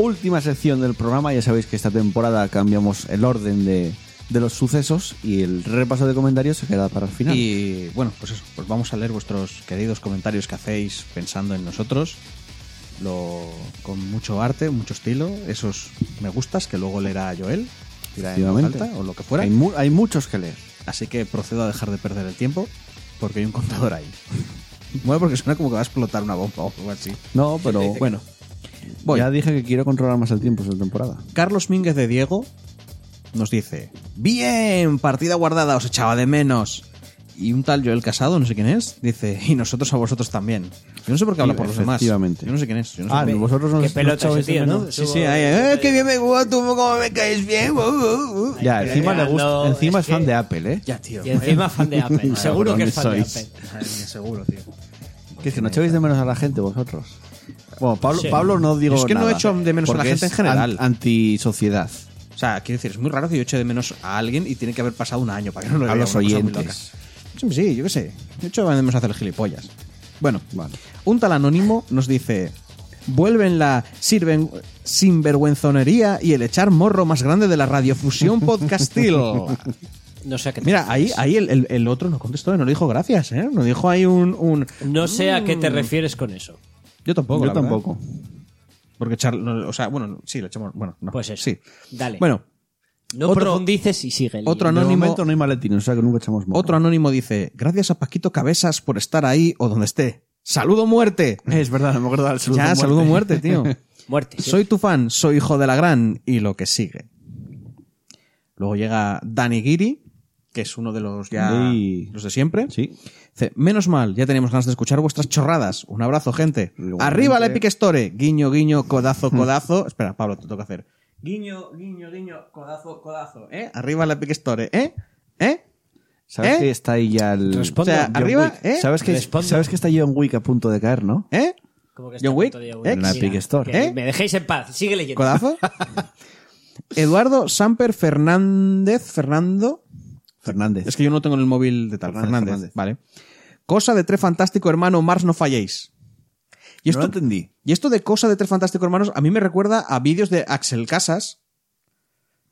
Última sección del programa. Ya sabéis que esta temporada cambiamos el orden de, de los sucesos y el repaso de comentarios se queda para el final. Y bueno, pues eso, pues vamos a leer vuestros queridos comentarios que hacéis pensando en nosotros. Lo, con mucho arte, mucho estilo, esos me gustas que luego leerá Joel, dirá en voz alta, o lo que fuera. Hay, mu- hay muchos que leer. Así que procedo a dejar de perder el tiempo porque hay un contador ahí. *laughs* Bueno, porque suena como que va a explotar una bomba o algo así. No, pero *laughs* Bueno, voy. ya dije que quiero controlar más el tiempo esta temporada. Carlos Mínguez de Diego nos dice: Bien, partida guardada, os echaba de menos. Y un tal Joel Casado, no sé quién es, dice: Y nosotros a vosotros también. Yo no sé por qué habla por los demás. Yo no sé quién es. yo no sé Ah, quién es. vosotros no Qué echabais ese tío, ¿no? Sí, sí, ay, ay, qué bien me gusta, tú cómo me caes bien. uh, uh, uh. Ya, encima le gusta, No, encima es es fan que- de Apple, ¿eh? Ya, tío. Y encima fan de Apple. *laughs* Seguro que es fan de. Apple. Mía, seguro, tío. Que es que no echáis de menos a la gente vosotros. Bueno, Pablo, Sí. Pablo no digo Es que no nada, echo de menos a la gente es en general. an- antisociedad. O sea, quiero decir, es muy raro que yo eche de menos a alguien y tiene que haber pasado un año para que no lo A los oyentes. loca. Sí, yo qué sé. De menos a hacer gilipollas. Bueno, Vale. un tal anónimo nos dice: Vuelven la sirven sinvergüenzonería y el echar morro más grande de la radiofusión podcastil. *laughs* No sé a qué te Mira, ahí, refieres. ahí el, el- el otro no contestó, no dijo gracias, ¿eh? No dijo ahí un. un- No sé a qué te refieres con eso. Yo tampoco. Yo la verdad. tampoco. Porque echar. no, o sea, bueno, sí, le echamos. Bueno, no. Pues eso. Sí. Dale. Bueno, no otro- profundices y sigue. otro De anónimo. momento no hay maletines, o sea que nunca echamos morro. Otro anónimo dice: Gracias a Paquito Cabezas por estar ahí o donde esté. ¡Saludo muerte! *laughs* Es verdad, no me acuerdo del saludo ya, muerte. saludo muerte, tío. *laughs* Muerte. sí. Soy tu fan, soy hijo de la gran y lo que sigue. Luego llega Dani Giri, que es uno de los ya Sí. los de siempre. Sí. Dice, menos mal, ya teníamos ganas de escuchar vuestras chorradas. Un abrazo, gente. Igualmente. Arriba la Epic Store. Guiño, guiño, codazo, *laughs* codazo. Espera, Pablo, te toca hacer. Guiño, guiño, guiño, codazo, codazo. ¿Eh? Arriba la Epic Store. ¿Eh? ¿Eh? ¿Sabes ¿Eh? que está ahí ya el... Responde. O sea, arriba? ¿eh? ¿Sabes que, Responde. ¿Sabes que está John Wick a punto de caer, no? ¿Eh? Como que está John a Wick, de ¿eh? En la Epic Store. ¿Eh? Me dejéis en paz. Sigue leyendo. ¿Codazo? *laughs* Eduardo Samper Fernández. Fernando. Fernández. Es que yo no tengo en el móvil de tal. Fernández, Fernández. Fernández. Vale. Cosa de tres fantástico hermano, Mars no falléis. Y No esto, lo entendí. y esto de cosa de tres fantásticos hermanos a mí me recuerda a vídeos de Axel Casas.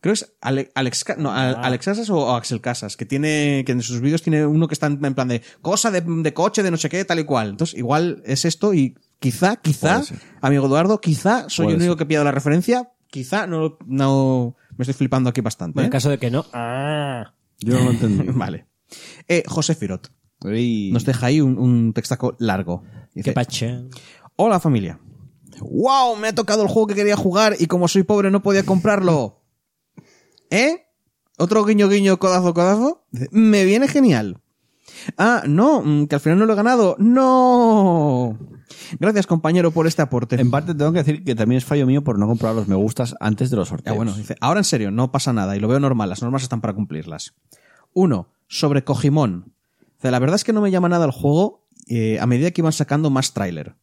Creo que es Ale- Alex, no, Ah. Al- Alex Casas o Axel Casas, que tiene que en sus vídeos tiene uno que está en en plan de cosa de, de coche, de no sé qué, tal y cual. Entonces, igual es esto y quizá, quizá, amigo Eduardo, quizá soy Puede el único ser. que pillado la referencia, quizá no, no me estoy flipando aquí bastante. Bueno, en ¿eh? caso de que no. Ah. Yo no lo *laughs* entendí. Vale. Eh, José Firot nos deja ahí un, un textaco largo. Dice, Qué pache. Hola familia. ¡Wow! Me ha tocado el juego que quería jugar y como soy pobre no podía comprarlo. ¿Eh? Otro guiño guiño codazo codazo. Dice, Me viene genial. Ah, no, mm, que al final no lo he ganado. No. Gracias compañero por este aporte. En parte tengo que decir que también es fallo mío por no comprar los me gustas antes de los Ya, sorteos. bueno, dice, ahora en serio, no pasa nada y lo veo normal, las normas están para cumplirlas. Uno, sobre Kojimon. Dice, la verdad es que no me llama nada el juego eh, a medida que iban sacando más tráiler.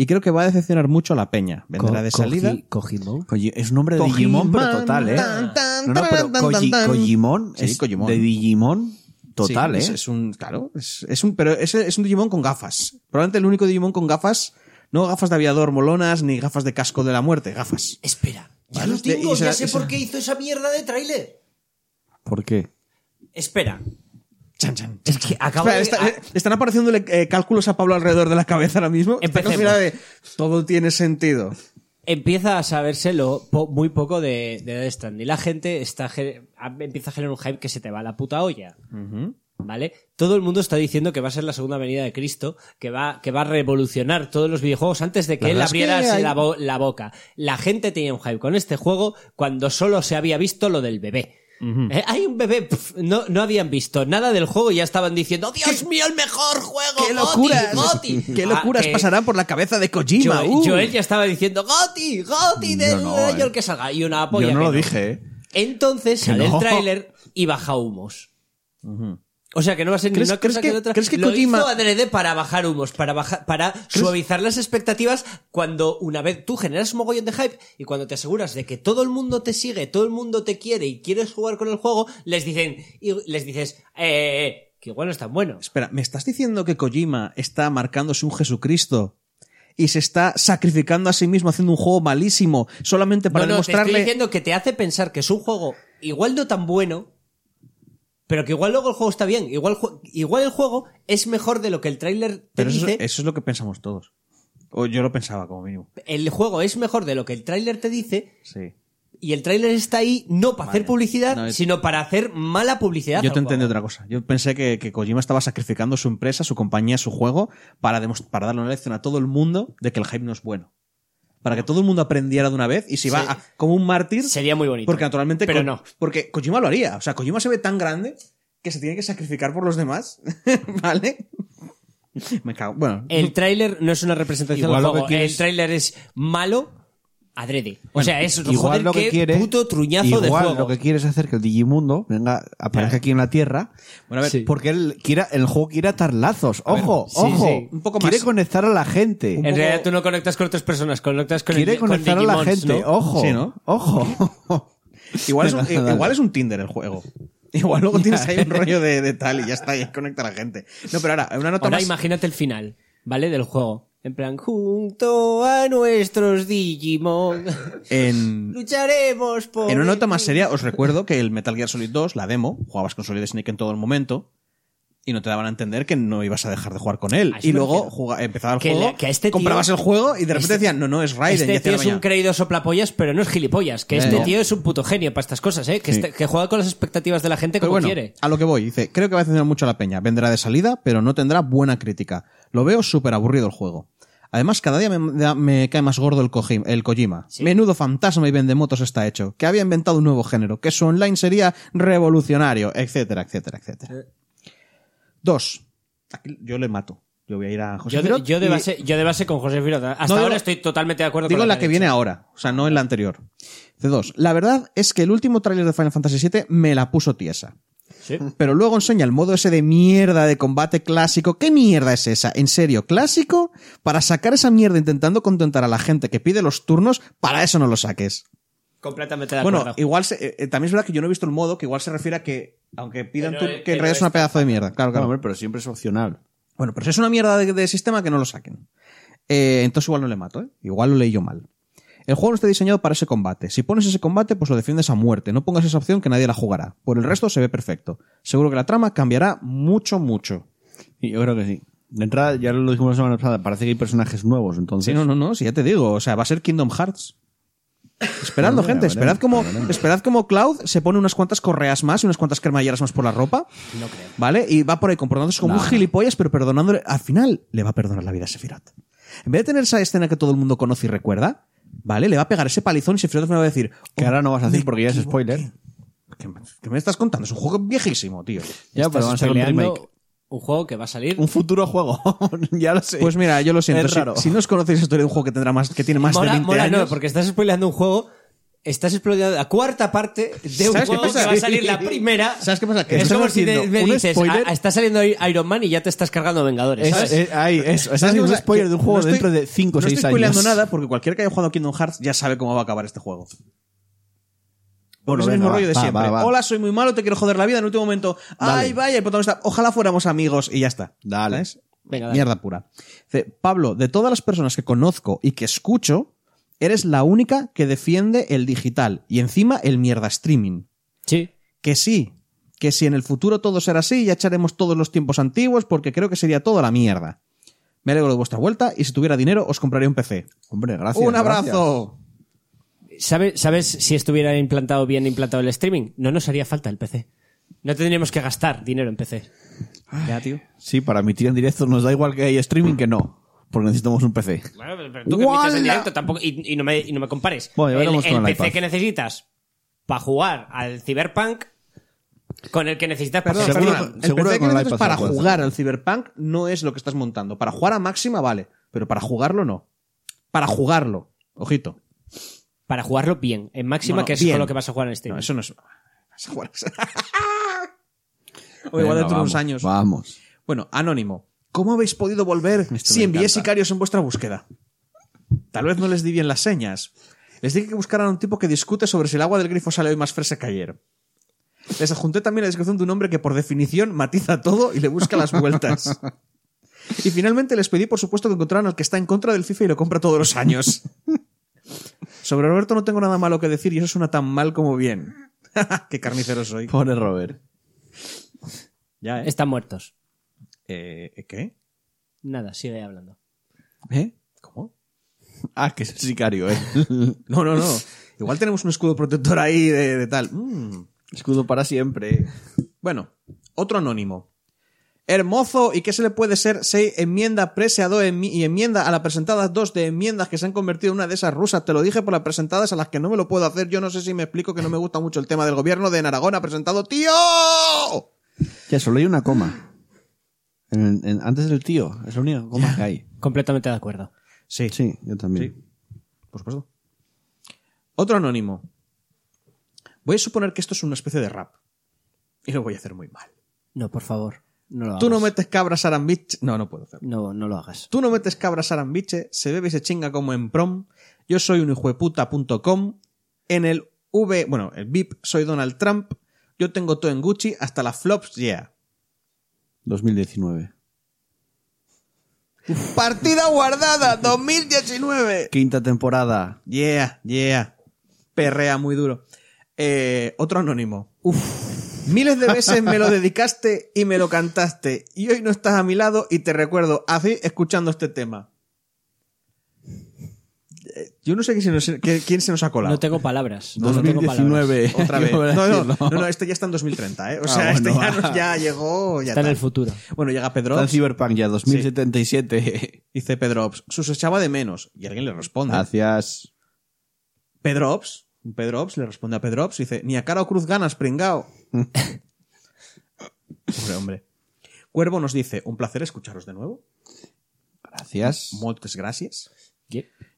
Y creo que va a decepcionar mucho a la peña. Vendrá de salida. cogi- Cogimón. Koji- es un nombre de Kojimon, Digimon, pero total, ¿eh? tan, tan, no, no, pero Koji-. Kojimon Sí, es Kojimon. de Digimon total, Sí, ¿eh? Es, es un, claro, es, es un, pero es, es un Digimon con gafas. Probablemente el único Digimon con gafas, no gafas de aviador molonas ni gafas de casco de la muerte, gafas. Espera. Ya Vale, lo tengo, ya sé por qué hizo esa mierda de tráiler. ¿Por qué? Espera. Chan, chan. Es que acabo Espera, de... está- están apareciéndole eh, cálculos a Pablo alrededor de la cabeza ahora mismo. Empecemos. mira de, todo tiene sentido. Empieza a sabérselo po- muy poco de, de Death Stranding. La gente está, empieza a generar un hype que se te va a la puta olla. ¿Vale? Todo el mundo está diciendo que va a ser la segunda venida de Cristo, que va, que va a revolucionar todos los videojuegos antes de que La él que abriera hay- la, bo- la boca. La gente tenía un hype con este juego cuando solo se había visto lo del bebé. Eh, hay un bebé, pf, no, no habían visto nada del juego y ya estaban diciendo, ¡Dios mío, el mejor juego! ¡Qué Goti, locuras! Goti". *laughs* ¡Qué Ah, locuras que- pasarán por la cabeza de Kojima! Joel, ¡Uh! Joel ya estaba diciendo Goti, Goti del no, año eh. el que salga. Y una polla Yo no lo dije, ¿eh? Entonces sale no. el tráiler y baja humos. O sea que no va a ser ni ¿Crees- una crees cosa que- que, otra. crees que Lo Kojima- hizo adrede para bajar humos, para bajar, para suavizar las expectativas cuando una vez tú generas un mogollón de hype y cuando te aseguras de que todo el mundo te sigue, todo el mundo te quiere y quieres jugar con el juego, les dicen y les dices, eh, que igual no es tan bueno. Espera, ¿me estás diciendo que Kojima está marcándose un Jesucristo y se está sacrificando a sí mismo haciendo un juego malísimo solamente para no, no, te demostrarle... estoy diciendo que te hace pensar que es un juego igual no tan bueno, pero que igual luego el juego está bien. Igual, igual el juego es mejor de lo que el tráiler te Pero eso, dice. eso es lo que pensamos todos. O yo lo pensaba como mínimo. El juego es mejor de lo que el tráiler te dice. Sí. Y el tráiler está ahí no para hacer publicidad, No, es- sino para hacer mala publicidad. Yo te entendí otra cosa. Yo pensé que, que Kojima estaba sacrificando su empresa, su compañía, su juego para, para darle una lección a todo el mundo de que el hype no es bueno. Para que todo el mundo aprendiera de una vez y si va Sí. a- como un mártir. Sería muy bonito. Porque naturalmente. Pero Ko- no. Porque Kojima lo haría. O sea, Kojima se ve tan grande que se tiene que sacrificar por los demás. *laughs* ¿Vale? Me cago. Bueno. El tráiler no es una representación Igual del lo que juego. quieres- El tráiler es malo adrede. O sea, es Igual joder, lo que qué quiere, puto truñazo de igual juego. lo que quiere es hacer que el Digimundo venga, aparezca aquí en la Tierra. Bueno, a ver, Sí. Porque él quiera, el juego quiere atar lazos. Ojo, sí, ojo. sí. Un poco quiere más- conectar a la gente. En realidad tú no conectas con otras personas, conectas con quiere el, con conectar a la Digimons, gente. ¿no? Ojo. Sí, ¿no? Ojo. *laughs* Igual, es un, *laughs* Venga, dale. igual es un Tinder el juego. Igual luego tienes ahí un rollo de, de tal y ya está, y ahí conecta a la gente. No, pero ahora, una nota Ahora más. imagínate el final, ¿vale? Del juego. En plan, junto a nuestros Digimon, En, *laughs* lucharemos por... en una nota más seria, os recuerdo que el Metal Gear Solid 2, la demo, jugabas con Solid Snake en todo el momento y no te daban a entender que no ibas a dejar de jugar con él. A eso Y luego empezaba el Que juego, le- que a este tío- comprabas el juego y de repente este- decían, no, no, es Raiden. Este tío es un creído soplapollas, pero no es gilipollas. Que este no. tío es un puto genio para estas cosas, ¿eh? Que, Sí. este- que juega con las expectativas de la gente Pero como bueno, quiere. a lo que voy, dice, creo que va a decepcionar mucho a la peña. Vendrá de salida, pero no tendrá buena crítica. Lo veo súper aburrido el juego. Además, cada día me, cae más gordo el, Koji- el Kojima. Menudo fantasma y vendemotos está hecho. Que había inventado un nuevo género. Que su online sería revolucionario, etcétera, etcétera, etcétera. Dos. Aquí yo le mato. Yo voy a ir a José Yo de, Firot yo de y- base, yo de base con José Firota. Hasta No, digo- ahora estoy totalmente de acuerdo Digo con la lo que ha viene ahora, o sea, no en la anterior. C2. La verdad es que el último tráiler de Final Fantasy VII me la puso tiesa. Sí. Pero luego enseña el modo ese de mierda de combate clásico. ¿Qué mierda es esa? ¿En serio? ¿Clásico? Para sacar esa mierda intentando contentar a la gente que pide los turnos, para eso no lo saques. Completamente de Bueno, acuerdo. igual se- eh, eh, también es verdad que yo no he visto el modo, que igual se refiere a que, aunque pidan es- que en realidad es una pedazo de mierda. Claro, Claro, hombre, pero siempre es opcional. Bueno, pero si es una mierda de, de sistema, que no lo saquen. Eh, entonces igual no le mato, ¿eh? Igual lo leí yo mal. El juego no está diseñado para ese combate. Si pones ese combate, pues lo defiendes a muerte. No pongas esa opción que nadie la jugará. Por el resto se ve perfecto. Seguro que la trama cambiará mucho, mucho. Y yo creo que sí. De entrada, ya lo dijimos la semana pasada, parece que hay personajes nuevos, entonces. Sí, no, no, no, si ya te digo. O sea, va a ser Kingdom Hearts. Esperadlo, Bueno, gente. Esperad como, esperad como Cloud se pone unas cuantas correas más y unas cuantas cremalleras más por la ropa. No creo. ¿Vale? Y va por ahí comportándose como No. un gilipollas, pero perdonándole. Al final, le va a perdonar la vida a Sephiroth. En vez de tener esa escena que todo el mundo conoce y recuerda, ¿vale? Le va a pegar ese palizón y Sephiroth me va a decir. Que "Oh, ahora no vas a decir porque ya es equivoqué". spoiler. ¿Qué, me- qué me estás contando? Es un juego viejísimo, tío. Ya, pero van a remake. Un juego que va a salir. Un futuro juego. *laughs* ya lo sé. Pues mira, yo lo siento. Es Si, raro. si no os conocéis la historia de un juego que tendrá más, que tiene más mola, de 20 mola, años. no, porque estás spoileando un juego. Estás spoileando la cuarta parte de un ¿Sabes qué juego que va a salir la *laughs* primera. ¿Sabes qué pasa? Que es estás como si me un dices, spoiler. "Ah, está saliendo Iron Man y ya te estás cargando Vengadores. Es- ¿sabes? es- ahí, eso. Estás ¿Sabes qué haciendo un spoiler Que de un juego no estoy- dentro de 5 o 6 No estoy años. spoileando nada porque cualquiera que haya jugado a Kingdom Hearts ya sabe cómo va a acabar este juego. Bueno, es el mismo rollo de va, siempre. va, va. Hola, soy muy malo, te quiero joder la vida. En el último momento, ay, vaya, el protagonista, ojalá fuéramos amigos y ya está. Dale. Venga, dale. Mierda pura. Dice, Pablo, de todas las personas que conozco y que escucho, eres la única que defiende el digital y encima el mierda streaming. Sí. Que sí, que si en el futuro todo será así, ya echaremos todos los tiempos antiguos porque creo que sería toda la mierda. Me alegro de vuestra vuelta y si tuviera dinero os compraría un PC. Hombre, gracias. ¡Un abrazo! ¿Sabe- ¿Sabes si estuviera implantado bien implantado el streaming? No nos haría falta el PC. No tendríamos que gastar dinero en PC. Ya, tío. Sí, para emitir en directo nos da igual que hay streaming que no. Porque necesitamos un PC. Bueno, pero- pero tú que emites en directo tampoco, y, y no me, y no me compares. Bueno, ya el veremos el con el PC iPad. que necesitas para jugar al Cyberpunk con el que necesitas para Perdón, hacer Seguro-. El seguro PC que que con el necesitas iPad para se puede jugar al Cyberpunk no es lo que estás montando. Para jugar a máxima vale, pero para jugarlo no. Para jugarlo. Ojito. Para jugarlo bien, en máxima, No, no, que es bien. con lo que vas a jugar en streaming. No, eso no es. Vas a jugar. *laughs* o igual Venga, dentro de vamos, unos años. Vamos. Bueno, Anónimo. ¿Cómo habéis podido volver si envié encanta. sicarios en vuestra búsqueda? Tal vez no les di bien las señas. Les dije que buscaran a un tipo que discute sobre si el agua del grifo sale hoy más fresca que ayer. Les adjunté también la descripción de un hombre que por definición matiza todo y le busca las vueltas. Y finalmente les pedí, por supuesto, que encontraran al que está en contra del FIFA y lo compra todos los años. Sobre Roberto no tengo nada malo que decir y eso suena tan mal como bien. *laughs* Qué carnicero soy. Pobre Robert. Ya, ¿eh? Están muertos. Eh, ¿Qué? Nada, sigue hablando. ¿Eh? ¿Cómo? Ah, que es el sicario, ¿eh? *laughs* No, no, no. Igual tenemos un escudo protector ahí de, de tal. Mm. Escudo para siempre. Bueno, otro anónimo. Hermoso, ¿y qué se le puede ser si enmienda prese a dos enmi- y enmienda a las presentadas dos de enmiendas que se han convertido en una de esas rusas? Te lo dije por las presentadas a las que no me lo puedo hacer. Yo no sé si me explico que no me gusta mucho el tema del gobierno de en Aragón ha presentado ¡Tío! Ya, solo hay una coma. En- en- antes del tío, es coma que hay. *laughs* Completamente de acuerdo. Sí, Sí, yo también. por supuesto. Otro anónimo. Voy a suponer que esto es una especie de rap. Y lo voy a hacer muy mal. No, por favor. No lo hagas. Tú no metes cabras arambiche. No, no puedo hacer. No, no lo hagas. Tú no metes cabras arambiche, se bebe y se chinga como en prom. Yo soy un hijueputa.com. En el V, bueno, el VIP soy Donald Trump. Yo tengo todo en Gucci, hasta las flops, yeah. 2019. Partida guardada, 2019. Quinta temporada. Yeah, yeah. Perrea muy duro. Eh, otro anónimo. Uf. Miles de veces me lo dedicaste y me lo cantaste. Y hoy no estás a mi lado y te recuerdo así escuchando este tema. Yo no sé quién se nos, qué- quién se nos ha colado. No tengo palabras. No, no tengo palabras. 2019. Otra vez. *laughs* No, no, no, no, este ya está en 2030, ¿eh? O Ah, sea, este bueno, ya, nos- ya llegó. Ya Está en el futuro. Bueno, llega Pedro. Está en Cyberpunk ya, 2077. Dice Pedro Ops. Sus echaba de menos. Y alguien le responde. Gracias. Pedro Ops. Pedro Ops le responde a Pedro Ops y dice, ni a cara o cruz ganas, pringao. *laughs* Pobre hombre. Cuervo nos dice, un placer escucharos de nuevo. Gracias. Muchas gracias.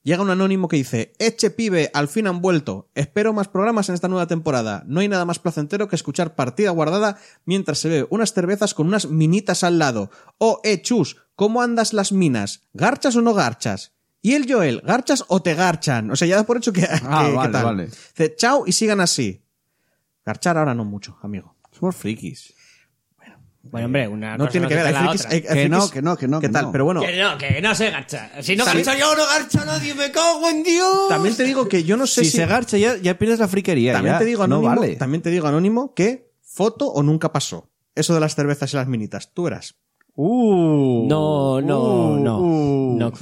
Llega un anónimo que dice, Eche pibe, al fin han vuelto. Espero más programas en esta nueva temporada. No hay nada más placentero que escuchar partida guardada mientras se bebe unas cervezas con unas minitas al lado. Oh, eh, chus, ¿cómo andas las minas? ¿Garchas o no garchas? Y el Joel, ¿garchas o te garchan? O sea, ya da por hecho que... Ah, *laughs* que- que vale, tal. vale. Dice, chao y sigan así. Garchar ahora no mucho, amigo. Somos frikis. Bueno, hombre, una No cosa tiene que ver, hay quita la frikis, otra. hay- hay Que no, que no, que no, ¿Qué que tal? no. Pero bueno, Que no, que no se garcha. Si no Sí. garcha yo, no garcha nadie. Me cago en Dios. también te digo que yo no sé Si si... se garcha ya, ya pierdes la friquería. También ya. te digo no anónimo, vale. también te digo anónimo que foto o nunca pasó. Eso de las cervezas y las minitas, tú verás. Uh, No, no, uh, no. No.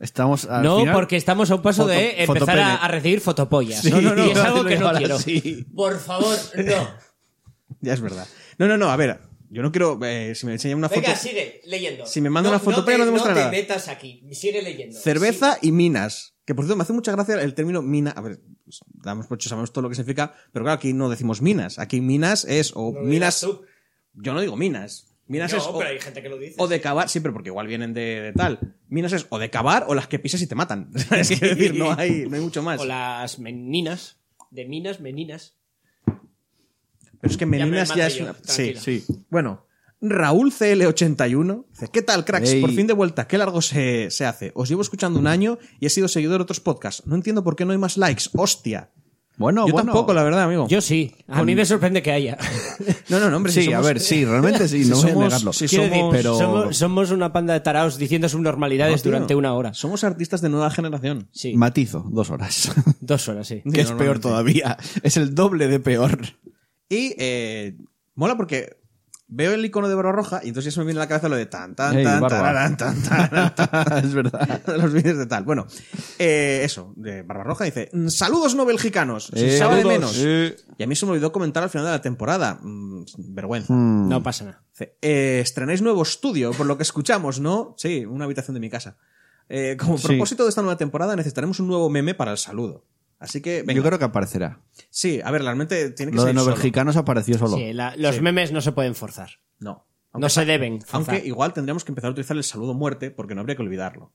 Estamos al No, final- porque estamos a un paso Foto- de empezar fotopene. a, a recibir fotopollas. Sí, no, no, no, *laughs* y es algo que no quiero. Por favor, no. *laughs* Ya es verdad. No, no, no, a ver, yo no quiero... eh, si me enseñan una foto... Venga, sigue leyendo. Si me manda una fotopeya no te- demuestra no nada. te metas aquí. Sigue leyendo. Cerveza y minas. Que por cierto me hace mucha gracia el término mina. A ver, pues, damos por hecho, sabemos todo lo que significa, pero claro, aquí no decimos minas. Aquí minas es o No minas. tú. Yo no digo minas. Minas No, es o, pero hay gente que lo dice. o de cavar, sí, pero porque igual vienen de, de tal. Minas es o de cavar o las que pisas y te matan. *laughs* es decir, no hay, no hay mucho más. O las meninas. De minas, meninas. Pero es que Ya me meninas ya, es yo, una... Sí, sí. Bueno, Raúl CL81 dice, ¿qué tal, cracks? Ey. Por fin de vuelta, qué largo se, se hace. Os llevo escuchando un año y he sido seguidor de otros podcasts. No entiendo por qué no hay más likes. Hostia. Bueno, Yo bueno. tampoco, la verdad, amigo. Yo sí. A mí me sorprende que haya. *laughs* No, no, no, hombre. si Sí, a somos- ver, sí, realmente sí, *laughs* si no voy a negarlo. si somos- decir, pero- somos, somos una panda de taraos diciendo subnormalidades No, tío. durante una hora. Somos artistas de nueva generación. Sí. Matizo, dos horas. Dos horas, sí. *laughs* que es peor todavía. Es el doble de peor. Y eh, mola porque veo el icono de barba roja y entonces ya se me viene a la cabeza lo de tan, tan, Ey, tan, tararán, tan, tararán, *laughs* tan. es verdad. *laughs* Los vídeos de tal. Bueno, eh, eso, de Barba Roja dice: "Mm, Saludos no belgicanos, se Eh, sabe de menos. Eh. Y a mí se me olvidó comentar al final de la temporada. Mm, vergüenza. Mm. No pasa nada. Dice, eh, estrenáis nuevo estudio, por lo que escuchamos, ¿no? Sí, una habitación de mi casa. Eh, como Sí. propósito de esta nueva temporada, necesitaremos un nuevo meme para el saludo. Así que, venga. Yo creo que aparecerá. Sí, a ver, realmente tiene que Lo de ser no solo. mexicanos apareció solo. Sí, la- los memes no se pueden forzar. No. No se deben forzar. Aunque igual tendríamos que empezar a utilizar el saludo muerte, porque no habría que olvidarlo.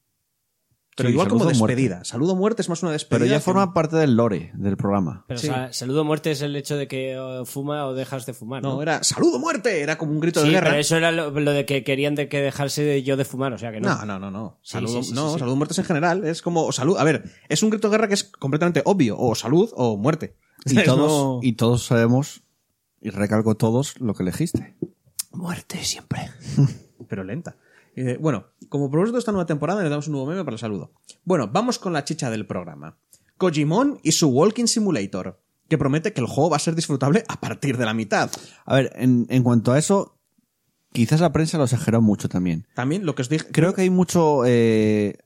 Pero Sí, igual como saludo muerte. despedida. Saludo muerte es más una despedida. Pero ya que forma un- parte del lore del programa. Pero Sí. o sea, saludo a muerte es el hecho de que o fuma o dejas de fumar. No, No, era saludo muerte, era como un grito Sí, de guerra. pero eso era lo, lo de que querían de que dejarse de yo de fumar, o sea que no. No, no, no, no. Saludo, sí, sí, no, sí, sí. saludo muertes en general. Es como o salud. A ver, es un grito de guerra que es completamente obvio. O salud o muerte. Y *laughs* todos, No- y todos sabemos, y recalco todos, lo que elegiste. Muerte siempre. *laughs* pero lenta. Eh, bueno, como propósito de esta nueva temporada, le damos un nuevo meme para el saludo. Bueno, vamos con la chicha del programa. Kojimon y su Walking Simulator, que promete que el juego va a ser disfrutable a partir de la mitad. A ver, en, en cuanto a eso, quizás la prensa lo exageró mucho también. También lo que os dije. Creo que hay mucho. eh,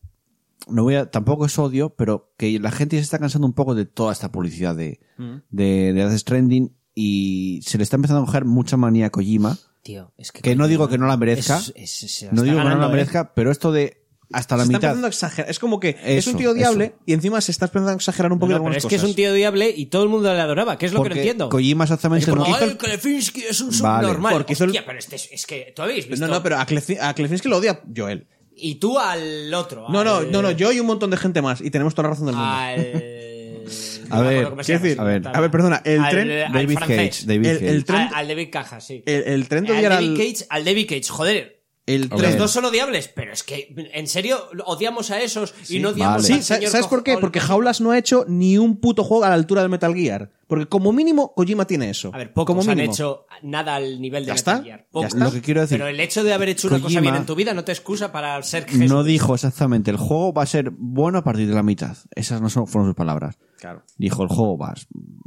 no voy a. Tampoco es odio, pero que la gente ya se está cansando un poco de toda esta publicidad de, Mm. de, de Death Stranding y se le está empezando a coger mucha manía a Kojima Tío, es que. Que no digo que no la merezca. Es- es- no está digo que no la ¿eh? merezca, pero esto de hasta la Se está mitad. a exagerar. Es como que es Eso, un tío odiable eso. y encima se está empezando a exagerar un No, poquito no, pero algunas es que es cosas. un tío diable y todo el mundo le adoraba, que es lo que no Porque entiendo. Kojima exactamente Como, no- "Ay, Klefinski es un Vale. subnormal. Porque hizo el- Hostia, pero este es, es que tú habéis visto. No, no, pero a, Clef a Klefinski lo odia Joel. Y tú al otro. No, no, al- no, no, yo y un montón de gente más. Y tenemos toda la razón del mundo. Al. *laughs* A no ver, decir, a ver, a perdona, el Al- tren- al David francés. Cage. David El- tren- Al, al David Caja, sí. El, el tren de al odiar David al... Cage, al David Cage, joder. El A tren- Los dos son odiables, pero es que, en serio, odiamos a esos y no odiamos vale. al Sí, ¿sabes por qué? Porque Jaulas no ha hecho ni un puto juego a la altura del Metal Gear. Porque como mínimo Kojima tiene eso. A ver, pocos como han mínimo. hecho nada al nivel de Ya Metal está, ya está. Lo que quiero decir, Pero el hecho de haber hecho una cosa bien en tu vida no te excusa para ser Jesús. no dijo exactamente el juego va a ser bueno a partir de la mitad. Esas no son, fueron sus palabras. Claro. Dijo el juego va a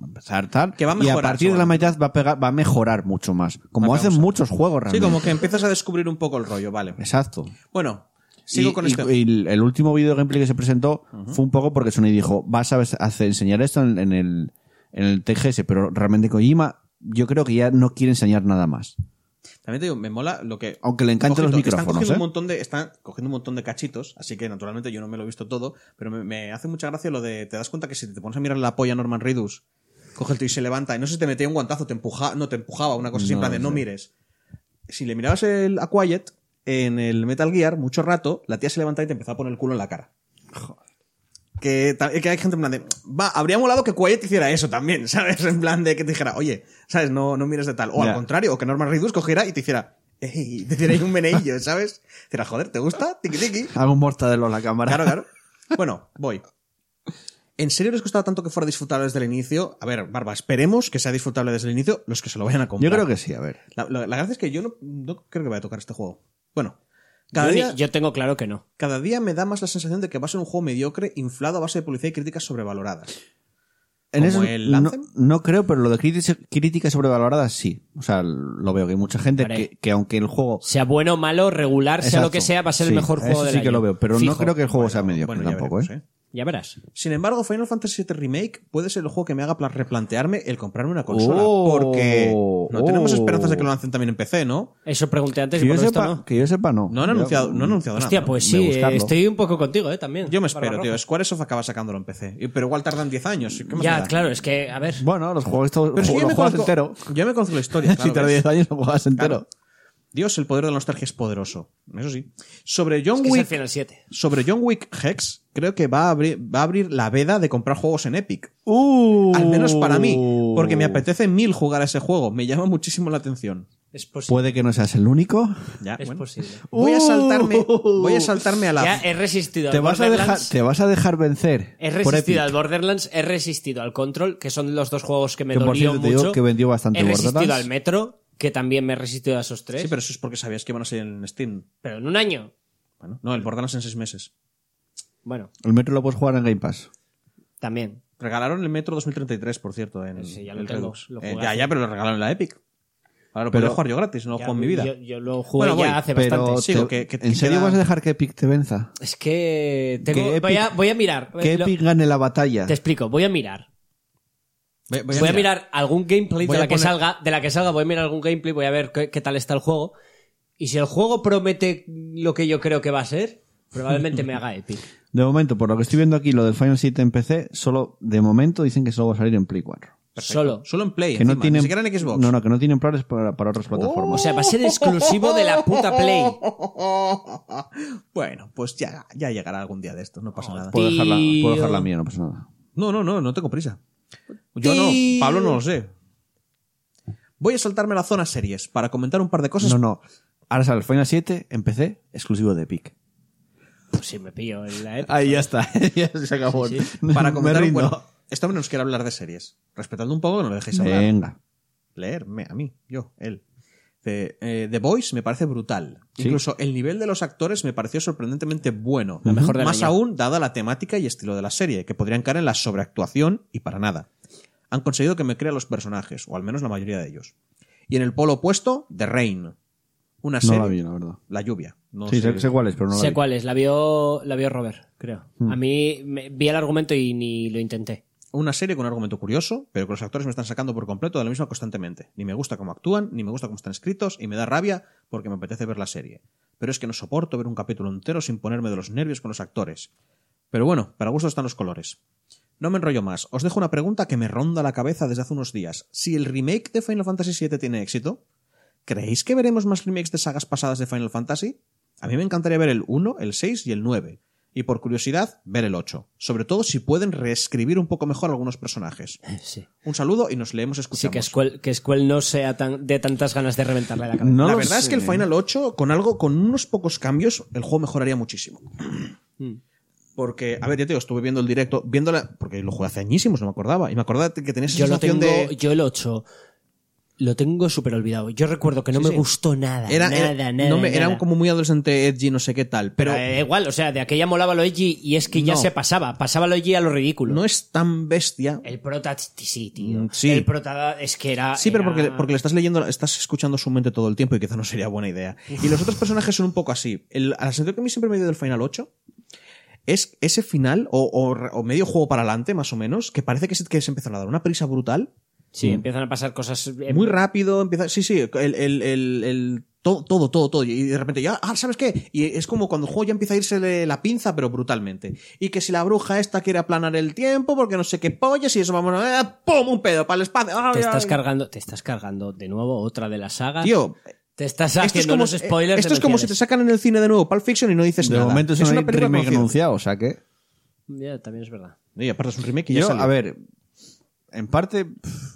empezar tal Que va a y a mejorar, partir de la mitad va a pegar, va a mejorar mucho más, como hacen muchos juegos Sí, realmente. como que empiezas a descubrir un poco el rollo, vale. Exacto. Bueno, sigo y, con y- este. y el último video gameplay que se presentó fue un poco porque Sony dijo, vas a hacer, enseñar esto en, en el, en el TGS, pero realmente Kojima yo creo que ya no quiere enseñar nada más. También te digo, me mola lo que. Aunque le encanten los Ojito, Están micrófonos, cogiendo, ¿eh? un montón de, están cogiendo un montón de cachitos, así que naturalmente yo no me lo he visto todo, pero me, me hace mucha gracia lo de. Te das cuenta que si te pones a mirar la polla a Norman Reedus, coge el tío y se levanta, y no sé si te metía un guantazo, te empujaba, no te empujaba, una cosa No plan de no mires. Si le mirabas el A Quiet en el Metal Gear, mucho rato, la tía se levantaba y te empezaba a poner el culo en la cara. Que, que hay gente en plan de, va, habría molado que Quiet hiciera eso también, *laughs* ¿sabes? En plan de que te dijera, oye, ¿sabes? No, no mires de tal. O al contrario, o que Norman Reedus cogiera y te hiciera, ey, te hiciera ahí un meneillo, *laughs* ¿sabes? Te dijera, joder, ¿te gusta? Tiki tiki. Hago un mortadelo a la cámara. Claro, claro. *laughs* Bueno, voy. ¿En serio les costaba tanto que fuera disfrutable desde el inicio? A ver, Barba, esperemos que sea disfrutable desde el inicio los que se lo vayan a comprar. Yo creo que sí, a ver. La, la- la gracia es que yo no, no creo que vaya a tocar este juego. Bueno, cada Yo, día, yo tengo claro que no. cada día me da más la sensación de que va a ser un juego mediocre, inflado a base de publicidad y críticas sobrevaloradas. En ¿Como eso el no, no creo, pero lo de críticas, sobrevaloradas sí. O sea, lo veo que hay mucha gente que, que aunque el juego... Sea bueno, malo, regular, sea lo que sea, va a ser sí, el mejor juego eso del sí que lo veo, pero no creo que el juego Bueno, sea mediocre bueno, tampoco, veremos, ¿eh? Ya verás. Sin embargo, Final Fantasy VII Remake puede ser el juego que me haga pla- replantearme el comprarme una consola. Oh, porque no tenemos oh. esperanzas de que lo lancen también en PC, ¿no? Eso pregunté antes Que y yo, por sepa, no. que yo sepa, no. No han Yo- anunciado, no han anunciado Hostia, nada. pues de sí, eh, estoy un poco contigo, ¿eh? También. Yo me espero, tío. Squaresoft acaba sacándolo en PC. Pero igual tardan 10 años. ¿Qué más me Ya, da? claro, es que, a ver. Bueno, los juegos estos Pero es que lo yo me juegas conozco, entero. yo me conozco la historia. *laughs* si claro, tarda ¿ves? 10 años lo juegas entero. Claro. Dios, el poder de la nostalgia es poderoso. Eso sí. Sobre John Es que es el Wick, Final 7. sobre John Wick Hex, creo que va a abrir, va a abrir la veda de comprar juegos en Epic. Uh. Al menos para mí. Porque me apetece mil jugar a ese juego. Me llama muchísimo la atención. Es posible. Puede que no seas el único. Ya, Es bueno. posible. Voy a Uh. saltarme, voy a saltarme a la. Ya he resistido Te al vas, a dejar, te vas a dejar vencer. He resistido al Borderlands, he resistido al Control, que son los dos juegos que me Que, por dolió cierto, te digo mucho. que vendió bastante he resistido Borderlands. al Metro, que también me he resistido a esos tres. Sí, pero eso es porque sabías que iban a salir en Steam. Pero en un año. Bueno, no, el Borderlands en seis meses. Bueno, El metro lo puedes jugar en Game Pass. también. Regalaron el Metro 2033, por cierto, en Sí, ya lo el tengo, Redux. lo Eh, ya, ya, pero lo regalaron en la Epic. Ahora lo Pero- puedo jugar yo gratis, no lo juego en mi vida. Yo, yo lo jugué Bueno, voy, ya hace Pero, bastante. Sigo, te- que- que- ¿en que serio queda- vas a dejar que Epic te venza? Es que tengo, Que voy, a, Epic- voy a mirar. Que Lo- Epic gane la batalla. te explico, voy a mirar. Voy, Voy a, mirar algún gameplay Voy de la que salga, de la que salga, voy a mirar algún gameplay, voy a ver qué, qué tal está el juego. Y si el juego promete lo que yo creo que va a ser, probablemente me haga Epic. De momento, por lo que estoy viendo aquí, lo del Final 7 en PC, solo de momento dicen que solo va a salir en Play 4. Solo. Solo en Play, Que no tienen, ni siquiera en Xbox. No, no, que no tienen planes para, para otras O plataformas. sea, va a ser exclusivo de la puta Play. *laughs* bueno, pues ya, ya llegará algún día de esto, no pasa nada. puedo, dejar la, tío. puedo dejar la mía, no pasa nada. No, no, no, no tengo prisa. Yo no. Pablo no lo sé. Voy a saltarme la zona series para comentar un par de cosas. No, no. Ahora sale el Final 7 en PC, exclusivo de Epic. Pues si me pillo en la Epic. Ahí ya está. *laughs* ya se acabó. Para Me comentar rindo. bueno, Esto nos quiere hablar de series. Respetando un poco no lo dejéis hablar. Venga. Leerme, a mí, yo, él. The, eh, The Voice me parece brutal. Sí. Incluso el nivel de los actores me pareció sorprendentemente bueno. Lo mejor del Más aún, dada la temática y estilo de la serie, que podrían caer en la sobreactuación y para nada. Han conseguido que me crea los personajes, o al menos la mayoría de ellos. Y en el polo opuesto, The Rain. Una No serie. la vi, la verdad. La lluvia. No sí, sé- sé, sé cuál es, pero no la sé vi. cuál es, la vio, la vio Robert, creo. A mí me- vi el argumento y ni lo intenté. una serie con un argumento curioso, pero que los actores me están sacando por completo de la misma constantemente. Ni me gusta cómo actúan, ni me gusta cómo están escritos, y me da rabia porque me apetece ver la serie. Pero es que no soporto ver un capítulo entero sin ponerme de los nervios con los actores. Pero bueno, para gusto están los colores. No me enrollo más. Os dejo una pregunta que me ronda la cabeza desde hace unos días. Si el remake de Final Fantasy VII tiene éxito, ¿creéis que veremos más remakes de sagas pasadas de Final Fantasy? A mí me encantaría ver el 1, el 6 y el 9. Y por curiosidad, ver el 8. Sobre todo si pueden reescribir un poco mejor algunos personajes. *laughs* Sí. Un saludo y nos leemos Sí, escuchamos. que Squall, que Squall no sea tan, de tantas ganas de reventarle la cabeza. No la verdad es que el Final 8, con algo, con unos pocos cambios, el juego mejoraría muchísimo. Porque, a ver, ya te digo, estuve viendo el directo, viéndola, porque lo jugué hace añísimos, no me acordaba. Y me acordaba que tenía esa Yo lo sensación tengo, de. yo el 8 lo tengo súper olvidado. Yo recuerdo que no Sí, me sí. gustó nada. Era, nada, era, nada, no me- nada. era como muy adolescente, edgy, no sé qué tal. Pero Pero eh, igual, o sea, de aquella molaba lo edgy y es que ya se pasaba. Pasaba lo edgy a lo ridículo. no es tan bestia. El prota, sí, tío. Mm, sí. El prota es que era. Sí, pero era- porque, porque le estás leyendo, estás escuchando su mente todo el tiempo y quizá no sería buena idea. Y los otros personajes son un poco así. El, a la sensación que a mí siempre me dio del Final 8 es ese final, o, o- o medio juego para adelante, más o menos, que parece que se, que se empiezan a dar una prisa brutal. Sí, empiezan a pasar cosas. eh, Muy rápido, empieza. Sí, sí, el. el, el, el- todo, todo, todo, todo. Y de repente ya, ah, ¿sabes qué? Y es como cuando el juego ya empieza a irse la pinza, pero brutalmente. Y que si la bruja esta quiere aplanar el tiempo, porque no sé qué pollas, y eso vamos a. ¡ah! ¡Pum! Un pedo para el espacio. ¡Ay, Te estás ay! cargando, te estás cargando de nuevo otra de las sagas. Tío, te estás esto es haciendo como, unos spoilers. esto es como si te sacan en el cine de nuevo Pulp Fiction y no dices De nada. momento es, es un una película remake anunciado, o sea que... Ya, también es verdad. Y aparte es un remake y ya salió. a ver, en parte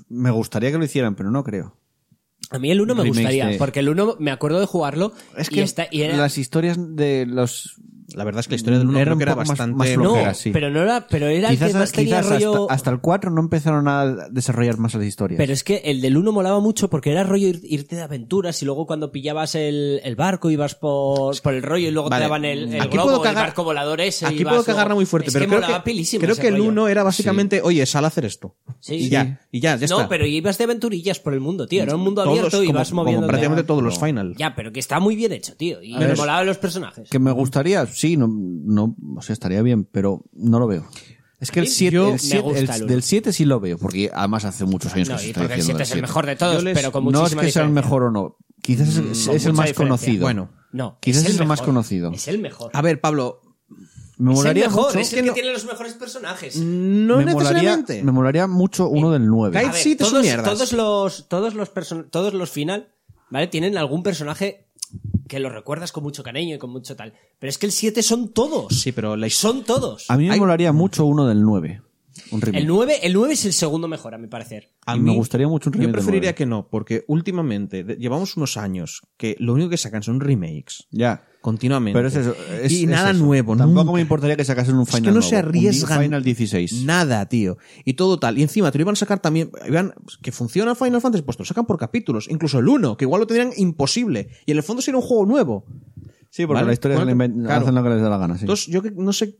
me gustaría que lo hicieran, pero no creo. A mí el 1 me Remakes gustaría, de- porque el 1 me acuerdo de jugarlo Es y, que está, y era- las historias de los... La verdad es que la historia del uno Era creo un que era más- bastante. más No, flojera, sí. pero no era, pero era el Quizás, que más tenía rollo. hasta, hasta el 4 no empezaron a desarrollar más las historias. Pero es que el del 1 molaba mucho porque era rollo ir- irte de aventuras y luego cuando pillabas el, el barco ibas por, por el rollo y luego Vale. te daban el, el Aquí globo, puedo el cagar- barco volador ese. Aquí ibas puedo cagarla muy fuerte, Es pero que creo molaba que, pilísimo creo ese que el rollo. 1 era básicamente, oye, sal a hacer esto. Sí, y sí. ya, y ya, ya no, está. pero ibas de aventurillas por el mundo, tío. Era un mundo Todos, abierto y vas moviendo. prácticamente todos los Final. Ya, pero que está muy bien hecho, tío. Y me molaban los personajes. Que me gustaría, sí, no, no, o sea, estaría bien, pero no lo veo. Es que el mí 7, yo- el me 7 gusta el- el del 7 sí lo veo, porque además hace muchos años No, que se está el diciendo 7 es el mejor de 7. todos, les- pero con No es que sea el diferencia. mejor o no, quizás es, con es el más diferencia. conocido. Bueno, No, Quizás es el más mejor. conocido. Es el mejor. a ver, Pablo, Me es el molaría mejor, mucho, es el que tiene los mejores personajes. no me molaría, necesariamente. me molaría mucho uno del 9. Kai- A ver, sí, te son todos, mierdas. todos los todos los todos los final, ¿vale? Tienen algún personaje que lo recuerdas con mucho cariño y con mucho tal. Pero es que el 7 son todos. Sí, pero la Son todos. A mí me Hay- molaría mucho uno del 9. Un remake. El 9, el 9 es el segundo mejor, a mi parecer. A Y me gustaría mucho un remake Yo del preferiría que no, porque últimamente de- llevamos unos años que lo único que sacan son remakes Ya. Continuamente. Pero es eso. es- y es nada eso. nuevo, Tampoco nunca. me importaría que sacasen un Es Final que no nuevo, se un arriesgan Final 16. nada, tío. Y todo tal. Y encima te lo iban a sacar también. Iban, que funciona Final Fantasy, pues te lo sacan por capítulos. Incluso el 1, que igual lo tendrían imposible. Y en el fondo sería un juego nuevo. Sí, porque ¿Vale? la historia se la Bueno, claro. hacen lo que les da la gana. sí. Entonces, yo que- no sé.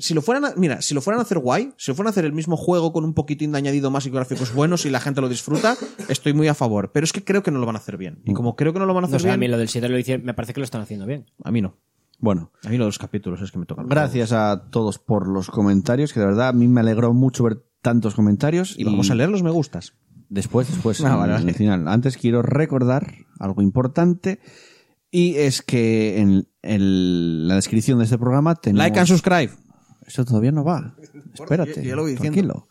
Si lo fueran a, mira, si lo fueran a hacer guay, si lo fueran a hacer el mismo juego con un poquitín de añadido más y gráficos buenos y la gente lo disfruta, estoy muy a favor. Pero es que creo que no lo van a hacer bien. Y como creo que no lo van a No hacer sé, a mí bien, lo del 7 lo hice, me parece que lo están haciendo bien. a mí no. Bueno, A mí lo de los capítulos es que me tocan. gracias a todos por los comentarios, que de verdad a mí me alegró mucho ver tantos comentarios. Y vamos a leer los me gustas. Después, después, *laughs* Ah, vale, el final. Antes quiero recordar algo importante y es que en, en la descripción de este programa tenemos... Like and subscribe. Eso todavía no va. *laughs* Espérate. lo voy tranquilo.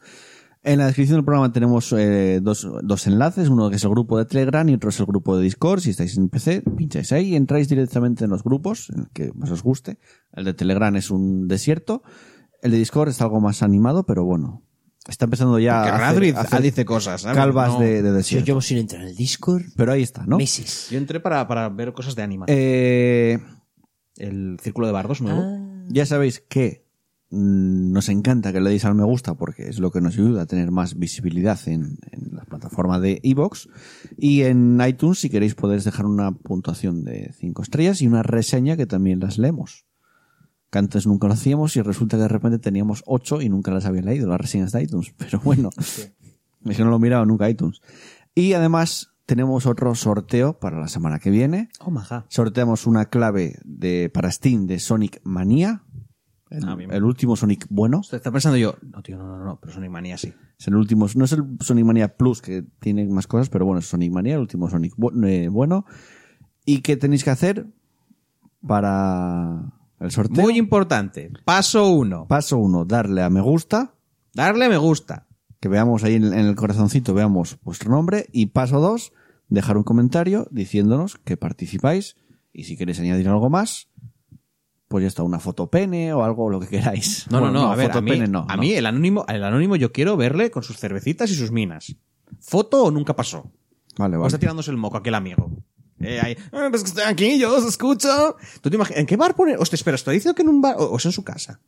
En la descripción del programa tenemos eh, dos, dos enlaces, uno que es el grupo de Telegram y otro es el grupo de Discord. Si estáis en PC, pincháis ahí y entráis directamente en los grupos, en el que más os guste. El de Telegram es un desierto, el de Discord está algo más animado, pero bueno, está empezando ya Que a hacer- Radrid a hacer dice cosas. ¿sabes? calvas No. de, de Yo desierto. llevo sin entrar en el Discord Pero ahí está, ¿no? meses. Yo entré para, para ver cosas de anima. Eh, El círculo de bardos nuevo. Ya sabéis que nos encanta que le deis al me gusta porque es lo que nos ayuda a tener más visibilidad en, en la plataforma de iVoox. Y en iTunes, si queréis, podéis dejar una puntuación de 5 estrellas y una reseña que también las leemos. Que antes nunca lo hacíamos y resulta que de repente teníamos 8 y nunca las había leído, las reseñas de iTunes. *laughs* Pero bueno, es que no lo he mirado nunca iTunes. Y además tenemos otro sorteo para la semana que viene Oh, maja. sorteamos una clave de, para Steam de Sonic Mania, El, Ah, el último Sonic bueno. Está pensando yo, no, tío, no, no, no, pero Sonic Manía sí. Es el último, no es el Sonic Mania Plus que tiene más cosas, pero bueno, es Sonic Mania, el último Sonic bu- eh, bueno. ¿Y qué tenéis que hacer para el sorteo? Muy importante. Paso uno. Paso uno, darle a me gusta, Darle me gusta. que veamos ahí en, en el corazoncito, veamos vuestro nombre. Y paso dos, dejar un comentario diciéndonos que participáis y si queréis añadir algo más, pues ya está, una foto pene o algo, lo que queráis. *laughs* No, Bueno, no, no, a ver, foto a mí, pene no. a no. mí el anónimo, el anónimo yo quiero verle con sus cervecitas y sus minas. ¿Foto o nunca pasó? Vale, O vale. está tirándose el moco aquel amigo. Eh, ahí, "Ah, pues que estoy aquí, yo os escucho. ¿Tú te imaginas? ¿En qué bar pone? Hostia, espera, ¿estoy diciendo que en un bar? ¿O, o es en su casa?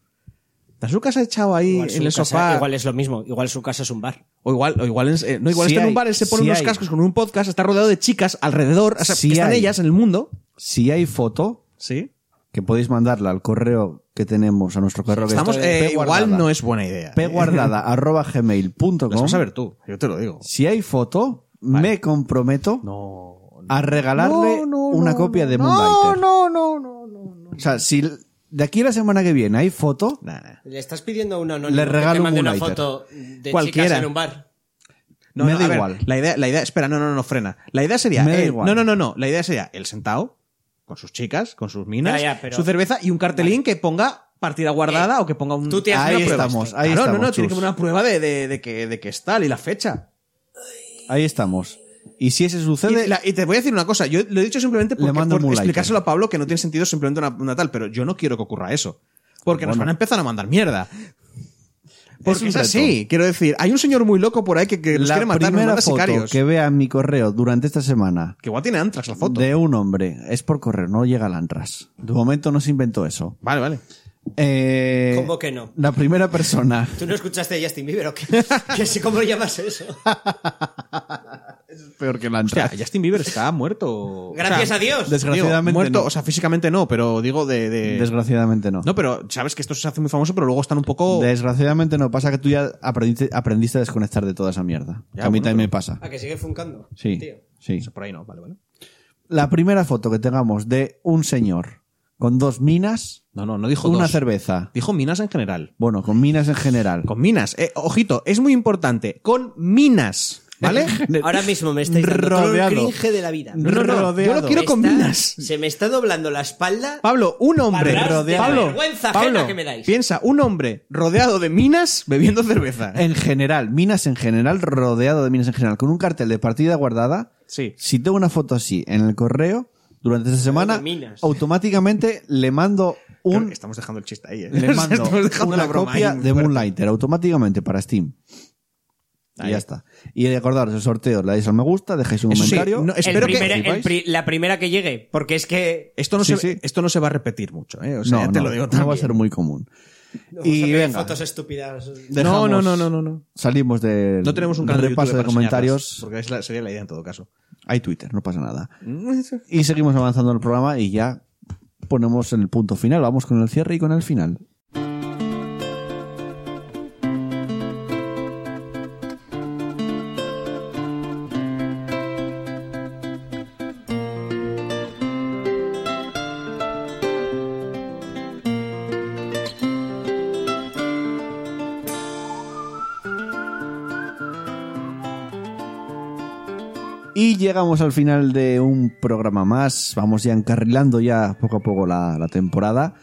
¿Está en su casa echado ahí en el casa- sofá? igual es lo mismo. Igual su casa es un bar. O igual, o igual, en- eh, no, igual Sí está en un bar, él se pone sí unos hay. cascos con un podcast, está rodeado de chicas alrededor, o sea, Sí que están hay. ellas en el mundo. Si hay foto, Sí. Que podéis mandarla al correo que tenemos, a nuestro correo que Estamos, es eh, igual no es buena idea. P guardada *laughs* arroba gmail.com. Las vas a ver tú, yo te lo digo. Si hay foto, me comprometo No. a regalarle No, no, una no, copia de no, Moonlighter. No, no, no, no, no. O sea, si de aquí a la semana que viene hay foto, Nah, nah. Le estás pidiendo un anónimo Le que regalo te mande un una Moonlighter. foto de Cualquiera. chicas en un bar. No, Me no, da ver, igual. La idea, la idea, espera, no, no, no, frena. La idea sería. Me da él- igual. No, no, no, no. La idea sería él sentado, con sus chicas, con sus minas, Ya, ya, pero- su cerveza y un cartelín que ponga partida guardada o que ponga un. tú te haces ahí una prueba, estamos, ahí Claro, estamos. no, no, tiene chus. que poner una prueba de, de, de que, de que es tal y la fecha. Ahí estamos. Y si ese sucede, Y, la- y te voy a decir una cosa, yo lo he dicho simplemente porque, por explicárselo a Pablo que no tiene sentido simplemente una, una tal, pero yo no quiero que ocurra eso. Porque nos van a empezar a mandar mierda. Porque es, así, quiero decir, hay un señor muy loco por ahí que, que nos la quiere matar, primera manda foto sicarios. que vea en mi correo durante esta semana Que igual tiene Antrax la foto. de un hombre es por correo, no llega al Antras. De momento no se inventó eso. Vale, vale. Eh, ¿Cómo que no? La primera persona. *laughs* ¿Tú no escuchaste a Justin Bieber o qué? *laughs* ¿Qué sé cómo llamas eso? *laughs* Peor que el Hostia, Antras. Justin Bieber está *laughs* muerto. Gracias O sea, a Dios. Desgraciadamente digo, muerto, no. o sea, físicamente no, pero digo de. de- Desgraciadamente no. No, pero sabes que esto se hace muy famoso, pero luego están un poco. Desgraciadamente no. Pasa que tú ya aprendiste, aprendiste a desconectar de toda esa mierda. Ya, que a mí bueno, también me pasa. ¿A que sigue funcando? Sí, Tío. sí. Por ahí no, vale, vale. La primera foto que tengamos de un señor con dos minas, No, no, no dijo una dos. cerveza. Dijo minas en general. Bueno, con minas en general. Con minas. Eh, ojito, es muy importante. Con minas. ¿Vale? *laughs* Ahora mismo me estáis dando todo el Rodeado. cringe de la vida. No, no, no. Yo Rodeado. lo quiero con minas. Se me está doblando la espalda. Pablo, un hombre. La Pablo, vergüenza ajena Pablo, que me dais. piensa, un hombre rodeado de minas bebiendo cerveza. En general, minas en general, rodeado de minas en general, con un cartel de partida guardada. Sí. Si tengo una foto así en el correo durante esta semana, automáticamente le mando un Estamos dejando el chiste ahí, ¿eh? le mando *laughs* una copia de. Moonlighter automáticamente para Steam. Y ya está. Y acordaros, el sorteo, le dais al me gusta, dejáis un Eso sí, comentario. no, espero que- pri- la primera que llegue, porque es que Esto no, Sí, se, sí. esto no se va a repetir mucho, ¿eh? O sea, no, ya te no, lo digo no también. va a ser muy común. Y venga, fotos estúpidas. dejamos- No, no, no, no, no, no. Salimos del No tenemos un canal de repaso YouTube de para comentarios. Porque es la- sería la idea en todo caso. Hay Twitter, no pasa nada. Y seguimos avanzando en el programa y ya ponemos el punto final. Vamos con el cierre y con el final. Y llegamos al final de un programa más. Vamos ya encarrilando ya poco a poco la, la temporada.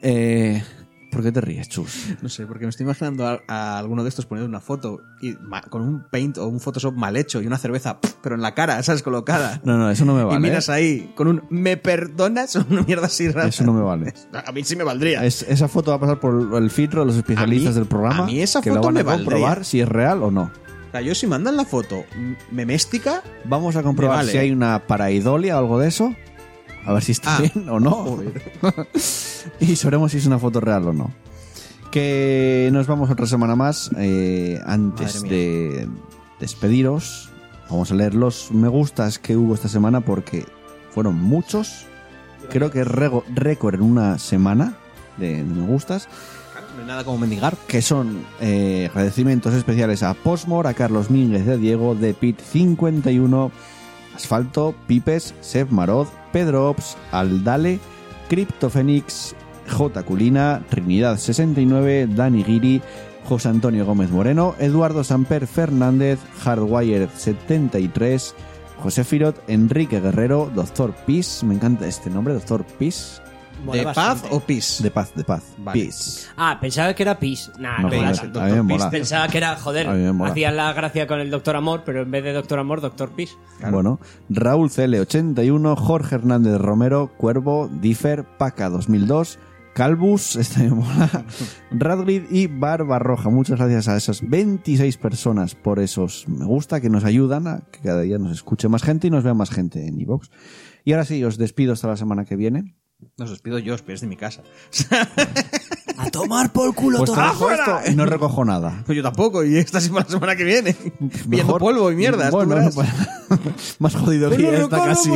Eh, ¿Por qué te ríes, Chus? No sé, porque me estoy imaginando a, a alguno de estos poniendo una foto y ma- con un paint o un Photoshop mal hecho y una cerveza, pff, pero en la cara, ¿sabes? Colocada. No, no, eso no me vale. y miras ahí con un ¿me perdonas? o *laughs* una mierda así rara. Eso no me vale. *laughs* A mí sí me valdría. Es- esa foto va a pasar por el filtro de los especialistas A mí- del programa. a mí esa que la foto van a me valdría. comprobar si es real o no. O sea, yo si mandan la foto meméstica, Vamos a comprobar vale. si hay una paraidolia o algo de eso. A ver si está Ah. bien o no. *laughs* y sabremos si es una foto real o no. Que nos vamos otra semana más. eh, antes de despediros, vamos a leer los me gustas que hubo esta semana porque fueron muchos. Creo que es récord en una semana de me gustas. Nada como mendigar. Que son eh, agradecimientos especiales a Posmor, a Carlos Mínguez de Diego, de Pit51, Asfalto, Pipes, Seb Marod, Pedro Ops, Aldale, CryptoFenix, J. Culina, Trinidad69, Dani Guiri, José Antonio Gómez Moreno, Eduardo Samper Fernández, Hardwired73, José Firot, Enrique Guerrero, Doctor Peace, me encanta este nombre, Doctor Mola ¿De paz o pis? de paz, de paz, Vale. Peace. Ah, pensaba que era Peace. Nah, No, joder, tanto. a mí me mola. Pensaba que era, joder, A mí me mola. hacían la gracia con el Doctor Amor, pero en vez de Doctor Amor, Doctor Peace. Bueno, Raúl CL81, Jorge Hernández Romero, Cuervo, Differ, Paca 2002, Calbus, *laughs* este me mola, Radgrid y Barba Roja. Muchas gracias a esas 26 personas por esos me gusta que nos ayudan a que cada día nos escuche más gente y nos vea más gente en iVoox. Y ahora sí, os despido hasta la semana que viene. No os despido yo, os pides de mi casa. A tomar por culo Pues trabajo esto y no recojo nada. Pues yo tampoco, y esta sí para la semana que viene. Viendo polvo y mierda. Bueno, pues, *laughs* más jodido que ya está casi.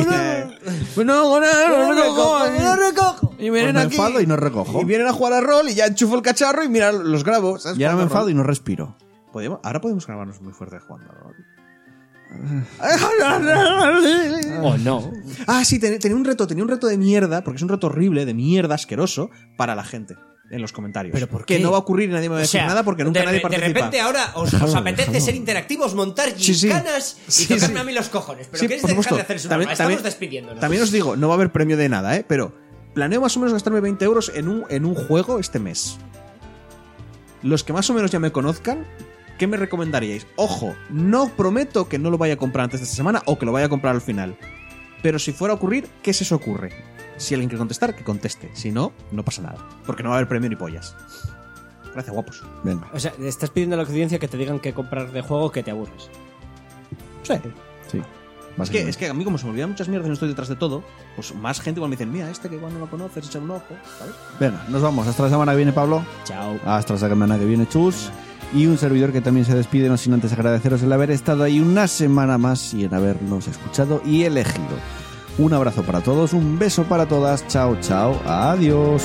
Pues no hago nada, no recojo. no recojo. Y Pues vienen me aquí. enfado y no recojo. Y vienen a jugar a rol y ya enchufo el cacharro y mira, los grabo. ¿sabes? Y ahora me enfado rol. y no respiro. Podemos- ahora podemos grabarnos muy fuerte jugando a rol. *laughs* O no. Ah, sí, ten- tenía un reto, tenía un reto de mierda, porque es un reto horrible, de mierda, asqueroso, para la gente. En los comentarios. ¿Pero por Que qué? no va a ocurrir y nadie me va a O decir sea, nada porque nunca de, nadie de participa. repente ahora os, os apetece ser interactivos, montar Sí, sí. gincanas y Sí, tocarme a mí los cojones. Pero queréis por dejar de hacer eso. También- Estamos también- despidiéndonos. También os digo, no va a haber premio de nada, ¿eh? Pero planeo más o menos gastarme 20 euros en un, en un juego este mes. Los que más o menos ya me conozcan, ¿qué me recomendaríais? Ojo, no prometo que no lo vaya a comprar antes de esta semana o que lo vaya a comprar al final. Pero si fuera a ocurrir, ¿qué se os ocurre? Si alguien quiere contestar, que conteste. Si no, no pasa nada. Porque no va a haber premio ni pollas. Gracias, guapos. Venga. O sea, le estás pidiendo a la audiencia que te digan que comprar de juego que te aburres. Sí. Sí. Es que, es que a mí, como se me olvidan muchas mierdas y no estoy detrás de todo, pues más gente igual me dicen, mira, este que igual no lo conoces, echa un ojo, ¿sabes? Venga, nos vamos. Hasta la semana que viene, Pablo. Chao. Hasta la semana que viene, Chus. Y un servidor que también se despide, no sin antes agradeceros el haber estado ahí una semana más y en habernos escuchado y elegido. Un abrazo para todos, un beso para todas. Chao, chao. Adiós.